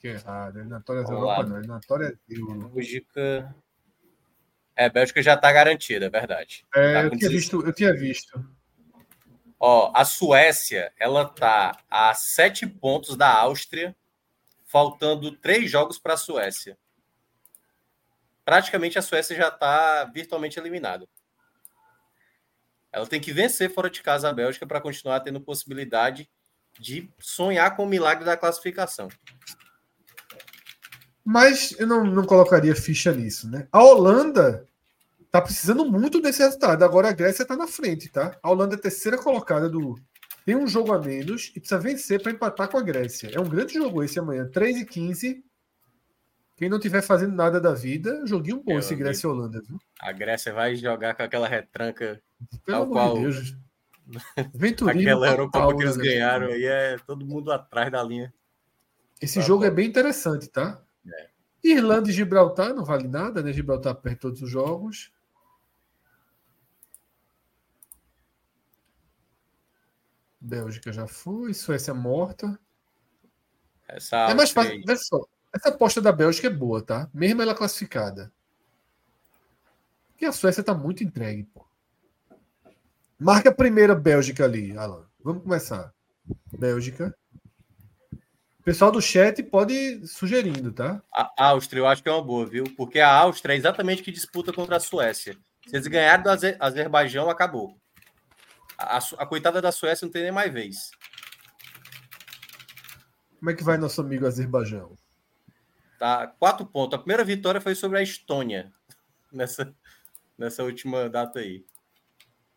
Que é errado. Eliminatórias Europa não. Eliminatórias Euro. Bélgica. É, Bélgica já está garantida, é verdade. É, tá eu, tinha visto, eu tinha visto. Ó, a Suécia, ela tá a sete pontos da Áustria, faltando três jogos para a Suécia. Praticamente a Suécia já está virtualmente eliminada. Ela tem que vencer fora de casa a Bélgica para continuar tendo possibilidade de sonhar com o milagre da classificação. Mas eu não, não colocaria ficha nisso, né? A Holanda tá precisando muito desse resultado. Agora a Grécia está na frente, tá? A Holanda é terceira colocada do. Tem um jogo a menos e precisa vencer para empatar com a Grécia. É um grande jogo esse amanhã. 3 e 15. Quem não tiver fazendo nada da vida, joguinho bom esse Grécia e Holanda, viu? A Grécia vai jogar com aquela retranca Pelo amor qual... de Deus. Aquela Eurocopa que eles né? ganharam aí é todo mundo atrás da linha. Esse jogo é bem interessante, tá? É. Irlanda e Gibraltar não vale nada, né? Gibraltar perde todos os jogos. Bélgica já foi, Suécia morta. Essa é mais fácil. Veja só, essa aposta da Bélgica é boa, tá? Mesmo ela classificada. Porque a Suécia tá muito entregue, pô. Marca a primeira Bélgica ali, Alan. Vamos começar. Bélgica. O pessoal do chat pode ir sugerindo, tá? A Áustria eu acho que é uma boa, viu? Porque a Áustria é exatamente que disputa contra a Suécia. Se eles ganharem do Azer Azerbaijão, acabou. A, a, coitada da Suécia não tem nem mais vez. Como é que vai nosso amigo Azerbaijão? Tá, quatro pontos. A primeira vitória foi sobre a Estônia nessa, nessa última data aí.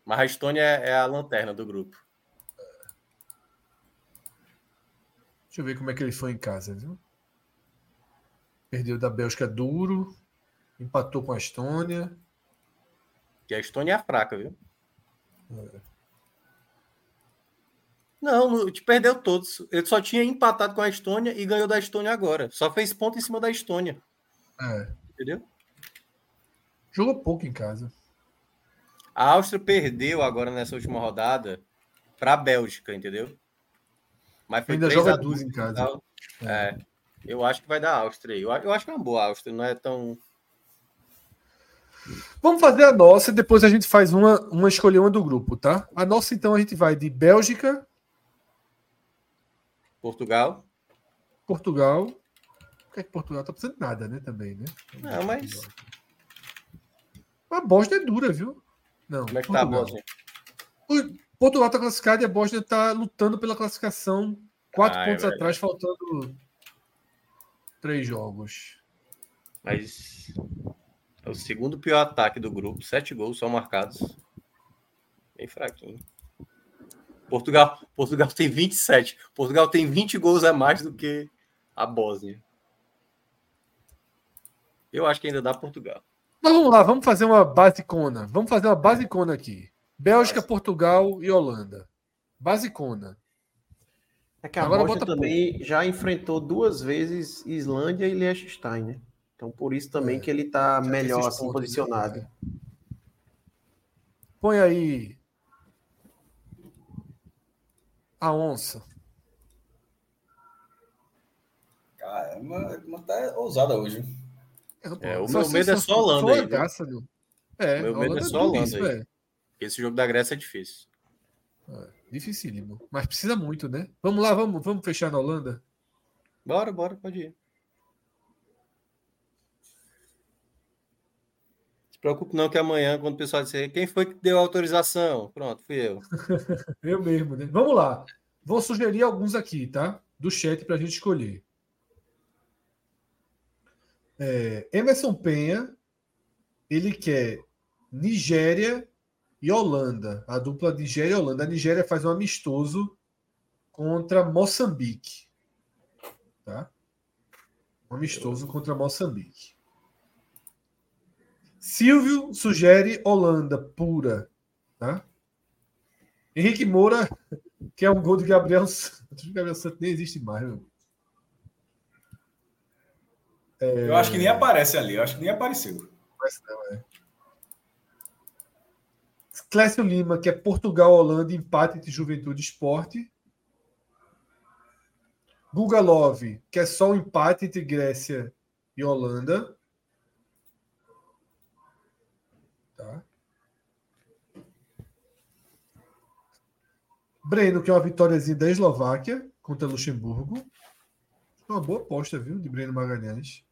Mas a Estônia é, é a lanterna do grupo. Deixa eu ver como é que ele foi em casa, viu? Perdeu da Bélgica duro, empatou com a Estônia. Que a Estônia é fraca, viu? É. Não, te perdeu todos. Ele só tinha empatado com a Estônia e ganhou da Estônia agora. Só fez ponto em cima da Estônia. É. Entendeu? Jogou pouco em casa. A Áustria perdeu agora nessa última rodada para a Bélgica, entendeu? Mas foi Ainda joga duas em casa. É. é. Eu acho que vai dar Áustria. Eu, eu acho que é uma boa Áustria, não é tão. Vamos fazer a nossa e depois a gente faz uma, uma escolher uma do grupo, tá? A nossa, então, a gente vai de Bélgica, Portugal. Portugal. O que é que Portugal tá precisando de nada, né? Também, né? Não, mas. A Bósnia é dura, viu? Não. Como é que Portugal. tá a Bósnia? O Portugal tá classificado e a Bósnia tá lutando pela classificação. Quatro Ai, pontos velho. atrás, faltando três jogos. Mas é o segundo pior ataque do grupo. Sete gols são marcados. Bem fraquinho. Portugal, Portugal tem 27. Portugal tem 20 gols a mais do que a Bósnia. Eu acho que ainda dá Portugal. Mas vamos lá, vamos fazer uma basicona. Vamos fazer uma basicona aqui. Bélgica, Portugal e Holanda. Basicona. É que a Agora Bósnia também já enfrentou duas vezes Islândia e Liechtenstein, né? Então por isso também é, que ele está melhor assim posicionado. Né? Põe aí a onça. Caramba, uma tá ousada hoje. É, o meu medo é só Holanda. Aí, graça, é, meu medo é só Holanda. Aí. É. Esse jogo da Grécia é difícil. É, dificílimo. Mas precisa muito, né? Vamos lá, vamos, vamos fechar na Holanda? Bora, bora, pode ir. Preocupe não que amanhã, quando o pessoal disser quem foi que deu a autorização, pronto, fui eu. eu mesmo, né? Vamos lá. Vou sugerir alguns aqui, tá? Do chat para a gente escolher. É, Emerson Penha, ele quer Nigéria e Holanda. A dupla Nigéria e Holanda. A Nigéria faz um amistoso contra Moçambique. Tá? Um amistoso contra Moçambique. Silvio sugere Holanda pura. Tá? Henrique Moura, que é um gol de Gabriel Santos. Gabriel Santos nem existe mais, meu. É... Eu acho que nem aparece ali, eu acho que nem apareceu. Mas não, é. Clécio Lima, que é Portugal, Holanda, empate de Juventude Esporte. Guga Love, que é só um empate entre Grécia e Holanda. Tá. Breno, que é uma vitóriazinha da Eslováquia contra Luxemburgo. Uma boa aposta, viu, de Breno Magalhães.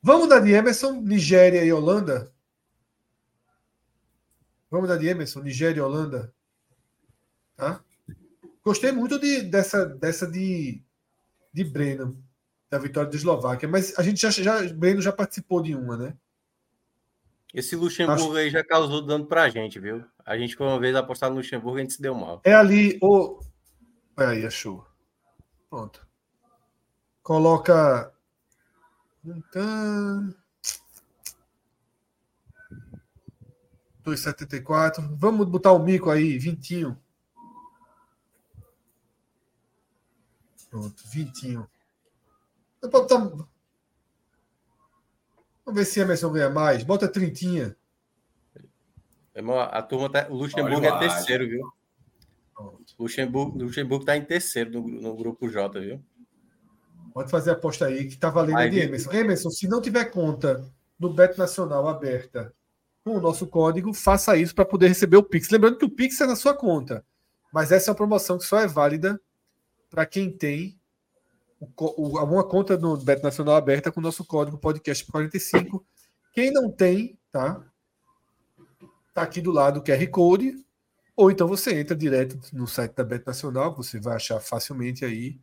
Vamos dar de Emerson, Nigéria e Holanda? Vamos dar de Emerson, Nigéria e Holanda? Tá? Gostei muito de, dessa, dessa de, de Breno, da vitória da Eslováquia, mas a gente já, já. Breno já participou de uma, né? Esse Luxemburgo Acho... aí já causou dano pra gente, viu? A gente, uma vez apostar no Luxemburgo, a gente se deu mal. É ali o. Aí, achou. Pronto. Coloca. Então... 2,74. Vamos botar o mico aí, vintinho. Pronto, vintinho. Vamos ver se Emerson ganha mais. Bota trintinha. A turma tá... O Luxemburgo é terceiro, viu? Luxemburgo, Luxemburgo tá em terceiro no, no grupo J, viu? Pode fazer a aposta aí que tá valendo aí, de Emerson. Emerson, se não tiver conta no Beto Nacional aberta com o nosso código, faça isso para poder receber o Pix. Lembrando que o Pix é na sua conta, mas essa é uma promoção que só é válida para quem tem alguma conta no Beto Nacional aberta com o nosso código podcast 45. Quem não tem, tá? Tá aqui do lado o QR Code, ou então você entra direto no site da Beto Nacional, você vai achar facilmente aí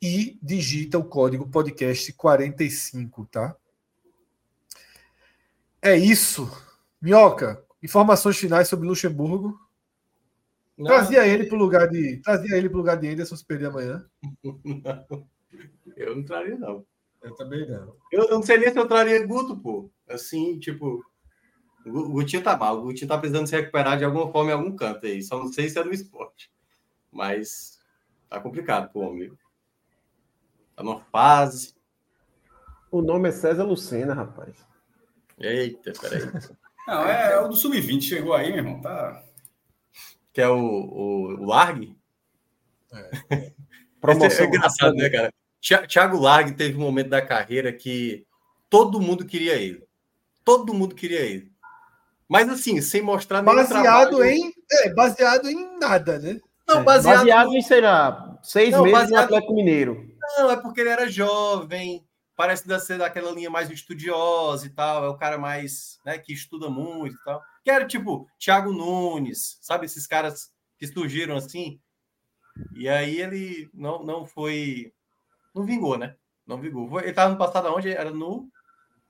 e digita o código podcast 45, tá? É isso. Minhoca, informações finais sobre Luxemburgo. Não, trazia ele para o lugar de trazia ele para lugar de Anderson se perder amanhã. Não, eu não traria não. Eu também não. Eu não sei nem se eu traria Guto, pô. Assim, tipo, o Gutinho tá mal. O Gutinho tá precisando se recuperar de alguma forma em algum canto aí. Só não sei se é no esporte. Mas tá complicado pro homem. Tá numa fase. O nome é César Lucena, rapaz. Eita, peraí. Não, é, é o do Sub-20, chegou aí, meu irmão. Tá... Que é o, o, o Largue? É. Promoção. É engraçado, né, cara? Thiago Largue teve um momento da carreira que todo mundo queria ele. Todo mundo queria ele. Mas assim, sem mostrar baseado trabalho. em é, baseado em nada, né? Não, baseado, baseado em, sei lá, seis não, meses baseado... no Atlético Mineiro. Não, é porque ele era jovem, parece ser daquela linha mais estudiosa e tal, é o cara mais, né, que estuda muito e tal. Que era tipo Thiago Nunes, sabe esses caras que surgiram assim? E aí ele não, não foi não vingou, né? Não vingou. Ele estava no passado onde era no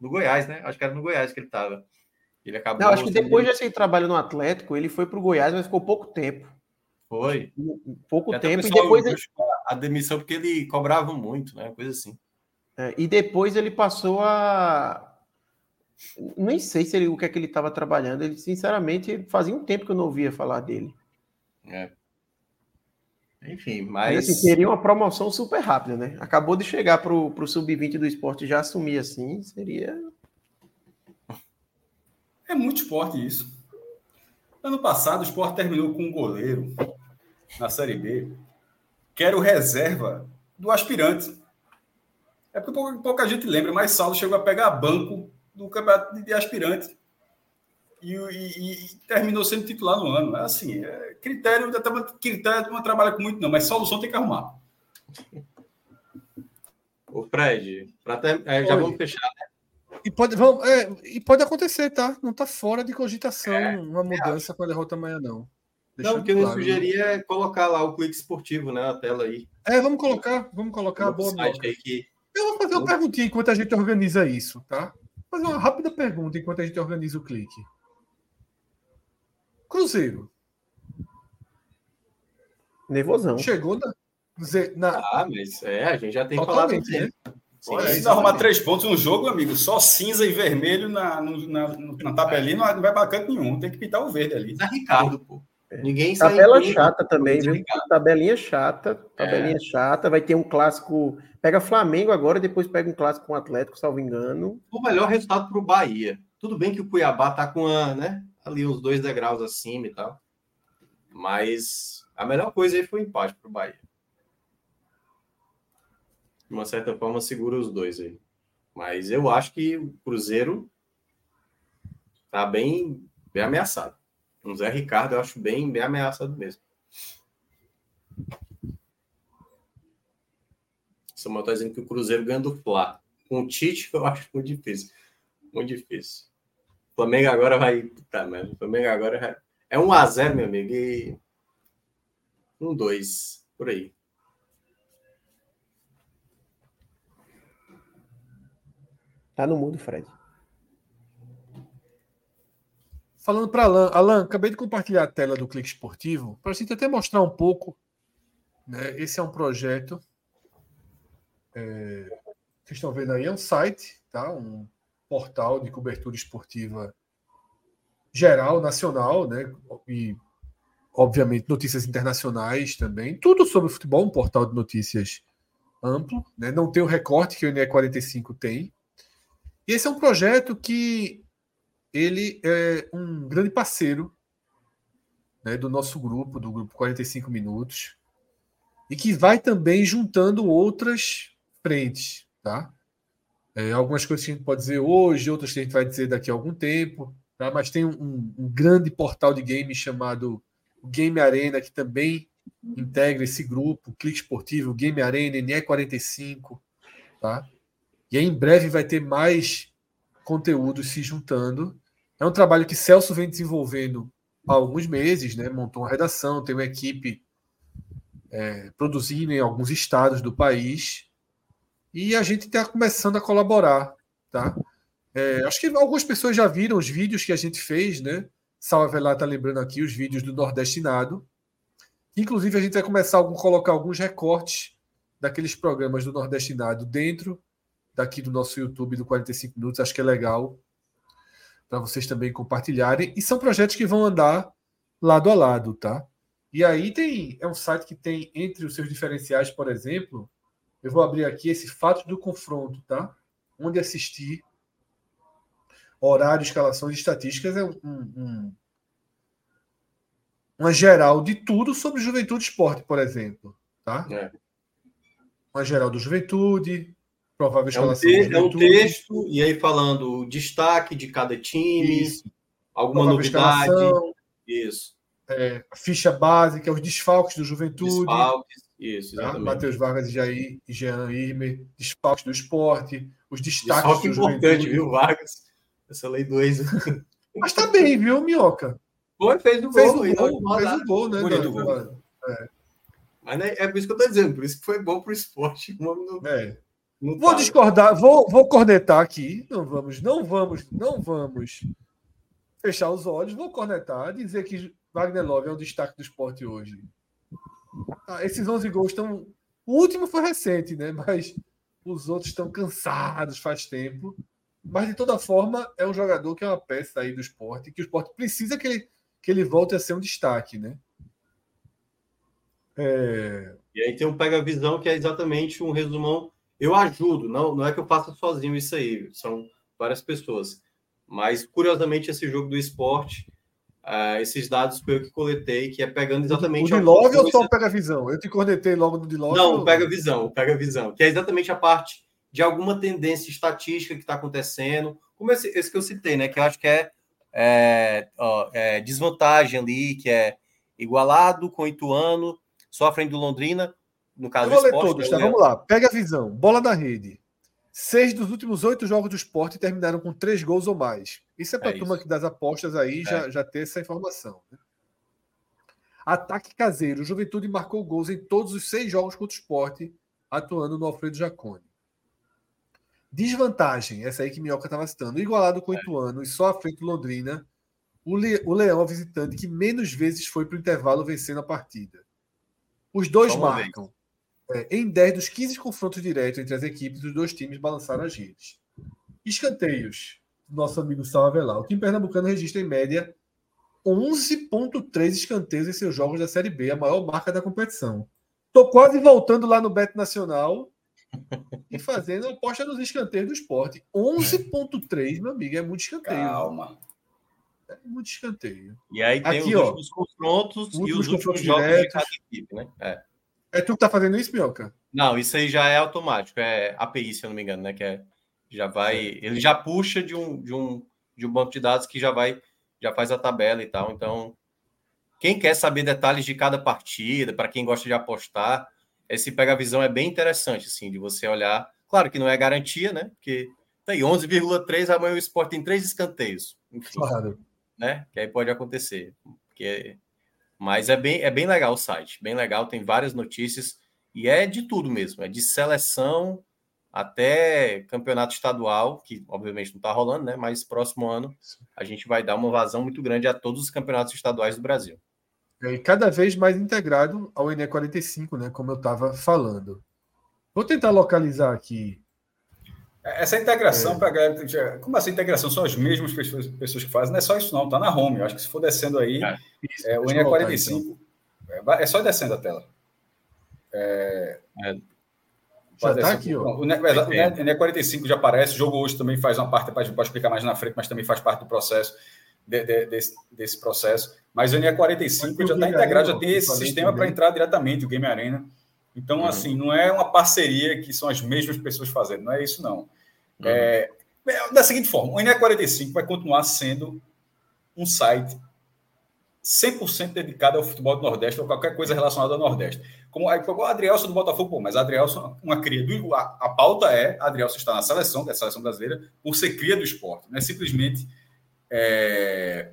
no Goiás, né? Acho que era no Goiás que ele estava. Ele acabou Não, acho que depois desse trabalho no Atlético, ele foi para o Goiás, mas ficou pouco tempo. Foi. Pouco tempo e depois ele... a demissão porque ele cobrava muito, né? Coisa assim. É, e depois ele passou a. Nem sei se ele, o que é que ele estava trabalhando. Ele, sinceramente, fazia um tempo que eu não ouvia falar dele. É. Enfim, mas. mas assim, seria uma promoção super rápida, né? Acabou de chegar para o sub-20 do esporte já assumir assim, seria. É muito esporte isso. Ano passado, o esporte terminou com um goleiro na Série B, que era o reserva do aspirante. É porque pouca, pouca gente lembra, mas Saulo chegou a pegar banco do campeonato de aspirante e, e, e, terminou sendo titular no ano. É assim, é critério, critério não trabalha com muito, não, mas solução tem que arrumar. O Fred, ter, é, já vamos fechar, né? E pode, vamos, é, e pode acontecer, tá? Não tá fora de cogitação é, uma mudança é. com a derrota amanhã, não. Deixa não, o que eu claro, sugeria é colocar lá o clique esportivo né, na tela aí. É, vamos colocar, vamos colocar a boa que eu vou fazer uma perguntinha enquanto a gente organiza isso, tá? Vou fazer uma rápida pergunta enquanto a gente organiza o clique. Cruzeiro. Nervosão. Chegou na. na... Ah, mas é, a gente já tem Totalmente, falado. Né? Olha, se arrumar três pontos no jogo, amigo, só cinza e vermelho na, na, na tabelinha não vai para canto nenhum. Tem que pintar o verde ali. É Ricardo, pô. Ninguém Tabela chata também, viu? Tabelinha chata, tabelinha é. chata. Vai ter um clássico. Pega Flamengo agora, depois pega um clássico com o Atlético, salvo engano. O melhor resultado para o Bahia. Tudo bem que o Cuiabá tá com a, né, ali uns dois degraus acima e tal. Mas a melhor coisa aí foi o empate para o Bahia. De uma certa forma, segura os dois aí. Mas eu acho que o Cruzeiro tá bem, bem ameaçado. O Zé Ricardo eu acho bem, bem ameaçado mesmo. Samuel está dizendo que o Cruzeiro ganha do Fla. Com o Tite, eu acho muito difícil. Muito difícil. O Flamengo agora vai. Tá, mas o Flamengo agora vai... é um a 0 meu amigo. E Um, dois, por aí. Tá no mundo, Fred. Falando para Alan, Alan, acabei de compartilhar a tela do Clique Esportivo para a gente até mostrar um pouco. Né? Esse é um projeto. É, vocês estão vendo aí, é um site, tá? um portal de cobertura esportiva geral, nacional, né? E, obviamente, notícias internacionais também. Tudo sobre futebol, um portal de notícias amplo. Né? Não tem o recorte que o NE45 tem. E esse é um projeto que ele é um grande parceiro né, do nosso grupo, do grupo 45 Minutos, e que vai também juntando outras frentes, tá? É, algumas coisas que a gente pode dizer hoje, outras que a gente vai dizer daqui a algum tempo, tá? Mas tem um, um grande portal de games chamado Game Arena, que também integra esse grupo, Clique Esportivo, Game Arena, NE45, tá? E aí, em breve vai ter mais conteúdos se juntando. É um trabalho que Celso vem desenvolvendo há alguns meses, né? Montou uma redação, tem uma equipe é, produzindo em alguns estados do país e a gente está começando a colaborar, tá? É, acho que algumas pessoas já viram os vídeos que a gente fez, né? Salve Velar está lembrando aqui os vídeos do Nordestinado. Inclusive, a gente vai começar a colocar alguns recortes daqueles programas do Nordestinado dentro daqui do nosso YouTube do 45 Minutos. Acho que é legal para vocês também compartilharem. E são projetos que vão andar lado a lado, tá? E aí tem é um site que tem entre os seus diferenciais, por exemplo, eu vou abrir aqui esse fato do confronto, tá? Onde assistir, horário, escalações e estatísticas é um, um, uma geral de tudo sobre Juventude Esporte, por exemplo, tá? É. Uma geral do Juventude, provável escalação. É um, te, é um texto, e aí falando o destaque de cada time, Isso. alguma provável novidade. Isso. É, a ficha básica, os desfalques do Juventude. Desfalques, isso, tá? exatamente. Tá? Matheus Vargas e Jair Jean Irmer, desfalques do esporte, os destaques Desfalque do importante, Juventude. viu, Vargas? Essa lei 2. Mas tá bem, viu, Minhoca? Foi, fez o fez gol. O gol fez o gol, né? Bonito gol. É. Mas né, é por isso que eu tô dizendo, por isso que foi bom pro esporte. No... É. vou discordar, vou, vou cornetar aqui. Não vamos, não vamos, não vamos fechar os olhos, vou cornetar, dizer que Wagner Love é o destaque do esporte hoje. Ah, esses 11 gols estão. O último foi recente, né? Mas os outros estão cansados faz tempo. Mas de toda forma, é um jogador que é uma peça aí do esporte, que o esporte precisa que ele, que ele volte a ser um destaque, né? É... E aí tem um pega-visão que é exatamente um resumão. Eu ajudo, não, não é que eu faça sozinho isso aí, são várias pessoas. Mas, curiosamente, esse jogo do esporte Uh, esses dados foi eu que coletei, que é pegando exatamente. O de Love ou só o Pega Visão? Eu te cornetei logo no de Love? Não, o Pega Visão, o Pega Visão, que é exatamente a parte de alguma tendência estatística que está acontecendo, como esse, esse, que eu citei, né? Que eu acho que é, é, ó, é desvantagem ali, que é igualado com Ituano, só à frente do Londrina, no caso eu vou ler todos, tá? Vamos lá, pega a visão, bola da rede. Seis dos últimos oito jogos do esporte terminaram com três gols ou mais. Isso é para é a turma isso. das apostas aí é. já, já ter essa informação. Né? Ataque caseiro. Juventude marcou gols em todos os seis jogos contra o esporte, atuando no Alfredo Jacone. Desvantagem, essa aí que Minhoca estava citando. Igualado com o é. Ituano e só à frente do Londrina, o, Le, o Leão visitante que menos vezes foi para o intervalo vencendo a partida. Os dois marcam. É, em 10 dos 15 confrontos diretos entre as equipes, os dois times balançaram as redes. Escanteios, nosso amigo Salva Velar. O time pernambucano registra em média 11,3 escanteios em seus jogos da Série B, a maior marca da competição. Estou quase voltando lá no Beto Nacional e fazendo a aposta nos escanteios do esporte. 11,3, meu amigo, é muito escanteio. Calma. É muito escanteio. E aí tem Aqui, os ó, últimos confrontos e os últimos jogos diretos. de cada equipe, né? É. É tu que tá fazendo isso, Mioca? Não, isso aí já é automático, é API, se eu não me engano, né? Que é, já vai. Ele já puxa de um, de um, de um banco de dados que já vai, já faz a tabela e tal. Então, quem quer saber detalhes de cada partida, para quem gosta de apostar, esse pega visão é bem interessante, assim, de você olhar. Claro que não é garantia, né? Porque tem 11,3, amanhã o esporte tem três escanteios. Enfim, claro. Né? Que aí pode acontecer. Porque Mas é bem, é bem legal o site, bem legal, tem várias notícias e é de tudo mesmo, é de seleção até campeonato estadual, que obviamente não está rolando, né? Mas próximo ano a gente vai dar uma vazão muito grande a todos os campeonatos estaduais do Brasil. E cada vez mais integrado ao NE45, né? Como eu estava falando. Vou tentar localizar aqui. Essa integração, é. para como essa integração são as mesmas pessoas, pessoas que fazem, não é só isso, não, está na home. Eu acho que se for descendo aí, é, isso, é o NE45. Então. É, é só descendo a tela. É, é. Já está aqui, ó. O NE45 já aparece, o jogo hoje também faz uma parte, pode explicar mais na frente, mas também faz parte do processo, de, de, desse, desse processo. Mas o NE45 já está integrado, já tem esse sistema para entrar diretamente, o Game Arena. Então, uhum. assim, não é uma parceria que são as mesmas pessoas fazendo, não é isso, não. Uhum. É, é da seguinte forma, o NE45 vai continuar sendo um site 100% dedicado ao futebol do Nordeste ou qualquer coisa relacionada ao Nordeste. Como o Adrielson do Botafogo, pô, mas Adrielson, uma cria do. A, a pauta é: Adrielson está na seleção, da seleção brasileira, por ser cria do esporte. Não é simplesmente. É,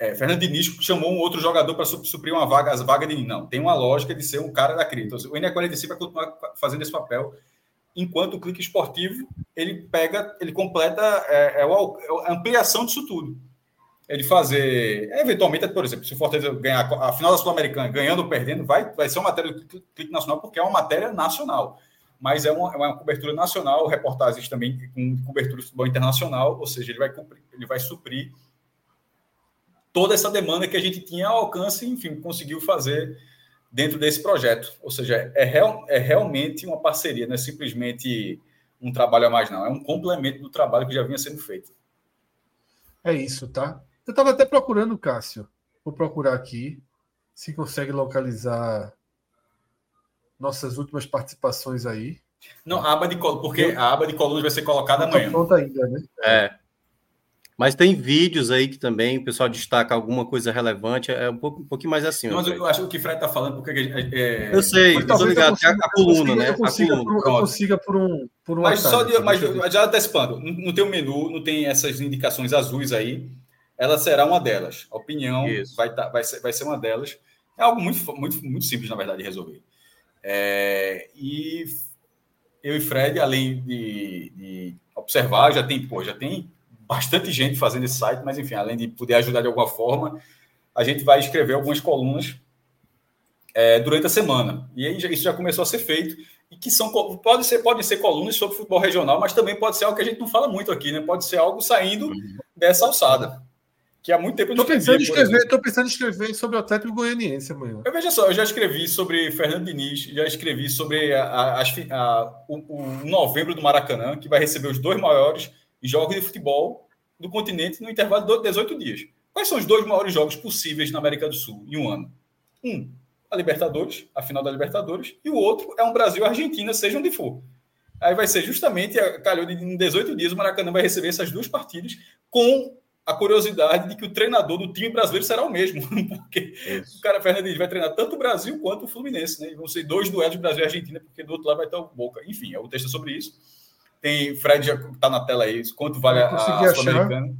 é, Fernando Diniz chamou um outro jogador para suprir uma vaga, as vagas de Não, tem uma lógica de ser um cara da cria. Então, o NE45 vai continuar fazendo esse papel, enquanto o clique esportivo ele pega, ele completa é, é, é a ampliação disso tudo ele fazer, eventualmente, por exemplo, se o Fortaleza ganhar a final da Sul-Americana, ganhando ou perdendo, vai, vai ser uma matéria do clique nacional, porque é uma matéria nacional. Mas é uma, é uma cobertura nacional, reportagens também com cobertura de futebol internacional, ou seja, ele vai, cumprir, ele vai suprir toda essa demanda que a gente tinha ao alcance, enfim, conseguiu fazer dentro desse projeto. Ou seja, é, real, é realmente uma parceria, não é simplesmente um trabalho a mais, não. É um complemento do trabalho que já vinha sendo feito. É isso, tá? Eu estava até procurando, Cássio. Vou procurar aqui se consegue localizar nossas últimas participações aí. Não, a aba de porque a aba de colunas vai ser colocada amanhã. Pronta ainda, né? É. Mas tem vídeos aí que também o pessoal destaca alguma coisa relevante, é um, pouco, um pouquinho mais assim. Mas eu acho que o que o Fred está falando, porque. É... Eu sei, mas tô ligado, consiga, a, coluna, né? Eu consiga, coluna. Por, eu consiga por um. Por um mas só de, mas já antecipando, não tem o um menu, não tem essas indicações azuis aí ela será uma delas. A opinião vai, tá, vai, ser, vai ser uma delas. É algo muito, muito, muito simples, na verdade, de resolver. É, e eu e Fred, além de, de, observar, já tem, pô, já tem bastante gente fazendo esse site, mas enfim, além de poder ajudar de alguma forma, a gente vai escrever algumas colunas é, durante a semana. E aí isso já começou a ser feito. E que são pode ser, pode ser colunas sobre futebol regional, mas também pode ser algo que a gente não fala muito aqui, né? Pode ser algo saindo dessa alçada que há muito tempo eu tô pensando em escrever, tô pensando em escrever sobre o Atlético Goianiense amanhã. Eu veja só, eu já escrevi sobre Fernando Diniz, já escrevi sobre a, a, a, o, o, novembro do Maracanã, que vai receber os dois maiores jogos de futebol do continente no intervalo de 18 dias. Quais são os dois maiores jogos possíveis na América do Sul em um ano? Um, a Libertadores, a final da Libertadores, e o outro é um Brasil-Argentina, seja onde for. Aí vai ser justamente, calhou de em 18 dias, o Maracanã vai receber essas duas partidas com a curiosidade de que o treinador do time brasileiro será o mesmo, porque Isso. o cara Fernandes vai treinar tanto o Brasil quanto o Fluminense, né? E vão ser dois duelos Brasil e Argentina, porque do outro lado vai estar o Boca. Enfim, é o texto sobre isso. Tem Fred já está na tela aí, quanto vale a, a Sul-Americana.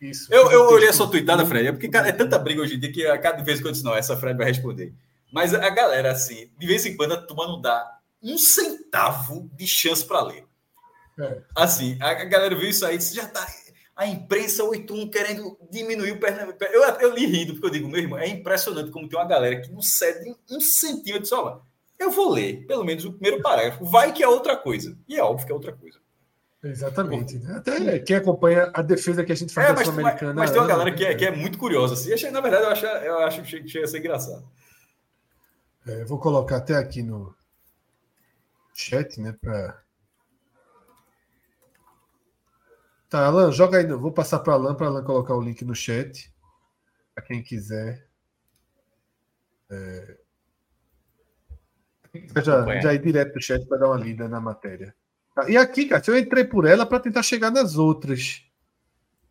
Isso. Eu, eu olhei a sua tweetada, Fred, é porque cara, é tanta briga hoje em dia que a cada vez que eu disse, não, essa Fred vai responder. Mas a galera, assim, de vez em quando a turma não dá um centavo de chance para ler. É. Assim, a galera viu isso aí e disse, já tá a imprensa 81 querendo diminuir o Pernambuco. Eu, eu li rindo, porque eu digo, meu irmão, é impressionante como tem uma galera que não cede um centímetro só. Eu vou ler, pelo menos, o primeiro parágrafo. Vai que é outra coisa. E é óbvio que é outra coisa. Exatamente. Né? Até quem acompanha a defesa que a gente faz é, mas, americana. Mas, mas tem uma galera que é, que é muito curiosa. Assim. Na verdade, eu acho, eu acho que chega a ser engraçado. É, vou colocar até aqui no chat, né? Para Tá, Alan, joga aí. Vou passar para Alan para Alan colocar o link no chat. Para quem quiser. É... Já, já ir direto no chat para dar uma lida na matéria. E aqui, cara, eu entrei por ela para tentar chegar nas outras.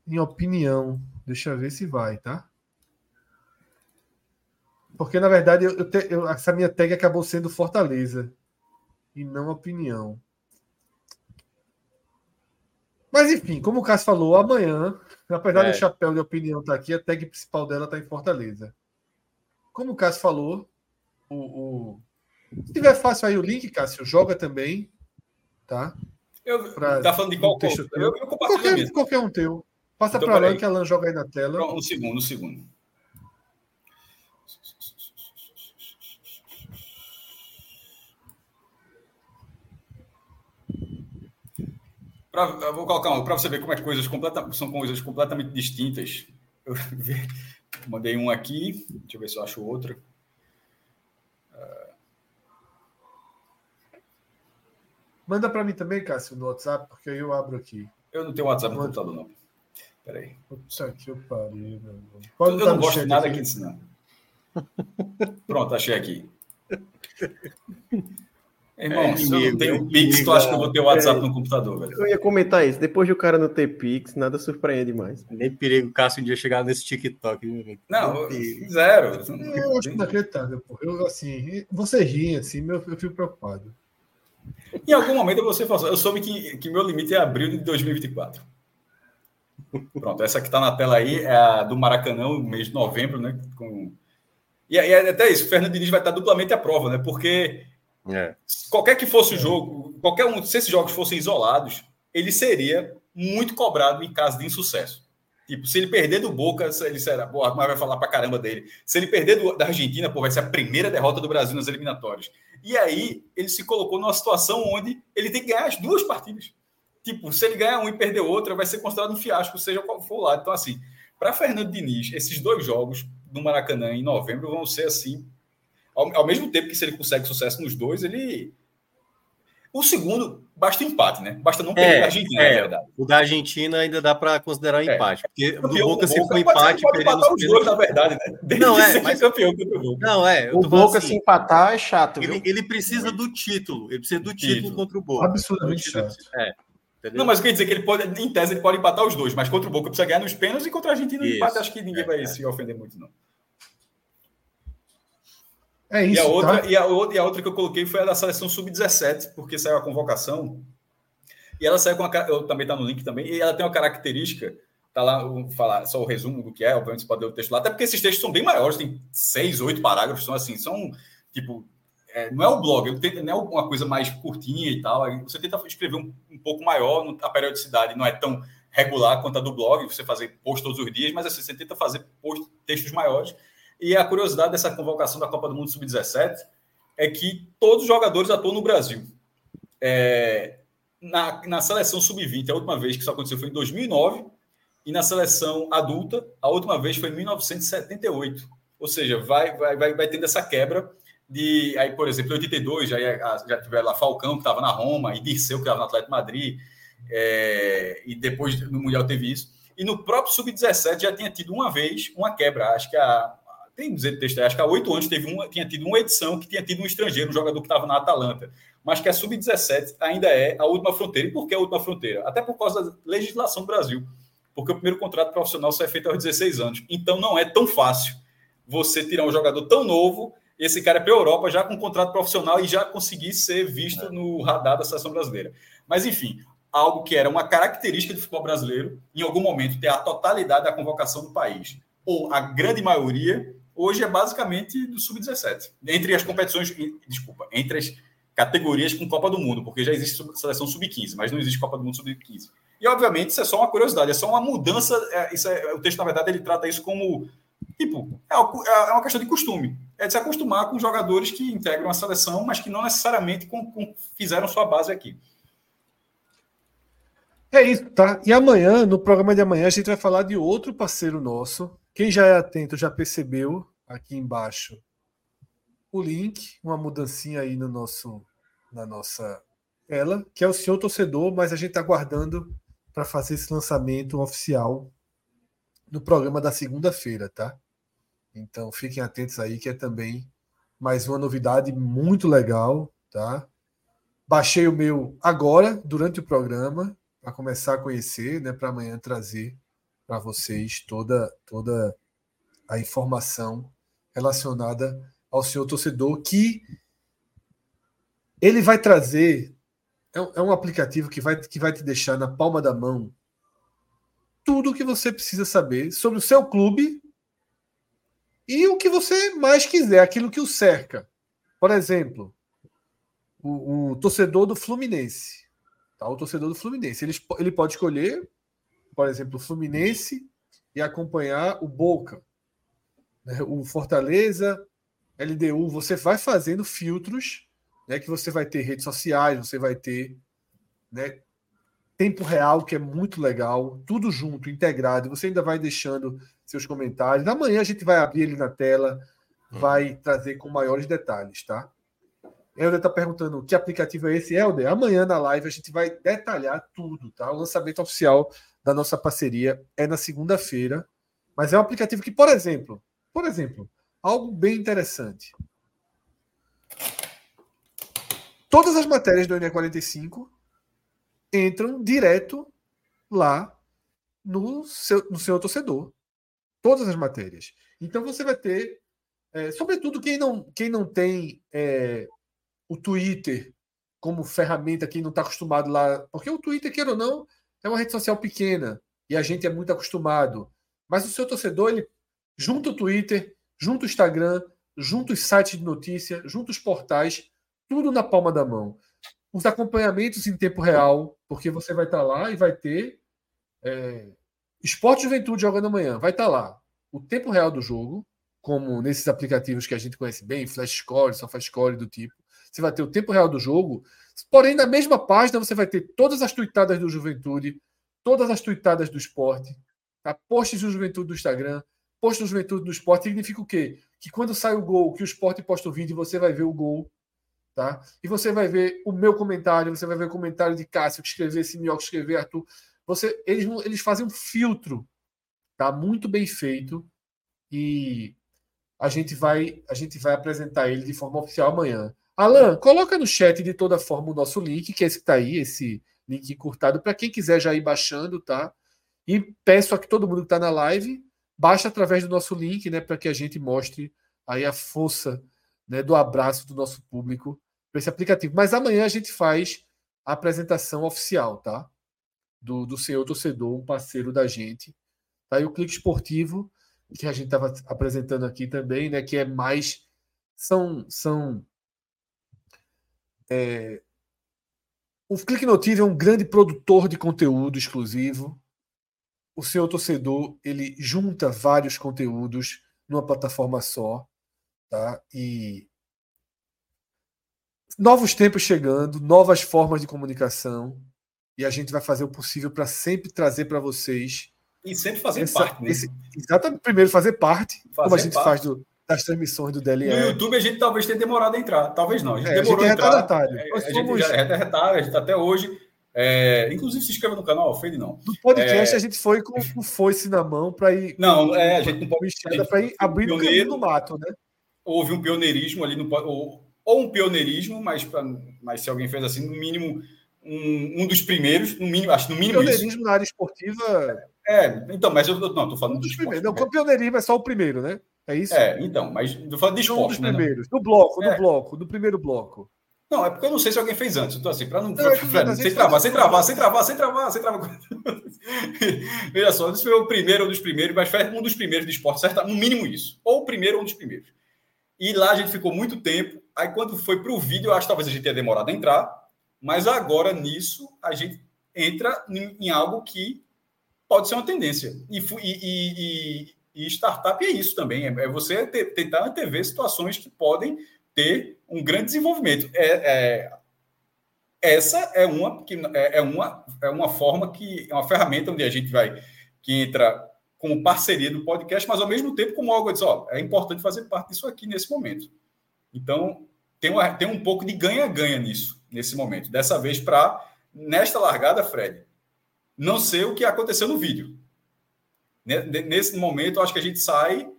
Em opinião. Deixa eu ver se vai, tá? Porque, na verdade, eu, eu te, eu, essa minha tag acabou sendo Fortaleza. E não opinião. Mas enfim, como o Cássio falou, amanhã, apesar é. do chapéu de opinião estar tá aqui, a tag principal dela está em Fortaleza. como o Cássio falou, o, o... se tiver fácil aí o link, Cássio, joga também, tá? Eu, pra, tá falando de qual texto? Eu, eu qualquer, qualquer um teu. Passa então, para Alan, que a Alan joga aí na tela. Um segundo, um segundo. Pra, vou colocar um, para você ver como é que coisas completa, são coisas completamente distintas. Eu mandei um aqui, deixa eu ver se eu acho outro. Manda para mim também, Cássio, no WhatsApp, porque aí eu abro aqui. Eu não tenho WhatsApp no computador, não. Peraí. Puta que eu parei, meu Pode Eu não gosto de nada aqui disso, não. Pronto, achei aqui. Irmão, é, se eu não tenho Pix, tu acha que eu vou ter o WhatsApp é, no computador, velho? Eu ia comentar isso. Depois do cara não ter Pix, nada surpreende mais. Nem perigo o Cássio um dia chegar nesse TikTok. Não, zero. Eu acho inacreditável, pô. Eu, assim, você ri, assim, eu, eu fico preocupado. Em algum momento você falou, eu soube que, que meu limite é abril de 2024. Pronto, essa que está na tela aí é a do Maracanã, mês de novembro, né? Com... E, e até isso, o Fernando Diniz vai estar duplamente à prova, né? Porque é. qualquer que fosse o jogo, qualquer um, se esses jogos fossem isolados, ele seria muito cobrado em caso de insucesso. Tipo, se ele perder do Boca, ele será, pô, mas vai falar pra caramba dele. Se ele perder do, da Argentina, pô, vai ser a primeira derrota do Brasil nas eliminatórias. E aí ele se colocou numa situação onde ele tem que ganhar as duas partidas. Tipo, se ele ganhar um e perder outra, vai ser considerado um fiasco, seja qual for o lado. Então, assim, para Fernando Diniz, esses dois jogos do Maracanã em novembro vão ser assim. Ao, ao mesmo tempo que se ele consegue sucesso nos dois, ele o segundo, basta empate, né? Basta não perder é, a Argentina, é, na verdade. O da Argentina ainda dá para considerar um é. empate. Porque do Boca, se for empate, pode empatar os dois, na verdade, né? Desde não, é, mas... campeão contra o Boca. Não, é. O Boca assim, se empatar é chato. Ele, ele, precisa do título. Ele precisa do título, título. contra o Boca. Absurdamente chato. É. Entendeu? Não, mas quer dizer que ele pode, em tese, ele pode empatar os dois, mas contra o Boca precisa ganhar nos pênaltis e contra a Argentina no empate, acho que ninguém é, vai é. se ofender muito, não. É isso. E a, outra, tá? e, a outra, e a outra que eu coloquei foi a da seleção sub-17, porque saiu a convocação. E ela saiu com a. Eu também está no link também. E ela tem uma característica. Tá lá, vou falar só o resumo do que é, obviamente você pode ler o texto lá, até porque esses textos são bem maiores, tem seis, oito parágrafos, são assim, são tipo. É, não é o blog, não é uma coisa mais curtinha e tal. Você tenta escrever um, um pouco maior, a periodicidade não é tão regular quanto a do blog, você fazer post todos os dias, mas assim, você tenta fazer post, textos maiores. E a curiosidade dessa convocação da Copa do Mundo Sub-17 é que todos os jogadores atuam no Brasil. É, na, na seleção sub-20, a última vez que isso aconteceu foi em 2009, e na seleção adulta, a última vez foi em 1978. Ou seja, vai, vai, vai, vai tendo essa quebra de. Aí, por exemplo, em 82 já, já tiveram lá Falcão, que estava na Roma, e Dirceu, que estava no Atlético Madrid, é, e depois no Mundial teve isso. E no próprio Sub-17 já tinha tido uma vez uma quebra. Acho que a, tem dizer texto, acho que há oito anos teve uma, tinha tido uma edição que tinha tido um estrangeiro, um jogador que estava na Atalanta, mas que a sub-17 ainda é a última fronteira. E por que a última fronteira? Até por causa da legislação do Brasil. Porque o primeiro contrato profissional só é feito aos 16 anos. Então não é tão fácil você tirar um jogador tão novo, esse cara é para a Europa já com um contrato profissional e já conseguir ser visto no radar da seleção brasileira. Mas enfim, algo que era uma característica do futebol brasileiro, em algum momento ter a totalidade da convocação do país, ou a grande maioria, hoje é basicamente do sub-17. Entre as competições, desculpa, entre as categorias com Copa do Mundo, porque já existe seleção sub-15, mas não existe Copa do Mundo sub-15. E obviamente isso é só uma curiosidade, é só uma mudança. É, isso é, o texto, na verdade, ele trata isso como tipo, é, é uma questão de costume. É de se acostumar com jogadores que integram a seleção, mas que não necessariamente com, com, fizeram sua base aqui. É isso, tá? E amanhã, no programa de amanhã, a gente vai falar de outro parceiro nosso, quem já é atento já percebeu aqui embaixo o link, uma mudancinha aí no nosso, na nossa tela, que é o senhor torcedor, mas a gente está aguardando para fazer esse lançamento oficial no programa da segunda-feira, tá? Então fiquem atentos aí, que é também mais uma novidade muito legal, tá? Baixei o meu agora, durante o programa, para começar a conhecer, né? Para amanhã trazer para vocês toda, toda a informação relacionada ao senhor torcedor, que ele vai trazer. É um, é um aplicativo que vai, que vai te deixar na palma da mão tudo o que você precisa saber sobre o seu clube e o que você mais quiser, aquilo que o cerca. Por exemplo, o, o torcedor do Fluminense. Tá? O torcedor do Fluminense. Ele, ele pode escolher, por exemplo, o Fluminense e acompanhar o Boca. Né? O Fortaleza, LDU. Você vai fazendo filtros né, que você vai ter redes sociais, você vai ter né, tempo real, que é muito legal, tudo junto, integrado. Você ainda vai deixando seus comentários. Amanhã a gente vai abrir ele na tela, uhum. vai trazer com maiores detalhes, tá? Helder está perguntando que aplicativo é esse, Helder. Amanhã na live a gente vai detalhar tudo, tá? O lançamento oficial da nossa parceria é na segunda-feira, mas é um aplicativo que, por exemplo, por exemplo, algo bem interessante. Todas as matérias do NE45 entram direto lá no seu, no seu torcedor. Todas as matérias. Então você vai ter, é, sobretudo quem não, quem não tem é, o Twitter como ferramenta, quem não está acostumado lá. Porque o Twitter, queira ou não, é uma rede social pequena e a gente é muito acostumado. Mas o seu torcedor, ele junta o Twitter, junta o Instagram, junta os sites de notícia, junta os portais, tudo na palma da mão. Os acompanhamentos em tempo real, porque você vai estar lá e vai ter é, Esporte Juventude jogando amanhã, vai estar lá. O tempo real do jogo, como nesses aplicativos que a gente conhece bem, Flash Score, SofaScore do tipo você vai ter o tempo real do jogo, porém na mesma página você vai ter todas as tuitadas do Juventude, todas as tuitadas do esporte, tá? posts do Juventude do Instagram, posts do Juventude do esporte, significa o quê? Que quando sai o gol, que o esporte posta o vídeo, você vai ver o gol, tá? E você vai ver o meu comentário, você vai ver o comentário de Cássio que escreveu, Simeão que escreveu, Arthur. Você, eles, eles fazem um filtro, tá? Muito bem feito e a gente vai a gente vai apresentar ele de forma oficial amanhã. Alan, coloca no chat de toda forma o nosso link, que é esse que está aí, esse link encurtado, para quem quiser já ir baixando, tá? E peço a que todo mundo que está na live baixe através do nosso link, né, para que a gente mostre aí a força né, do abraço do nosso público para esse aplicativo. Mas amanhã a gente faz a apresentação oficial, tá? Do, do senhor torcedor, um parceiro da gente. Tá? E o clique esportivo, que a gente estava apresentando aqui também, né? Que é mais. São, são é, o Clique Notícia é um grande produtor de conteúdo exclusivo. O seu torcedor ele junta vários conteúdos numa plataforma só, tá? E novos tempos chegando, novas formas de comunicação, e a gente vai fazer o possível para sempre trazer para vocês e sempre fazer essa, parte, né? Esse, exatamente, primeiro fazer parte, fazer como a gente parte. faz do, das transmissões do DLE. No YouTube a gente talvez tenha demorado a entrar, talvez não. A gente é, demorou a, gente é a entrar. É, a, somos... gente já é retardatário, a gente está até hoje. É, inclusive, se inscreva no canal, Fede não. No podcast é... a gente foi com o foice na mão para ir. Não, é, a gente não pode. Para ir abrindo o caminho do mato, né? Houve um pioneirismo ali no. Ou, ou um pioneirismo, mas, pra, mas se alguém fez assim, no mínimo, um, um dos primeiros, no mínimo, acho no mínimo. Pioneirismo isso. na área esportiva. É, então, mas eu não, tô falando um dos primeiros. Não, o pioneirismo é só o primeiro, né? É isso? É, então, mas eu falo de esporte. Um dos né, primeiros, do bloco, é. do bloco, do primeiro bloco. Não, é porque eu não sei se alguém fez antes. Então, assim, para não. não pra, sem, travar, sem travar, sem travar, sem travar, sem travar, Veja só, esse foi o primeiro, um dos primeiros, mas foi um dos primeiros de esporte, certo? No mínimo isso. Ou o primeiro, um dos primeiros. E lá a gente ficou muito tempo. Aí, quando foi para o vídeo, eu acho que talvez a gente tenha demorado a entrar. Mas agora, nisso, a gente entra em, em algo que pode ser uma tendência. E, e, e, e startup é isso também, é, é você tentar antever situações que podem ter um grande desenvolvimento. É, é essa é uma que é, é, uma é uma forma que é uma ferramenta onde a gente vai que entra como parceria do podcast, mas ao mesmo tempo como algo diz, ó, é importante fazer parte disso aqui nesse momento. Então tem, uma, tem um pouco de ganha-ganha nisso nesse momento. Dessa vez para nesta largada, Fred, não sei o que aconteceu no vídeo. Nesse momento, acho que a gente sai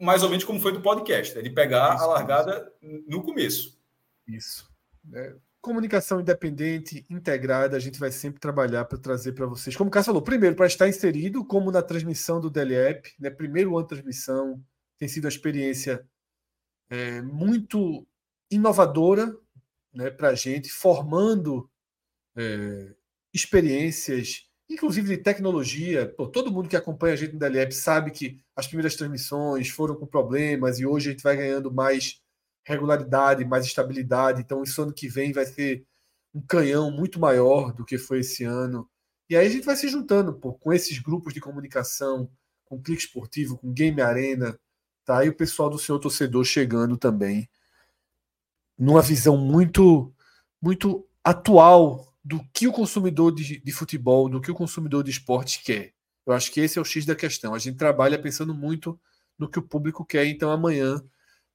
mais ou menos como foi do podcast, é de pegar isso, a largada isso. no começo. Isso. É, comunicação independente, integrada, a gente vai sempre trabalhar para trazer para vocês. Como o Cássio falou, primeiro, para estar inserido, como na transmissão do DLEP, né? primeiro ano de transmissão, tem sido uma experiência é, muito inovadora né, para a gente, formando é, experiências inclusive de tecnologia. Pô, todo mundo que acompanha a gente no DLF sabe que as primeiras transmissões foram com problemas e hoje a gente vai ganhando mais regularidade, mais estabilidade. Então, isso ano que vem vai ser um canhão muito maior do que foi esse ano. E aí a gente vai se juntando pô, com esses grupos de comunicação, com Clique Esportivo, com Game Arena, tá? E o pessoal do seu torcedor chegando também numa visão muito muito atual do que o consumidor de, de, futebol, do que o consumidor de esporte quer. Eu acho que esse é o X da questão. A gente trabalha pensando muito no que o público quer. Então, amanhã,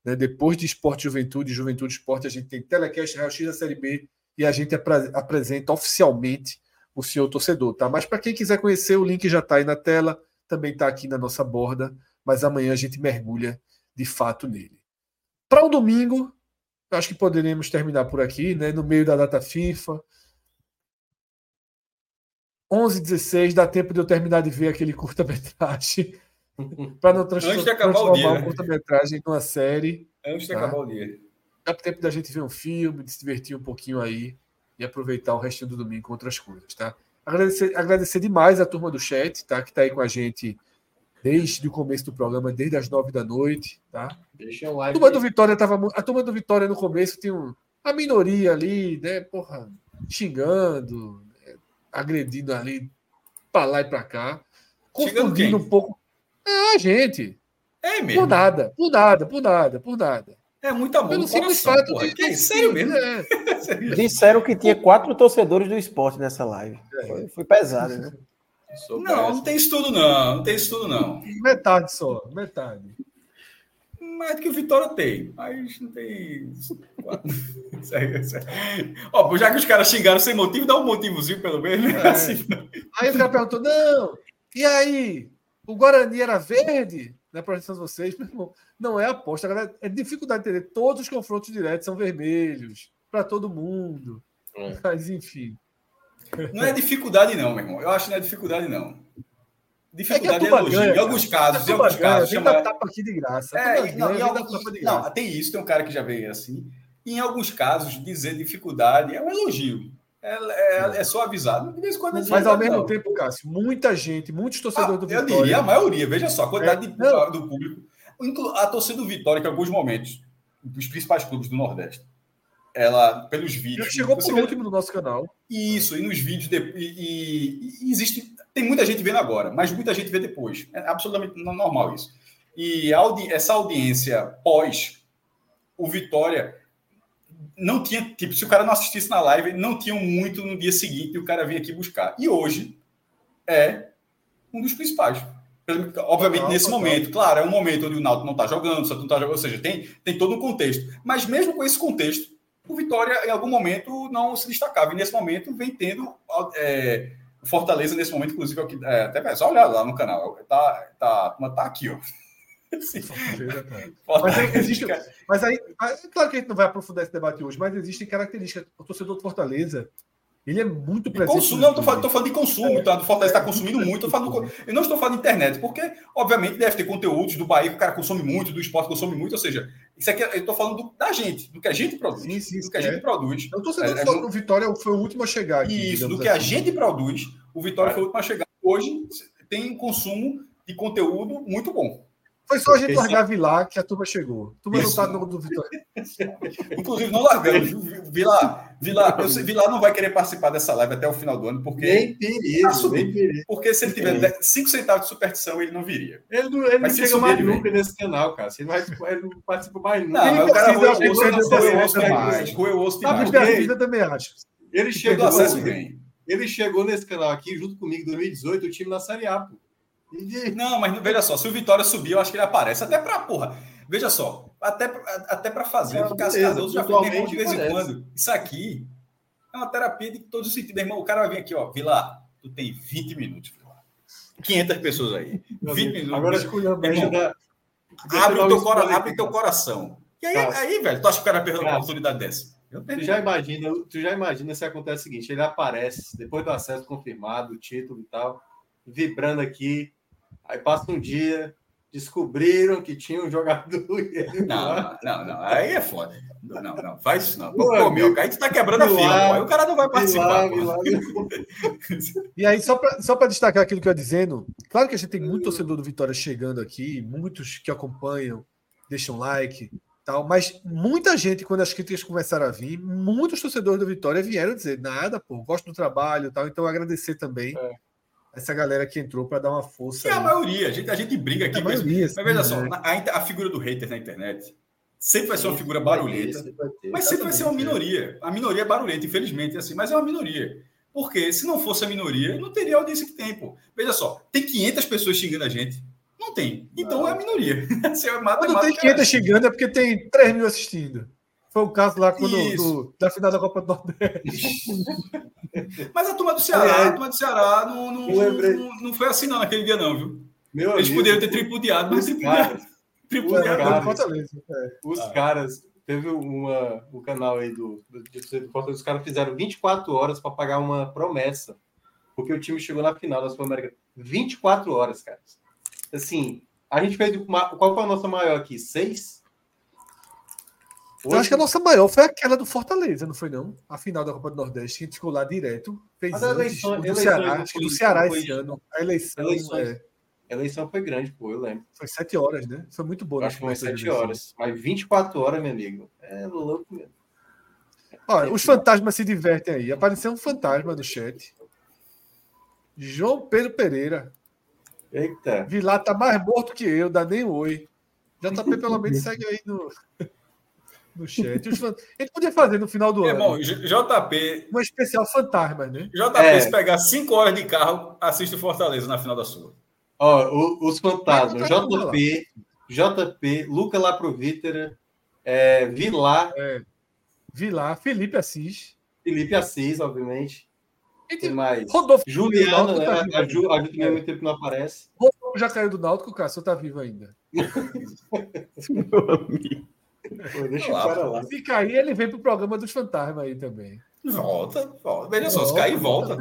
né, depois de Esporte Juventude, Juventude Esporte, a gente tem Telecast Real X da Série B e a gente apre apresenta oficialmente o senhor torcedor. Tá? Mas para quem quiser conhecer, o link já está aí na tela, também está aqui na nossa borda, mas amanhã a gente mergulha de fato nele. Para o domingo, acho que poderemos terminar por aqui, né, no meio da data FIFA. 11 16 dá tempo de eu terminar de ver aquele curta-metragem para não trans Antes de acabar o dia, né? curta-metragem numa série. Antes de tá? acabar o dia. Dá tempo da gente ver um filme, de se divertir um pouquinho aí e aproveitar o restinho do domingo com outras coisas, tá? Agradecer, agradecer demais a turma do chat, tá? Que está aí com a gente desde o começo do programa, desde as nove da noite, tá? Deixa o like. A turma do Vitória tava a turma do Vitória no começo tinha um, a minoria ali, né, porra, xingando, agredindo ali para lá e para cá, confundindo um pouco. É, a gente. É mesmo. Por nada, por nada, por nada, por nada. É muito amor Pelo simples fato de, que é sério mesmo. É. Disseram que tinha quatro torcedores do esporte nessa live. É. Foi, foi pesado, né? Não, não tem estudo, não. Não tem estudo, não. Metade só, metade. Mais do que o Vitória tem, mas não tem. Ó, já que os caras xingaram sem motivo, dá um motivozinho pelo menos. Né? É. Assim, aí o cara perguntou: não, e aí? O Guarani era verde? Na projeção de vocês, meu irmão, não é aposta, galera. É dificuldade de entender. Todos os confrontos diretos são vermelhos para todo mundo. É. Mas, enfim. Não é dificuldade, não, meu irmão. Eu acho que não é dificuldade, não. Dificuldade é, é elogio. Ganha, em alguns casos, em alguns ganha, casos. Chama... aqui de graça. É, não, ganha, alguns... não, tem isso, tem um cara que já veio assim. E em alguns casos, dizer dificuldade é um elogio. É, é, é só avisado. Mas ao mesmo não. tempo, Cássio, muita gente, muitos torcedores ah, do Vitória. Eu diria a maioria, veja só, a quantidade é, de, do público. A torcida do Vitória, que em alguns momentos, dos principais clubes do Nordeste, ela, pelos vídeos. Já chegou por vê... último no nosso canal. Isso, e nos vídeos. De, e, e, existe. Tem muita gente vendo agora, mas muita gente vê depois. É absolutamente normal isso. E audi, essa audiência pós o Vitória não tinha, tipo, se o cara não assistisse na live, não tinha muito no dia seguinte e o cara vinha aqui buscar. E hoje é um dos principais. Obviamente, não, nesse não, momento, não. claro, é um momento onde o Náutico não está jogando, o não está jogando, ou seja, tem, tem todo um contexto. Mas mesmo com esse contexto, o Vitória, em algum momento, não se destacava. E nesse momento vem tendo é, Fortaleza, nesse momento, inclusive, é que, é, até só olhar lá no canal. Tá, tá, tá aqui, ó. Sim. mas, aí, existe, mas aí, claro que a gente não vai aprofundar esse debate hoje, mas existem características. O torcedor do Fortaleza ele é muito presente. Consumo, não, estou falando, falando, de consumo, tá? Do Fortaleza está consumindo muito. Eu, falando, eu não estou falando de internet, porque, obviamente, deve ter conteúdos do Bahia que o cara consome muito, do esporte consome muito. Ou seja, isso aqui eu estou falando do, da gente, do que a gente produz. Sim, sim, do que a gente é. produz. Eu estou sendo é, é, o Vitória foi o último a chegar. Aqui, isso, do que assim. a gente produz, o Vitória é. foi o último a chegar. Hoje tem um consumo de conteúdo muito bom. Foi só a gente largar Vilar que a turma chegou. A turma Isso. não tá no do Vitória. Inclusive, não largamos. Vilar, Vilar, eu sei, Vilar não vai querer participar dessa live até o final do ano, porque. Nem perigo, nem perigo. Porque se ele tiver 5 centavos de superstição, ele não viria. Ele não, ele não chega mais nunca nesse canal, cara. Ele, vai, ele não participa mais nunca. Não, mas o cara roeu o osso demais. Roeu o osso demais. A vida também acho. Ele chegou, acesso ele chegou nesse canal aqui, junto comigo, em 2018, o time na Série A, pô. Não, mas veja só, se o Vitória subir, eu acho que ele aparece. Até pra, porra, veja só, até, até pra fazer, porque as casas já ficam de vez em quando. Isso aqui é uma terapia de todos os sentidos. Irmão, o cara vai vir aqui, ó, Vila, tu tem 20 minutos, Vila. 500 pessoas aí. 20 minutos. Agora escolha da... Abre, teu, cora... abre teu coração. E aí, tá. aí, velho, tu acha que o cara perdeu uma oportunidade dessa? Tu já, imagina, tu já imagina se acontece o seguinte: ele aparece depois do acesso confirmado, o título e tal, vibrando aqui, Aí passa um dia, descobriram que tinha um jogador. Não, não, não, aí é foda. Não, não, faz isso não. Pô, pô meu, aí tu tá quebrando a fila, aí o cara não vai participar. e aí, só para só destacar aquilo que eu ia dizendo, claro que a gente tem muito torcedor do Vitória chegando aqui, muitos que acompanham, deixam like, tal, mas muita gente, quando as críticas começaram a vir, muitos torcedores do Vitória vieram dizer: nada, pô, gosto do trabalho tal, então agradecer também. É essa galera que entrou para dar uma força. É a maioria, a gente, a gente briga aqui. É mas, maioria, mas veja só, né? a, a, figura do hater na internet sempre vai ser uma figura barulhenta, mas sempre vai ser uma minoria. A minoria é barulhenta, infelizmente, assim, mas é uma minoria. Porque se não fosse a minoria, não teria a audiência que tem, pô. Veja só, tem 500 pessoas xingando a gente. Não tem. Então não. é a minoria. Você mata, Quando tem 500 xingando é porque tem 3 mil assistindo. Foi o caso lá quando, do, da final da Copa do Nordeste. Mas a turma do Ceará, é. a turma do Ceará não, não, não, não, foi assim não naquele dia, não, viu? Meu Eles amigo, poderiam ter tripudiado, mas tripudiado. Tripudiado. Os, é. os ah. caras, teve uma, o canal aí do, do, do os caras fizeram 24 horas para pagar uma promessa. Porque o time chegou na final da Sul-América. 24 horas, cara. Assim, a gente fez. Uma, qual foi a nossa maior aqui? Seis? Hoje... Eu acho que a nossa maior foi aquela do Fortaleza, não foi não? A final da Copa do Nordeste, a gente ficou lá direto. Fez Mas a eleição, do Ceará, acho que do Ceará esse ano. A eleição, eleições, é... a eleição foi grande, pô, eu lembro. Foi sete horas, né? Foi muito boa. Acho que foi sete horas. Mas 24 horas, meu amigo. É louco mesmo. Olha, os fantasmas se divertem aí. Apareceu um fantasma no chat. João Pedro Pereira. Eita. Vilar tá mais morto que eu, dá nem oi. JP pelo menos segue aí no no chat. Ele podia fazer no final do ano. Irmão, JP. Um especial fantasma, né? JP, é. se pegar 5 horas de carro, assiste o Fortaleza na final da sua. Ó, os fantasmas. JP, JP, Luca Laprovítera, é, Vilar. É. Vilar, Felipe Assis. Felipe Assis, obviamente. E tem mais. Rodolfo Juliana, né? Tá a, Ju, a Ju também há muito tempo não aparece. Rodolfo já caiu do Náutico, o Cássio tá vivo ainda. Meu amigo. Pô, deixa lá, o cara lá. Se cair, ele vem pro programa dos fantasmas aí também. Volta, volta. Veja só, se cair, volta.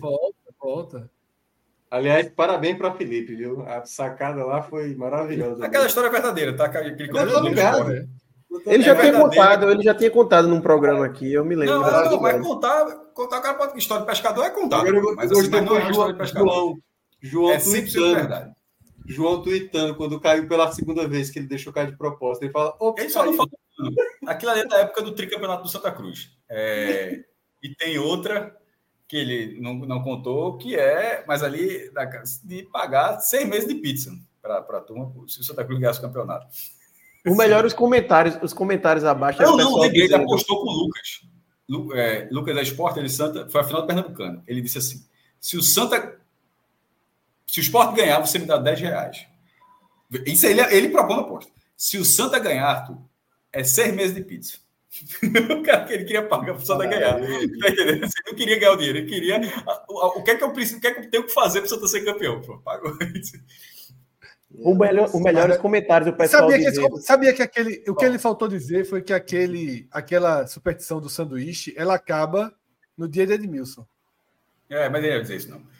Volta, volta. Aliás, parabéns para Felipe, viu? A sacada lá foi maravilhosa. Aquela história é verdadeira, tá? Aquele ligado, né? Ele já é tinha contado, ele já tinha contado num programa aqui, eu me lembro. Não, não, não mas contar, contar cara pode, história de pescador é contar. Mas, assim, mas não é história de pescador. João, João é sempre verdade. João tweetando quando caiu pela segunda vez que ele deixou cair de proposta. Ele fala. Ele só não falou. Aquilo ali é da época do tricampeonato do Santa Cruz. É, e tem outra que ele não, não contou, que é, mas ali de pagar seis mes de pizza para a turma, se o Santa Cruz ganhasse o campeonato. O melhor os comentários, os comentários abaixo. Não, não, ele apostou com o Lucas. Lu, é, Lucas da Esporte, ele Santa, foi a final do Pernambucano. Ele disse assim: se o Santa se o Sport ganhar, você me dá 10 reais. Isso ele, ele propõe a aposta. Se o Santa ganhar, Arthur, é seis meses de pizza. o cara que ele queria pagar para o Santa ganhar. Tá entendendo? Ele não queria ganhar o dinheiro, ele queria. O que é que eu preciso, o que é que eu tenho que fazer para o Santa ser campeão? Pô, pagou isso. O melhor, os melhores comentários do pessoal. Sabia que, sabia que aquele, o que ele faltou dizer foi que aquele, aquela superstição do sanduíche ela acaba no dia de Edmilson. É, mas ele ia dizer isso não.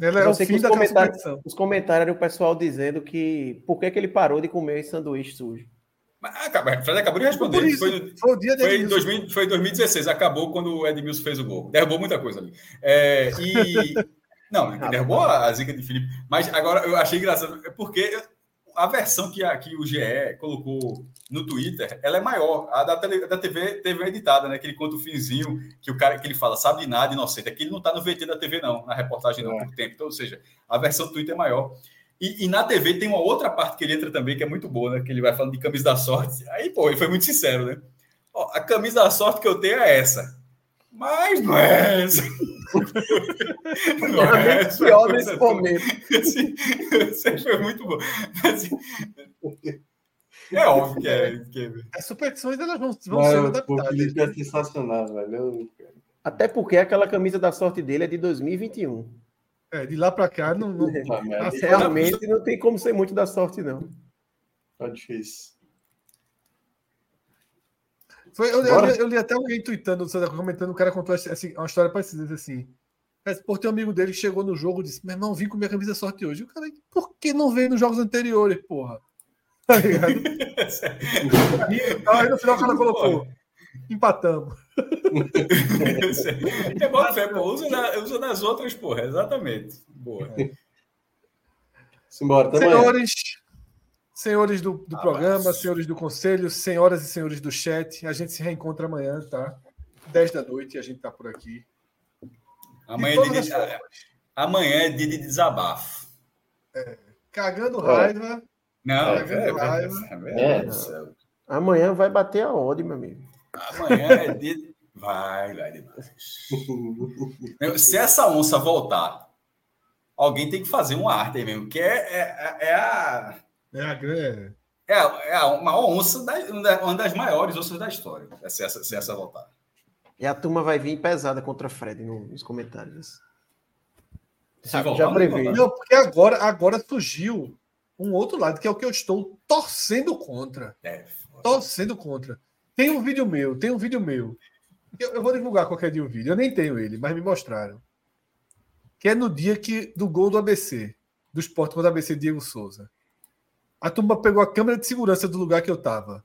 Ela é o fim da comentários, Os comentários eram o pessoal dizendo que por que, que ele parou de comer sanduíche sujo. Mas, ah, Fred acabou de responder. Isso, foi, foi, o dia foi, em 2000, foi em 2016, acabou quando o Edmilson fez o gol. Derrubou muita coisa ali. É, e. Não, derrubou a zica de Felipe. Mas agora eu achei engraçado, é porque a versão que, a, que o GE colocou no Twitter, ela é maior. A da, tele, da TV teve editada, né? Que ele conta o finzinho, que o cara que ele fala, sabe de nada, inocente. Aqui ele não tá no VT da TV, não, na reportagem, não, é. por tempo. Então, ou seja, a versão do Twitter é maior. E, e, na TV tem uma outra parte que ele entra também, que é muito boa, né? Que ele vai falando de camisa da sorte. Aí, pô, ele foi muito sincero, né? Ó, a camisa da sorte que eu tenho é essa. Mas não é não é essa. Pior nesse momento. Assim, foi muito bom. Assim, é óbvio que é. Que é. As superstições elas vão, vão ser adaptadas. é sensacional, velho. Até porque aquela camisa da sorte dele é de 2021. É, de lá para cá não, não... Ah, realmente não tem como ser muito da sorte não. Tá difícil. Foi, eu, eu, eu, li até alguém tweetando, comentando, o cara contou assim, uma história parecida assim. Mas, por ter um amigo dele que chegou no jogo e disse: Meu irmão, vim com minha camisa sorte hoje. E o cara, por que não veio nos jogos anteriores, porra? Tá ligado? aí, no final o cara colocou: Empatamos. é bom, fé, pô. Usa, na, usa nas outras, porra. Exatamente. Boa. Simbora, Senhores, senhores do, do programa, senhores do conselho, senhoras e senhores do chat, a gente se reencontra amanhã, tá? 10 da noite a gente tá por aqui. Amanhã, é dia, de, amanhã é dia de desabafo. É, cagando raiva. Não, cagando é, raiva. É, é, amanhã vai bater aonde, meu amigo? Amanhã é dia. De... Vai, vai demais. Se essa onça voltar, alguém tem que fazer uma arte aí mesmo, que é, é, é a. É a grande. É, é a maior onça, da, uma das maiores onças da história, se essa, se essa voltar. E a turma vai vir pesada contra Fred nos comentários. Se voltar, já previ. Não, porque agora, agora surgiu um outro lado, que é o que eu estou torcendo contra. É, torcendo contra. Tem um vídeo meu, tem um vídeo meu. Eu, eu, vou divulgar qualquer dia o vídeo. Eu nem tenho ele, mas me mostraram. Que é no dia que, do gol do ABC, do esporte contra o ABC Diego Souza. A turma pegou a câmera de segurança do lugar que eu tava.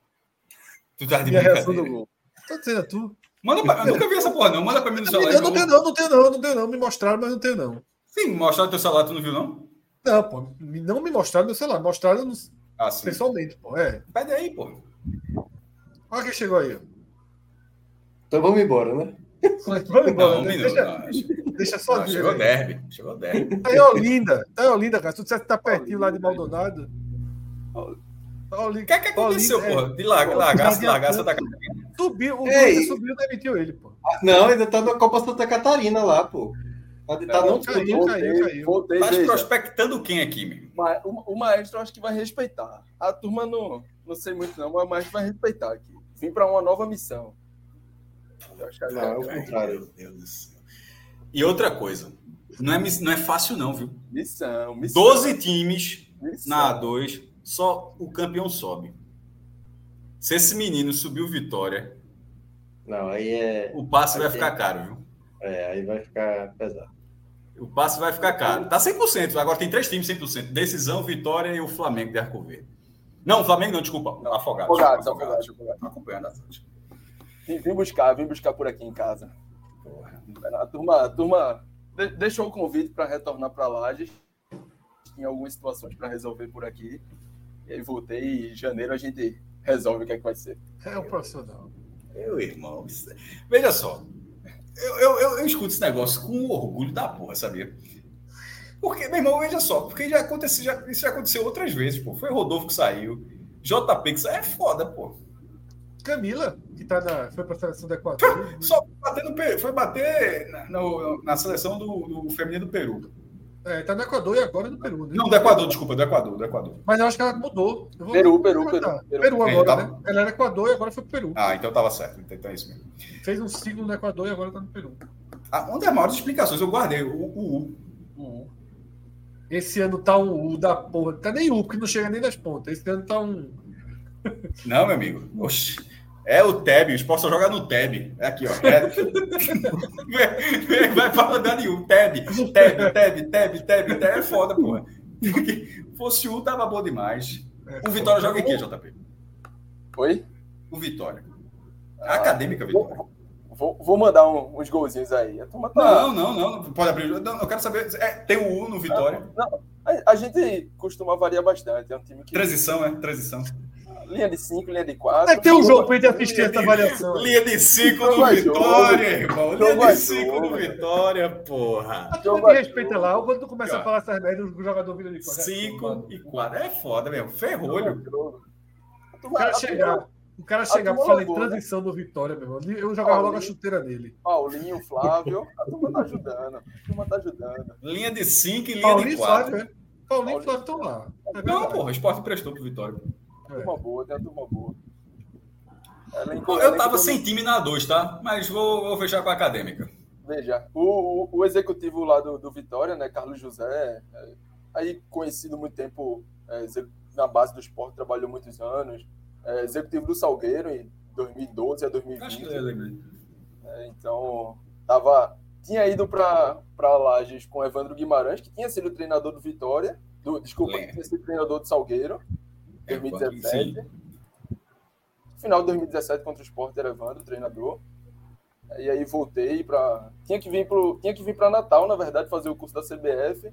Tu tá de e a reação do gol. Tô dizendo a tu. Manda pra, eu nunca vi essa porra, não. Manda pra mim no celular. Eu não tenho, não, não tenho, não, não tenho, não. Me mostraram, mas não tenho, não. Sim, mostraram teu celular, tu não viu, não? Não, pô. Não me mostraram meu celular, mostraram no... ah, pessoalmente, pô. É. Pede aí, pô. Olha quem chegou aí. Então vamos embora, né? Vamos embora. Não, né? deixa, não. deixa só não, Chegou derby. Chegou derby. Tá em Olinda. Tá em Olinda, cara. Se tu disser que tá pertinho lá de Maldonado. O que é que aconteceu, pô? De larga, largaça, largaça da Catarina. Subiu, o Ei. subiu e demitiu ele, pô. Não, ainda tá na Copa Santa Catarina lá, pô. Tá, tá não, não caiu, caiu, caiu. Voltei, tá prospectando quem aqui, meu? O, o maestro acho que vai respeitar. A turma não, não sei muito, não, mas o maestro vai respeitar aqui. Vim para uma nova missão. Não, é o contrário. Meu Deus do céu. E outra coisa, não é, não é fácil, não, viu? Missão, missão. 12 times missão. na A2 só o campeão sobe. Se esse menino subiu Vitória. Não, aí é. O passe vai ficar caro, viu? É, aí vai ficar pesado. O passe vai ficar caro. Tá 100%. Agora tem três times 100%. Decisão, Vitória e o Flamengo de Arco Verde. Não, Flamengo não, desculpa. Não, Afogados. Afogados, Afogados. Afogados. Acompanhando a vim, vim buscar, vim buscar por aqui em casa. A turma, a turma deixou o convite para retornar para Lages. Tinha algumas situações para resolver por aqui. E aí voltei e em janeiro a gente resolve o que é que vai ser. É o profissional. Meu irmão, veja só. Eu, eu, eu, eu, escuto esse negócio com orgulho da porra, sabia? Porque, meu irmão, veja só, porque já aconteceu, já, isso já aconteceu outras vezes, pô. Foi Rodolfo que saiu, JP que saiu, é foda, pô. Camila, que tá na, foi para a seleção do Equador. Só bater no, foi bater na, no, na seleção do, do feminino do Peru. É, tá no Equador e agora no Peru. Né? Não, do Equador, desculpa, do Equador, do Equador. Mas eu acho que ela mudou. Peru, Peru, Peru, Peru, Peru. agora, tava... né? Ela era Equador e agora foi pro Peru. Ah, então tava certo. Então, então é isso mesmo. Fez um ciclo no Equador e agora tá no Peru. Ah, uma das maiores explicações, eu guardei, o, o U. Esse ano tá um U da porra. Tá nem U, porque não chega nem nas pontas. Esse ano tá um. Não, meu amigo. Oxi. É o Teb, o esporte só joga no Teb. É aqui, ó. É. vai para andar nenhum. Teb, Teb, Teb, Teb, Teb, Teb. É foda, porra. Fosse um, tava bom demais. O Vitória joga em quê, JP? Oi? O Vitória. A ah, acadêmica Vitória. Vou, vou mandar um, uns golzinhos aí. Tá... Não, não, não. Pode abrir. Não, eu quero saber. É, tem o U no Vitória. Não, não. A, a, gente costuma variar bastante. É um time que. Transição, é? Transição. Linha de 5, linha de 4. É que tem um jogo pra gente assistir essa avaliação. Linha de 5 no Vitória, irmão. Linha de 5 no Vitória, porra. A turma me respeita lá. Quando tu começa a falar essas merdas, o jogador vira de 4. 5 e 4. É foda mesmo. Ferrolho. O cara chegar. O cara chegar pra falar em transição no Vitória, meu irmão. Eu jogava logo a chuteira nele. Paulinho, Flávio. A turma tá ajudando. A turma tá ajudando. Linha de 5 e linha Paulinho de 4. Flávio, é. Paulinho e Flávio estão lá. É não, porra, o esporte prestou pro Vitória. Tem uma boa, tem uma turma boa. eu tava sem time na 2, tá? Mas vou, vou fechar com a acadêmica. Veja, o, o, o executivo lá do, do, Vitória, né, Carlos José, é, aí conhecido muito tempo é, na base do esporte, trabalhou muitos anos, é, executivo do Salgueiro em 2012 a 2020. Acho que é, é, então, tava, tinha ido para Lages com Evandro Guimarães, que tinha sido treinador do Vitória, do, desculpa, tinha sido treinador do Salgueiro, 2017. Final de 2017 contra o Sport era Evandro, treinador. E aí voltei para tinha que vir pro tinha que vir para Natal, na verdade, fazer o curso da CBF.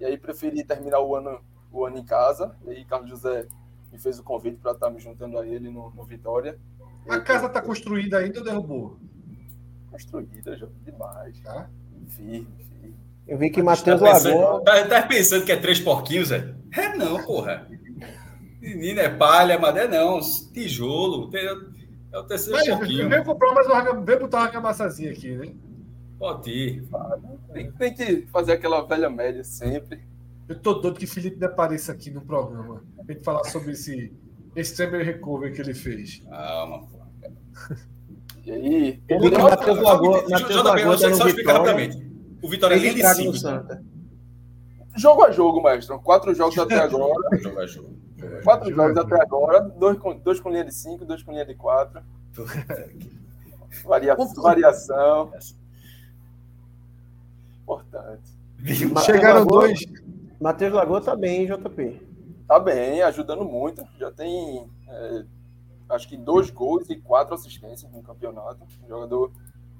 E aí preferi terminar o ano o ano em casa. E aí Carlos José me fez o convite para estar me juntando a ele no, no Vitória. A casa está construída ainda ou derrubou? Construída, já demais. Tá? Firme, firme. Eu vi que Matheus tá Lagoa. Tá, tá, pensando que é três porquinhos, é? É não, porra. Menina é palha, madeira não. Tijolo. É o terceiro porquinho. Vem comprar mais uma, vem botar uma argamassazinha aqui, né? Pode ir. Tem, tem que fazer aquela velha média sempre. Eu tô doido que Felipe apareça aqui no programa. Tem que falar sobre esse extreme recovery que ele fez. Calma, pô. E aí? Ele o Matheus Lagoa. Matheus Lagoa só explicar rapidamente. O Vitória é líder de Santa. Jogo a jogo, mestre. Quatro jogos até agora. jogo a jogo. Quatro jogos até agora. Dois com, dois com linha de cinco, dois com linha de quatro. Varia, variação. Importante. Chegaram dois. Matheus Lagoa tá bem, JP. Tá bem, ajudando muito. Já tem é, acho que dois gols e quatro assistências no campeonato. jogador.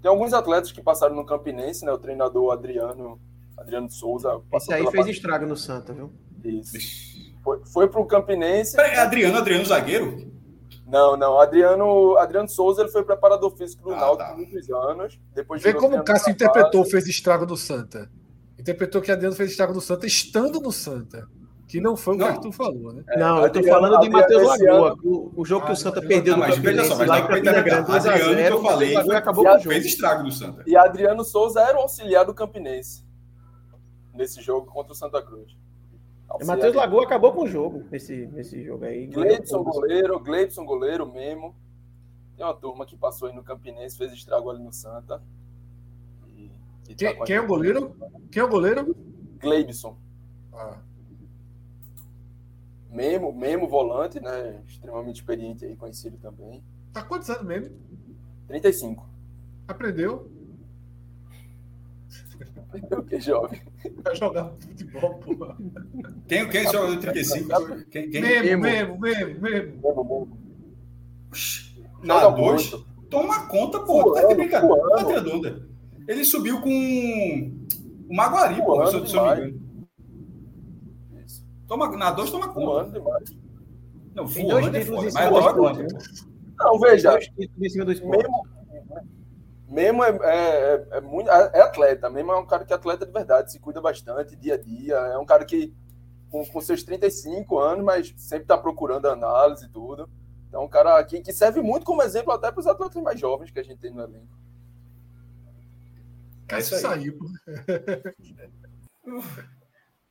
Tem alguns atletas que passaram no Campinense, né? O treinador Adriano, Adriano Souza. Esse aí fez parte... estrago no Santa, viu? Isso. Foi, foi pro Campinense. Peraí, Adriano, Adriano zagueiro? Não, não. Adriano, Adriano Souza ele foi preparador físico do ah, Náutico tá. muitos anos. Depois Vê como o Cássio interpretou, fez estrago no Santa. Interpretou que Adriano fez estrago no Santa estando no Santa. Que não foi o não. que Arthur falou, né? Não, eu tô falando de Matheus Lagoa. O, o, jogo ah, que o Santa perdeu no Campinense, só, lá em Campina Grande, Adriano, que eu falei, acabou com o jogo. fez estrago no Santa. E Adriano Souza era o auxiliar do Campinense nesse jogo contra o Santa Cruz. Matheus Lagoa acabou com o jogo, nesse, nesse jogo aí. Gleidson goleiro, Gleidson goleiro mesmo. Tem uma turma que passou aí no Campinense, fez estrago ali no Santa. E, e quem, tá quem é o goleiro? Quem é o goleiro? Gleibson. Ah. Memo, Memo volante, né? Extremamente experiente aí, conhecido também. Tá quantos anos mesmo? 35. Aprendeu? Aprendeu o que, jovem? Vai jogar futebol, porra. Quem, quem joga no 35? Quem, quem? Memo, Memo, Memo, Memo. Na dois, toma conta, pô. Tá de brincadeira. Tá Ele subiu com o Maguari, pô, se eu não me engano. Toma, na 2 toma conta. demais. Não, voando é foda, mas logo... Né? Não, veja, mesmo, mesmo é, é, é, muito, é atleta, mesmo é um cara que é atleta de verdade, se cuida bastante dia a dia, é um cara que com, com seus 35 anos, mas sempre está procurando análise e tudo. Então, um cara que, que serve muito como exemplo até para os atletas mais jovens que a gente tem no elenco. Cássio é saiu.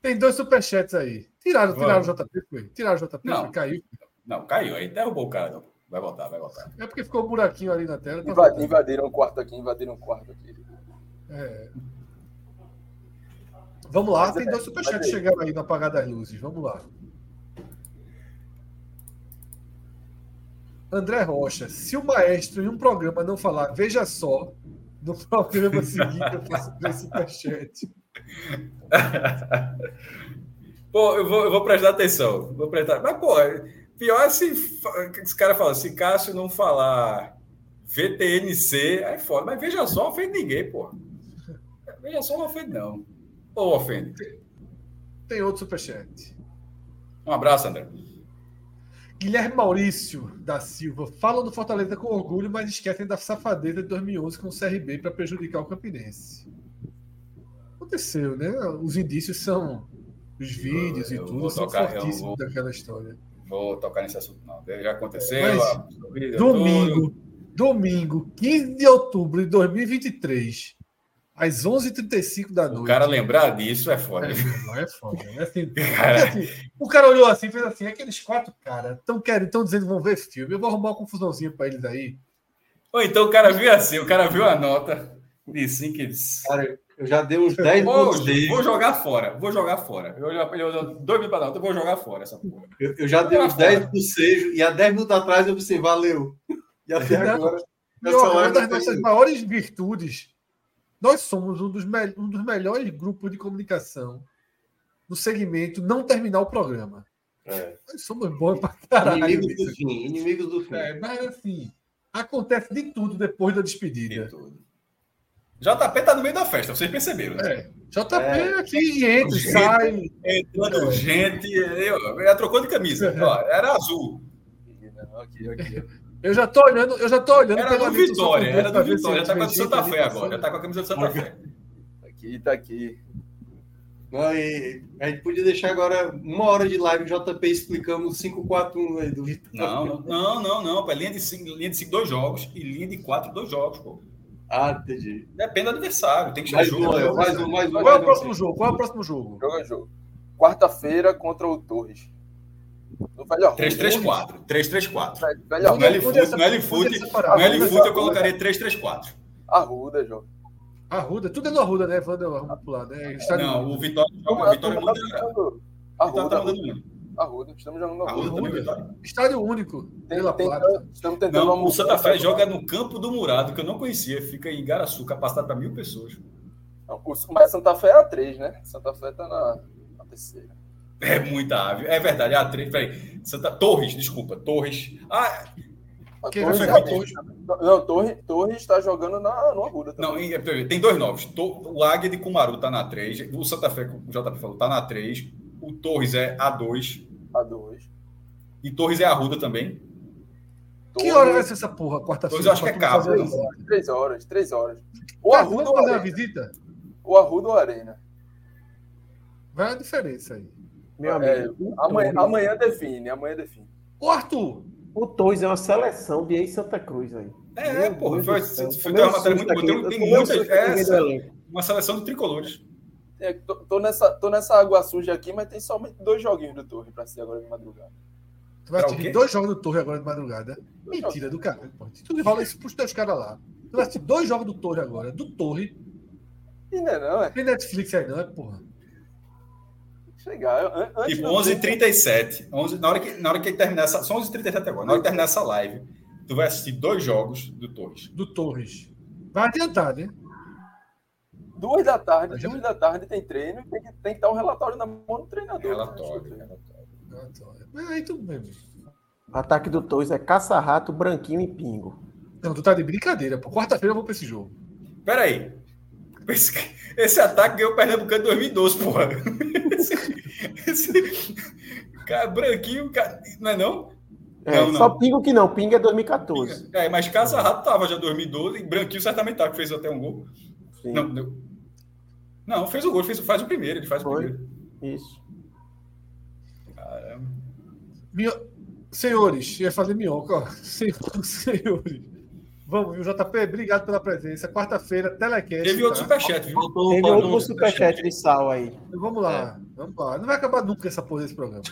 Tem dois superchats aí. Tiraram, tiraram o JP, foi? Tiraram o JP, não, caiu. Não, caiu. Aí derrubou o cara. Vai voltar, vai voltar. É porque ficou um buraquinho ali na tela. Tá invadiram o quarto aqui, invadiram o quarto aqui. É. Vamos lá, Mas tem é, dois superchats chegando aí no apagar das luzes. Vamos lá. André Rocha, se o maestro em um programa não falar, veja só, no programa seguinte eu faço três superchats. pô, eu vou, eu vou prestar atenção. Vou prestar. Mas, pô, pior é se esse cara fala, se Cássio não falar VTNC, aí foda. Mas veja só, não ofende ninguém, pô. Veja só, não ofende, não. Ou ofende? Tem outro superchat. Um abraço, André. Guilherme Maurício da Silva fala do Fortaleza com orgulho, mas esquecem da safadeza de 2011 com o CRB para prejudicar o Campinense aconteceu, né? Os indícios são os vídeos eu, e tudo, são fortíssimos vou, daquela história. Vou tocar nesse assunto, não. Já aconteceu. Mas, domingo, domingo, 15 de outubro de 2023, às 11h35 da noite. O cara lembrar disso é foda. É, é foda. É assim, cara... assim, o cara olhou assim e fez assim: aqueles quatro caras estão estão dizendo que vão ver filme. Eu vou arrumar uma confusãozinha para eles aí. Ou então o cara viu assim, o cara viu a nota. Disse assim que eles. Cara, eu já dei uns 10 minutos. Vou jogar fora, vou jogar fora. Eu, eu, eu dois minutos para dar, eu vou jogar fora essa porra. Eu, eu já dei uns 10 do sejo e há 10 minutos atrás eu pensei, valeu. E até agora. Meu, uma das nossas maiores virtudes Nós somos um dos, um dos melhores grupos de comunicação no segmento não terminar o programa. É. Nós somos bons pra caralho. Inimigos do fim, inimigos do fim. É, mas assim, acontece de tudo depois da despedida. De tudo. JP tá no meio da festa, vocês perceberam. Né? É. JP é. aqui entra, gente, sai. Entrando gente. Eu, eu, trocou de camisa. É. Ó, era azul. Eu já tô olhando, eu já tô olhando. Era do Vitória, era do Vitória. Já tá com a Santa Fé agora. Já tá com a camisa do Santa Fé. Tá aqui, tá aqui. a gente podia deixar agora uma hora de live JP explicando o 5-4-1 aí do Vitória. Não, não, não, não, não. Linha de 5, linha de cinco, dois jogos e linha de 4, dois jogos, pô. Ah, entendi. Depende do adversário, tem que jogo. Mais um, mais um, mais um. Qual é o próximo jogo? Qual é o próximo jogo? Jogo é jogo. Quarta-feira contra o Torres. No Velho 334. 334. No L-Foot, eu colocaria 334. Arruda, João. Arruda, tudo é no Arruda, né? Vanda arruma pro lado, né? Não, o Vitória, o Vitória muda. Arruda, tá mandando Arruda, estamos jogando no Arruda. Arruda. Estádio único. Tem, tem, estamos tentando não, o Santa Fé joga no campo do Murado, que eu não conhecia, fica em Garaçu, capacidade para mil pessoas. Não, mas Santa Fé é a 3, né? Santa Fé está na, na terceira. É muita ave. É verdade, é a 3. Peraí. Santa... Torres, desculpa. Torres. Ah. Quem Torres, vai Torres? Não, Torres, Torres está jogando na, no Arruda. Também. Não, tem dois novos. O Águia de Kumaru está na 3. O Santa Fé, o JP falou, está na 3. O Torres é A2. A2. E Torres é Arruda também. Que hora vai ser essa porra, quarta-feira? eu acho que é cabo. Três horas, três horas. O tá, Arruda ou Arena? visita? O Arruda ou Arena? Vai a diferença aí. Meu é, amigo. amanhã, amanhã define, amanhã define. Ô, Arthur! O Torres é uma seleção de ex-Santa Cruz aí. É, é porra. Foi, foi, foi uma matéria muito boa. Tem, tem muitas. É, uma seleção de tricolores. É, tô, nessa, tô nessa água suja aqui, mas tem somente dois joguinhos do Torre para ser agora de madrugada. Tu vai assistir dois jogos do Torre agora de madrugada? Mentira do cara. Tu fala isso pros teus caras lá. Tu vai assistir dois jogos do Torre agora, do Torre. E não é não, é? Tem Netflix aí não, é porra. Chegar. Antes tipo, 11h37. 11, na, hora que, na hora que terminar essa. São 11h37 agora. Na hora que terminar essa live, tu vai assistir dois jogos do Torres. Do Torres. Vai adiantar, né? Duas da tarde, duas da tarde tem treino tem que, tem que dar um relatório na mão do treinador. Relatório, né? relatório. Mas aí tudo bem. Ataque do Torres é caça-rato, branquinho e pingo. Não, tu tá de brincadeira. Por quarta-feira eu vou pra esse jogo. Peraí. Esse, esse ataque ganhou o Pernambucano em 2012, porra. Esse, esse, cara, branquinho, cara, não é não? É, não, só Pingo que não, Pingo é 2014. Pinga. É, mas Caça-Rato tava já 2012 e Branquinho certamente tá, que fez até um gol. Sim. Não, deu. Não, fez o gol, fez, faz o primeiro, ele faz Foi. o primeiro. Isso. Caramba. Senhores, ia fazer minhoca, Senhores. Vamos, o JP, obrigado pela presença. Quarta-feira, telecast. Teve outro tá? superchat, viu? Teve outro superchat de sal aí. Vamos lá, é. vamos lá. Não vai acabar nunca essa porra desse programa.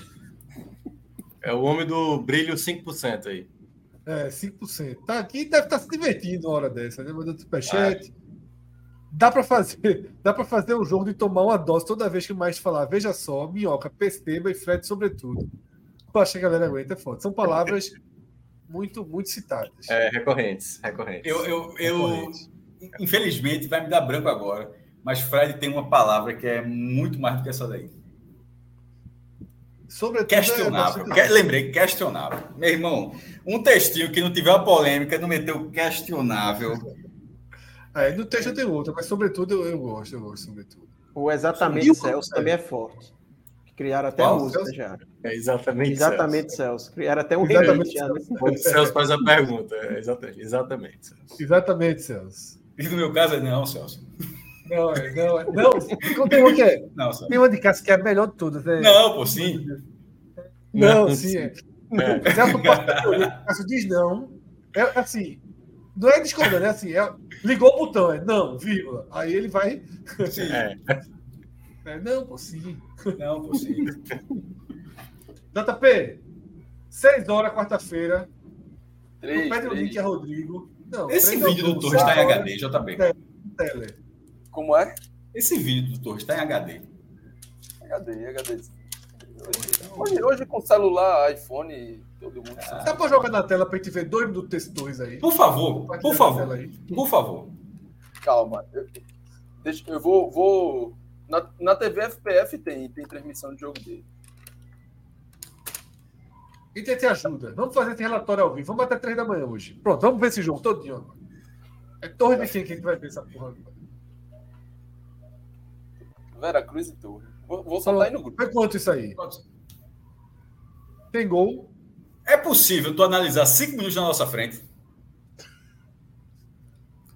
É o homem do brilho 5% aí. É, 5%. Tá aqui deve estar tá se divertindo uma hora dessa, né? Mandando superchat. Ah. Dá para fazer, dá para fazer o jogo de tomar uma dose toda vez que o mais falar, veja só, minhoca, pesteba e Fred sobretudo. Eu acho que a galera aguenta é foda. São palavras muito, muito citadas. É, recorrentes, recorrentes. Eu, eu, eu infelizmente, vai me dar branco agora, mas Fred tem uma palavra que é muito mais do que essa daí. Sobretudo é questionável. É Lembrei, questionável. Meu irmão, um textinho que não tiver uma polêmica, não meteu questionável. É, no texto tem outra, mas sobretudo eu, eu gosto, eu gosto sobretudo. O exatamente Celso também é forte. Criaram até Qual, música Celso? já. É exatamente, exatamente Celso. Celso. Criaram até um exatamente, já. Né? O Celso faz a pergunta. É, exatamente, exatamente Celso. Exatamente, Celso. E no meu caso é não, Celso. Não, é, não, é, não. Tem uma que é. Não, tem uma de casa que é a melhor de todas. Né? Não, pô, sim. Não, não sim. É. é. Celso diz não. É assim, não é discordando, é assim, é, ligou o botão, é não, vírgula. Aí ele vai. Sim. É. é não, pô, sim. Não, pô, sim. JP, 6 horas, quarta-feira. Pede o link a Rodrigo. Não, Esse vídeo do Torres está em HD, JP. Tele. Como é? Esse vídeo do Torres está em HD. HD, HD. Hoje, hoje com celular, iPhone, todo mundo sabe. Dá pra jogar na tela pra gente ver dois minutos dois aí? Por favor, por favor. Por favor. Calma. Deixa, eu vou. vou na, na TV FPF tem, tem transmissão de jogo dele. Inter te ajuda. Vamos fazer esse relatório ao vivo. Vamos até três da manhã hoje. Pronto, vamos ver esse jogo todinho. É torre de quem que a gente vai ver essa porra agora. Vera Cruz e Torre. Vou, vou soltar aí no grupo. Vê quanto isso aí. Tem gol. É possível tu analisar cinco minutos na nossa frente?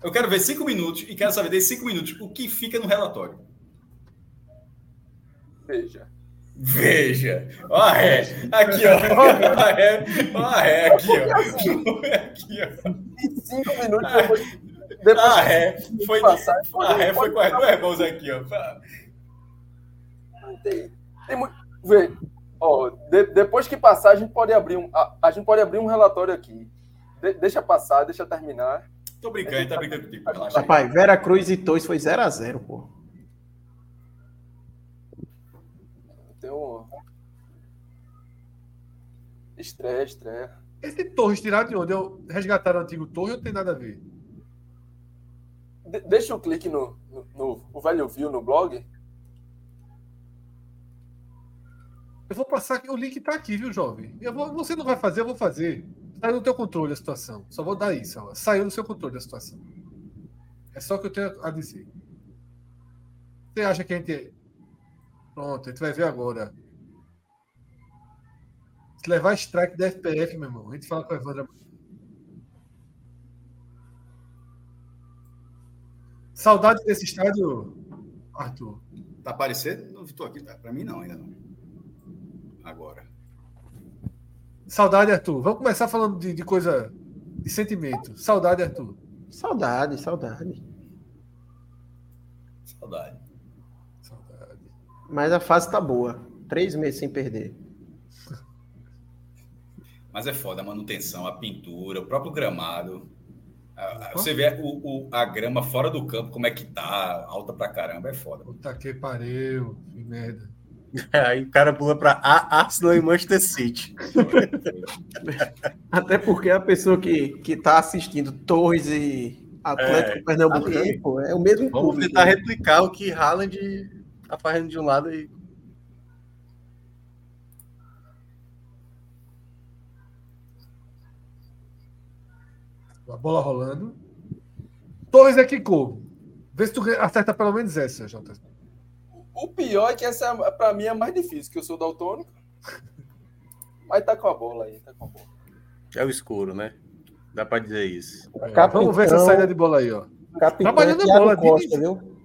Eu quero ver cinco minutos e quero saber desses cinco minutos o que fica no relatório. Veja. Veja. Ó a ré. Aqui, ó. Ó a ré. Ó a ré aqui, ó. Aqui, ó. E cinco minutos depois. depois A ré foi, passar, a ré foi com as duas mãos aqui, ó. Tem, tem muito. Vê, ó, de- depois que passar, a gente pode abrir um, a, a gente pode abrir um relatório aqui. De- deixa passar, deixa terminar. Tô brincando, tá brincando contigo. Relaxa aí. Rapaz, Vera Cruz e Torres foi 0x0, pô. Tem um. Estreia, estreia. Esse Torres tirado de onde? Eu resgataram o antigo Torres ou tem nada a ver? De- deixa o clique no, no, no- O velho viu no blog. Eu vou passar aqui. O link tá aqui, viu, jovem? Vou- você não vai fazer, eu vou fazer. Saiu do teu controle a situação. Só vou dar isso. Ó. Saiu do seu controle a situação. É só o que eu tenho a dizer. Você acha que a gente. Pronto, a gente vai ver agora. Se levar strike da FPF, meu irmão, a gente fala com a Evandra. Saudade desse estádio, Arthur. Tá aparecendo? Não estou aqui, tá? Pra mim não, ainda não. Agora. Saudade, Arthur. Vamos começar falando de, de coisa de sentimento. Saudade, Arthur. Saudade, saudade. Saudade. Saudade. Mas a fase tá boa. Três meses sem perder. Mas é foda a manutenção, a pintura, o próprio gramado. Você vê o, o- a grama fora do campo, como é que tá, alta pra caramba, é foda. Puta que pariu. Que merda. Aí o cara pula para Arsenal e Manchester City. Até porque a pessoa que, que tá assistindo Torres e Atlético É, Pernambucano, pô, é o mesmo Vamos público. tentar replicar o que Haaland tá fazendo de um lado e A bola rolando. Torres é Kiko. Vê se tu acerta pelo menos essa, Jota. O pior é que essa, é- pra mim, é mais difícil, que eu sou daltônico. Mas tá com a bola aí, tá com a bola. é o escuro, né? Dá para dizer isso. É, Capitão- Vamos ver essa saída de bola aí, ó. Capitão Trabalhando a bola, Costa, viu?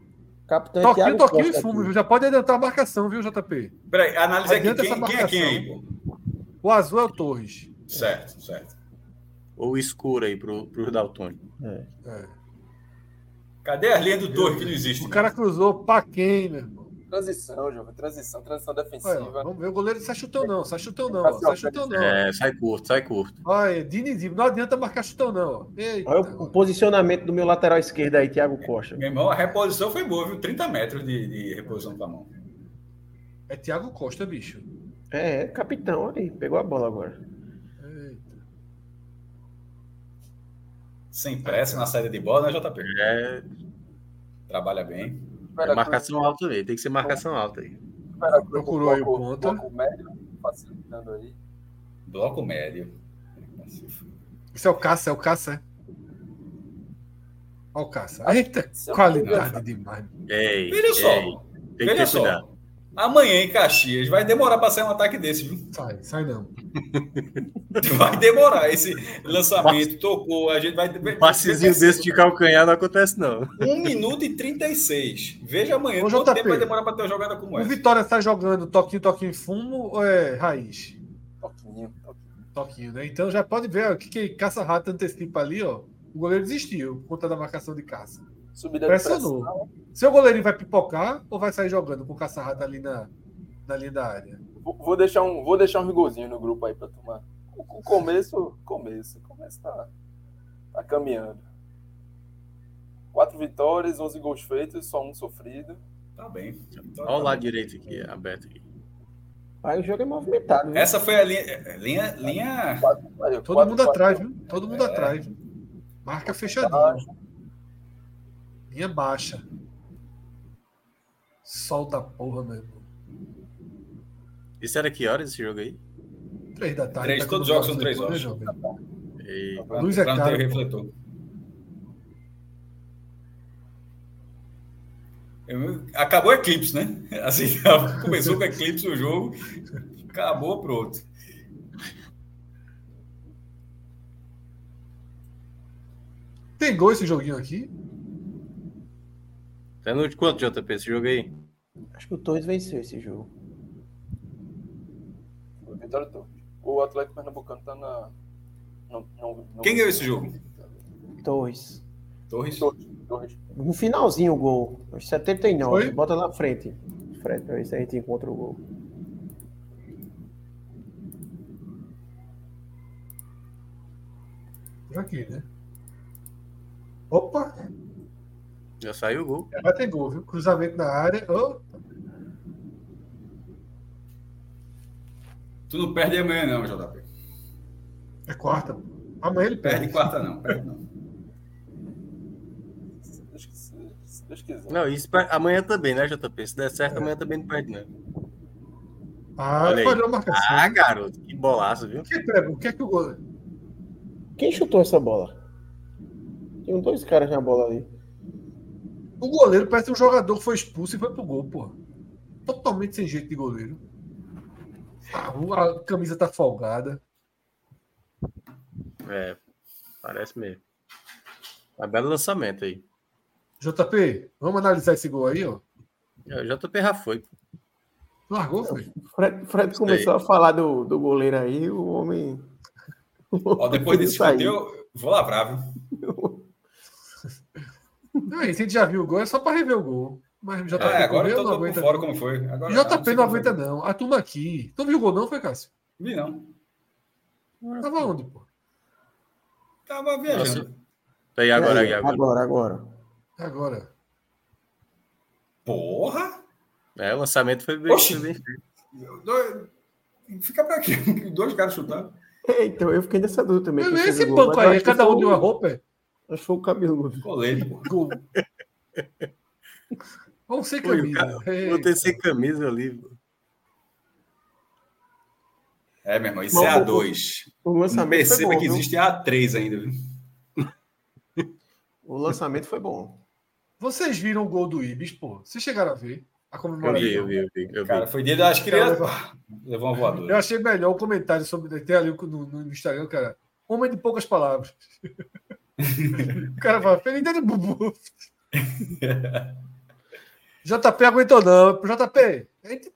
Capitão Toquinho, Thiago toquinho e Costa fumo, aqui. viu? Já pode adiantar a marcação, viu, JP? Peraí, analisa aqui Adianta quem, essa quem é quem aí. O azul é o Torres. Certo, certo. Ou escuro aí pro, pro Daltônico. É. Cadê as linhas do Torre que não existe? O cara cruzou pra quem, meu irmão? Transição, jovem. Transição, transição Olha, defensiva. vamos ver o goleiro sai chutão não, sai chutão não, ó, sai chutão não. É, sai curto, sai curto. Olha, Diniz, não adianta marcar chutão não. Eita, Olha o, o posicionamento do meu lateral esquerdo aí, Thiago Costa. Meu irmão, a reposição foi boa, viu? 30 metros de, de reposição com a mão. É Thiago Costa, bicho. É, é, capitão, olha aí, pegou a bola agora. Eita. Sem pressa na saída de bola, né, JP? É, Trabalha bem. É marcação alta aí, tem que ser marcação alta aí. Procurou aí o ponta. Bloco médio, facilitando aí. Bloco médio. Esse é o Caça, é o Caça. Olha o Caça. Eita, qualidade demais. Ei, Veja só. ei, tem que ter só. cuidado. Amanhã em Caxias vai demorar para sair um ataque desse, viu? Sai, sai não. Vai demorar. Esse lançamento tocou. A gente vai. Um passezinho desse de calcanhar não acontece, não. 1 minuto e 36. Veja amanhã Ô, quanto JP. tempo vai demorar para ter uma jogada como O essa. Vitória tá jogando toquinho, toquinho, fumo ou é raiz? Toquinho, toquinho. Toquinho, né? Então já pode ver o que, que caça-rato antecipa ali, ó. O goleiro desistiu por conta da marcação de caça. Subida Pressionou. de pressão. Seu goleirinho vai pipocar ou vai sair jogando com o caça-rato ali na, na linha da área? Vou vou deixar um, vou deixar um rigorzinho no grupo aí pra tomar. O o começo, começo, começo tá, tá caminhando. Quatro vitórias, 11 gols feitos, só um sofrido. Tá bem. Olha o lado direito aqui, aberto aqui. Aí o jogo é movimentado, viu? Essa foi a linha. Linha. linha... Quatro, aí, Todo quatro, mundo quatro, atrás, viu? Todo mundo É. atrás, viu? Marca fechadinha. Linha baixa. Solta a porra, meu irmão. Isso era que horas esse jogo aí? Três da tarde. Três, tá todos os jogos são três né, horas. jovem? E... Pra- Luz é refletor. Eu- Acabou o eclipse, né? Assim, começou com o eclipse o jogo, acabou, pronto. Tem gol esse joguinho aqui? Tá no de quanto, JP, esse jogo aí? Acho que o Torres venceu esse jogo. Vitória Torres. O Atlético Pernambucano tá na. Não, não, não... Quem ganhou esse jogo? Torres. Torres. Torres. Torres. No finalzinho o gol. Aos 79. Foi? Bota na frente. Fred, pra ver se a gente encontra o gol. Por aqui, né? Opa! Já saiu o gol. Vai ter gol, viu? Cruzamento na área. Oh, Tu não perde amanhã, não, JP. é quarta. Amanhã ele Perde perde. quarta, não. Perde, não. Não, isso per- amanhã também, né, JP? Se der certo, amanhã também não perde, não. Ah, falhou a marcação. Ah, garoto, que bolaço, viu? O que é, o que é que o gol. Quem chutou essa bola? Tinham dois caras na bola ali. O goleiro parece um jogador que foi expulso e foi pro gol, porra. Totalmente sem jeito de goleiro. Ah, a camisa tá folgada. É, parece mesmo. Um belo lançamento aí. JP, vamos analisar esse gol aí, ó. É, O JP já foi. Largou, foi? Fred, Fred começou a falar do, do goleiro aí, o homem. Ó, depois desse eu vou lavrar, viu? Se a gente já viu o gol, é só para rever o gol. Mas o JP É, agora eu tô, não tô aguenta. fora não. como foi. Agora, JP não aguenta, não. A turma aqui. Tu viu o gol, não, foi, Cássio? Vi, não. Tava onde, pô? Tava viajando. Aí agora, Aí, agora. agora, agora. Agora. Porra! É, o lançamento foi bem, Oxi. foi bem feito. Fica pra quê? Dois caras chutaram. É, então, eu fiquei nessa dúvida também. fez esse banco aí, cada um de uma roupa, é? Acho que foi o cabeludo. Gol. Vamos sem Foi, o camisa. cara- Ei, Vou ter sem camisa ali. É, meu irmão, isso Não, é o- A2. O lançamento Perceba foi bom. que viu? existe A3 ainda, viu? O lançamento foi bom. Vocês viram o gol do Ibis, pô? Vocês chegaram a ver a Eu vi, eu vi, eu vi. Eu vi. Cara, foi dia das crianças. Levou uma voadora. Eu achei melhor o comentário sobre. Tem ali no, no Instagram, cara. Homem de poucas palavras. O cara fala, feliz dia do bubu. JP aguentou, não. JP, a gente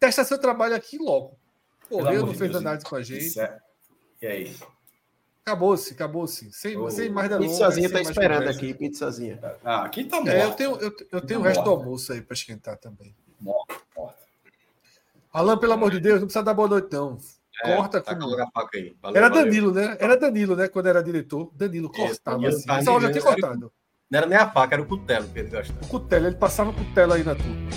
testa seu trabalho aqui logo. Correu, não fez Deus, análise com a gente. Isso é- E aí? Acabou-se, acabou-se. Sem, Ô, sem mais delongas. Pizzazinha sem tá esperando conversa. aqui, pizzazinha. Ah, aqui tá morto. É, eu tenho, eu, eu tenho o Tá resto do morto. almoço aí para esquentar também. Morto, morto. Alan, pelo amor de Deus, não precisa dar boa noite, não. É, Corta tá com a faca aí. Valeu, Era valeu. Danilo, né? Era Danilo, né? Quando era diretor. Danilo cortava Danilo, assim. Essa hora já tinha cortado. Não era nem a faca, era o cutelo que ele gostava. O cutelo, ele passava o cutelo aí na turma.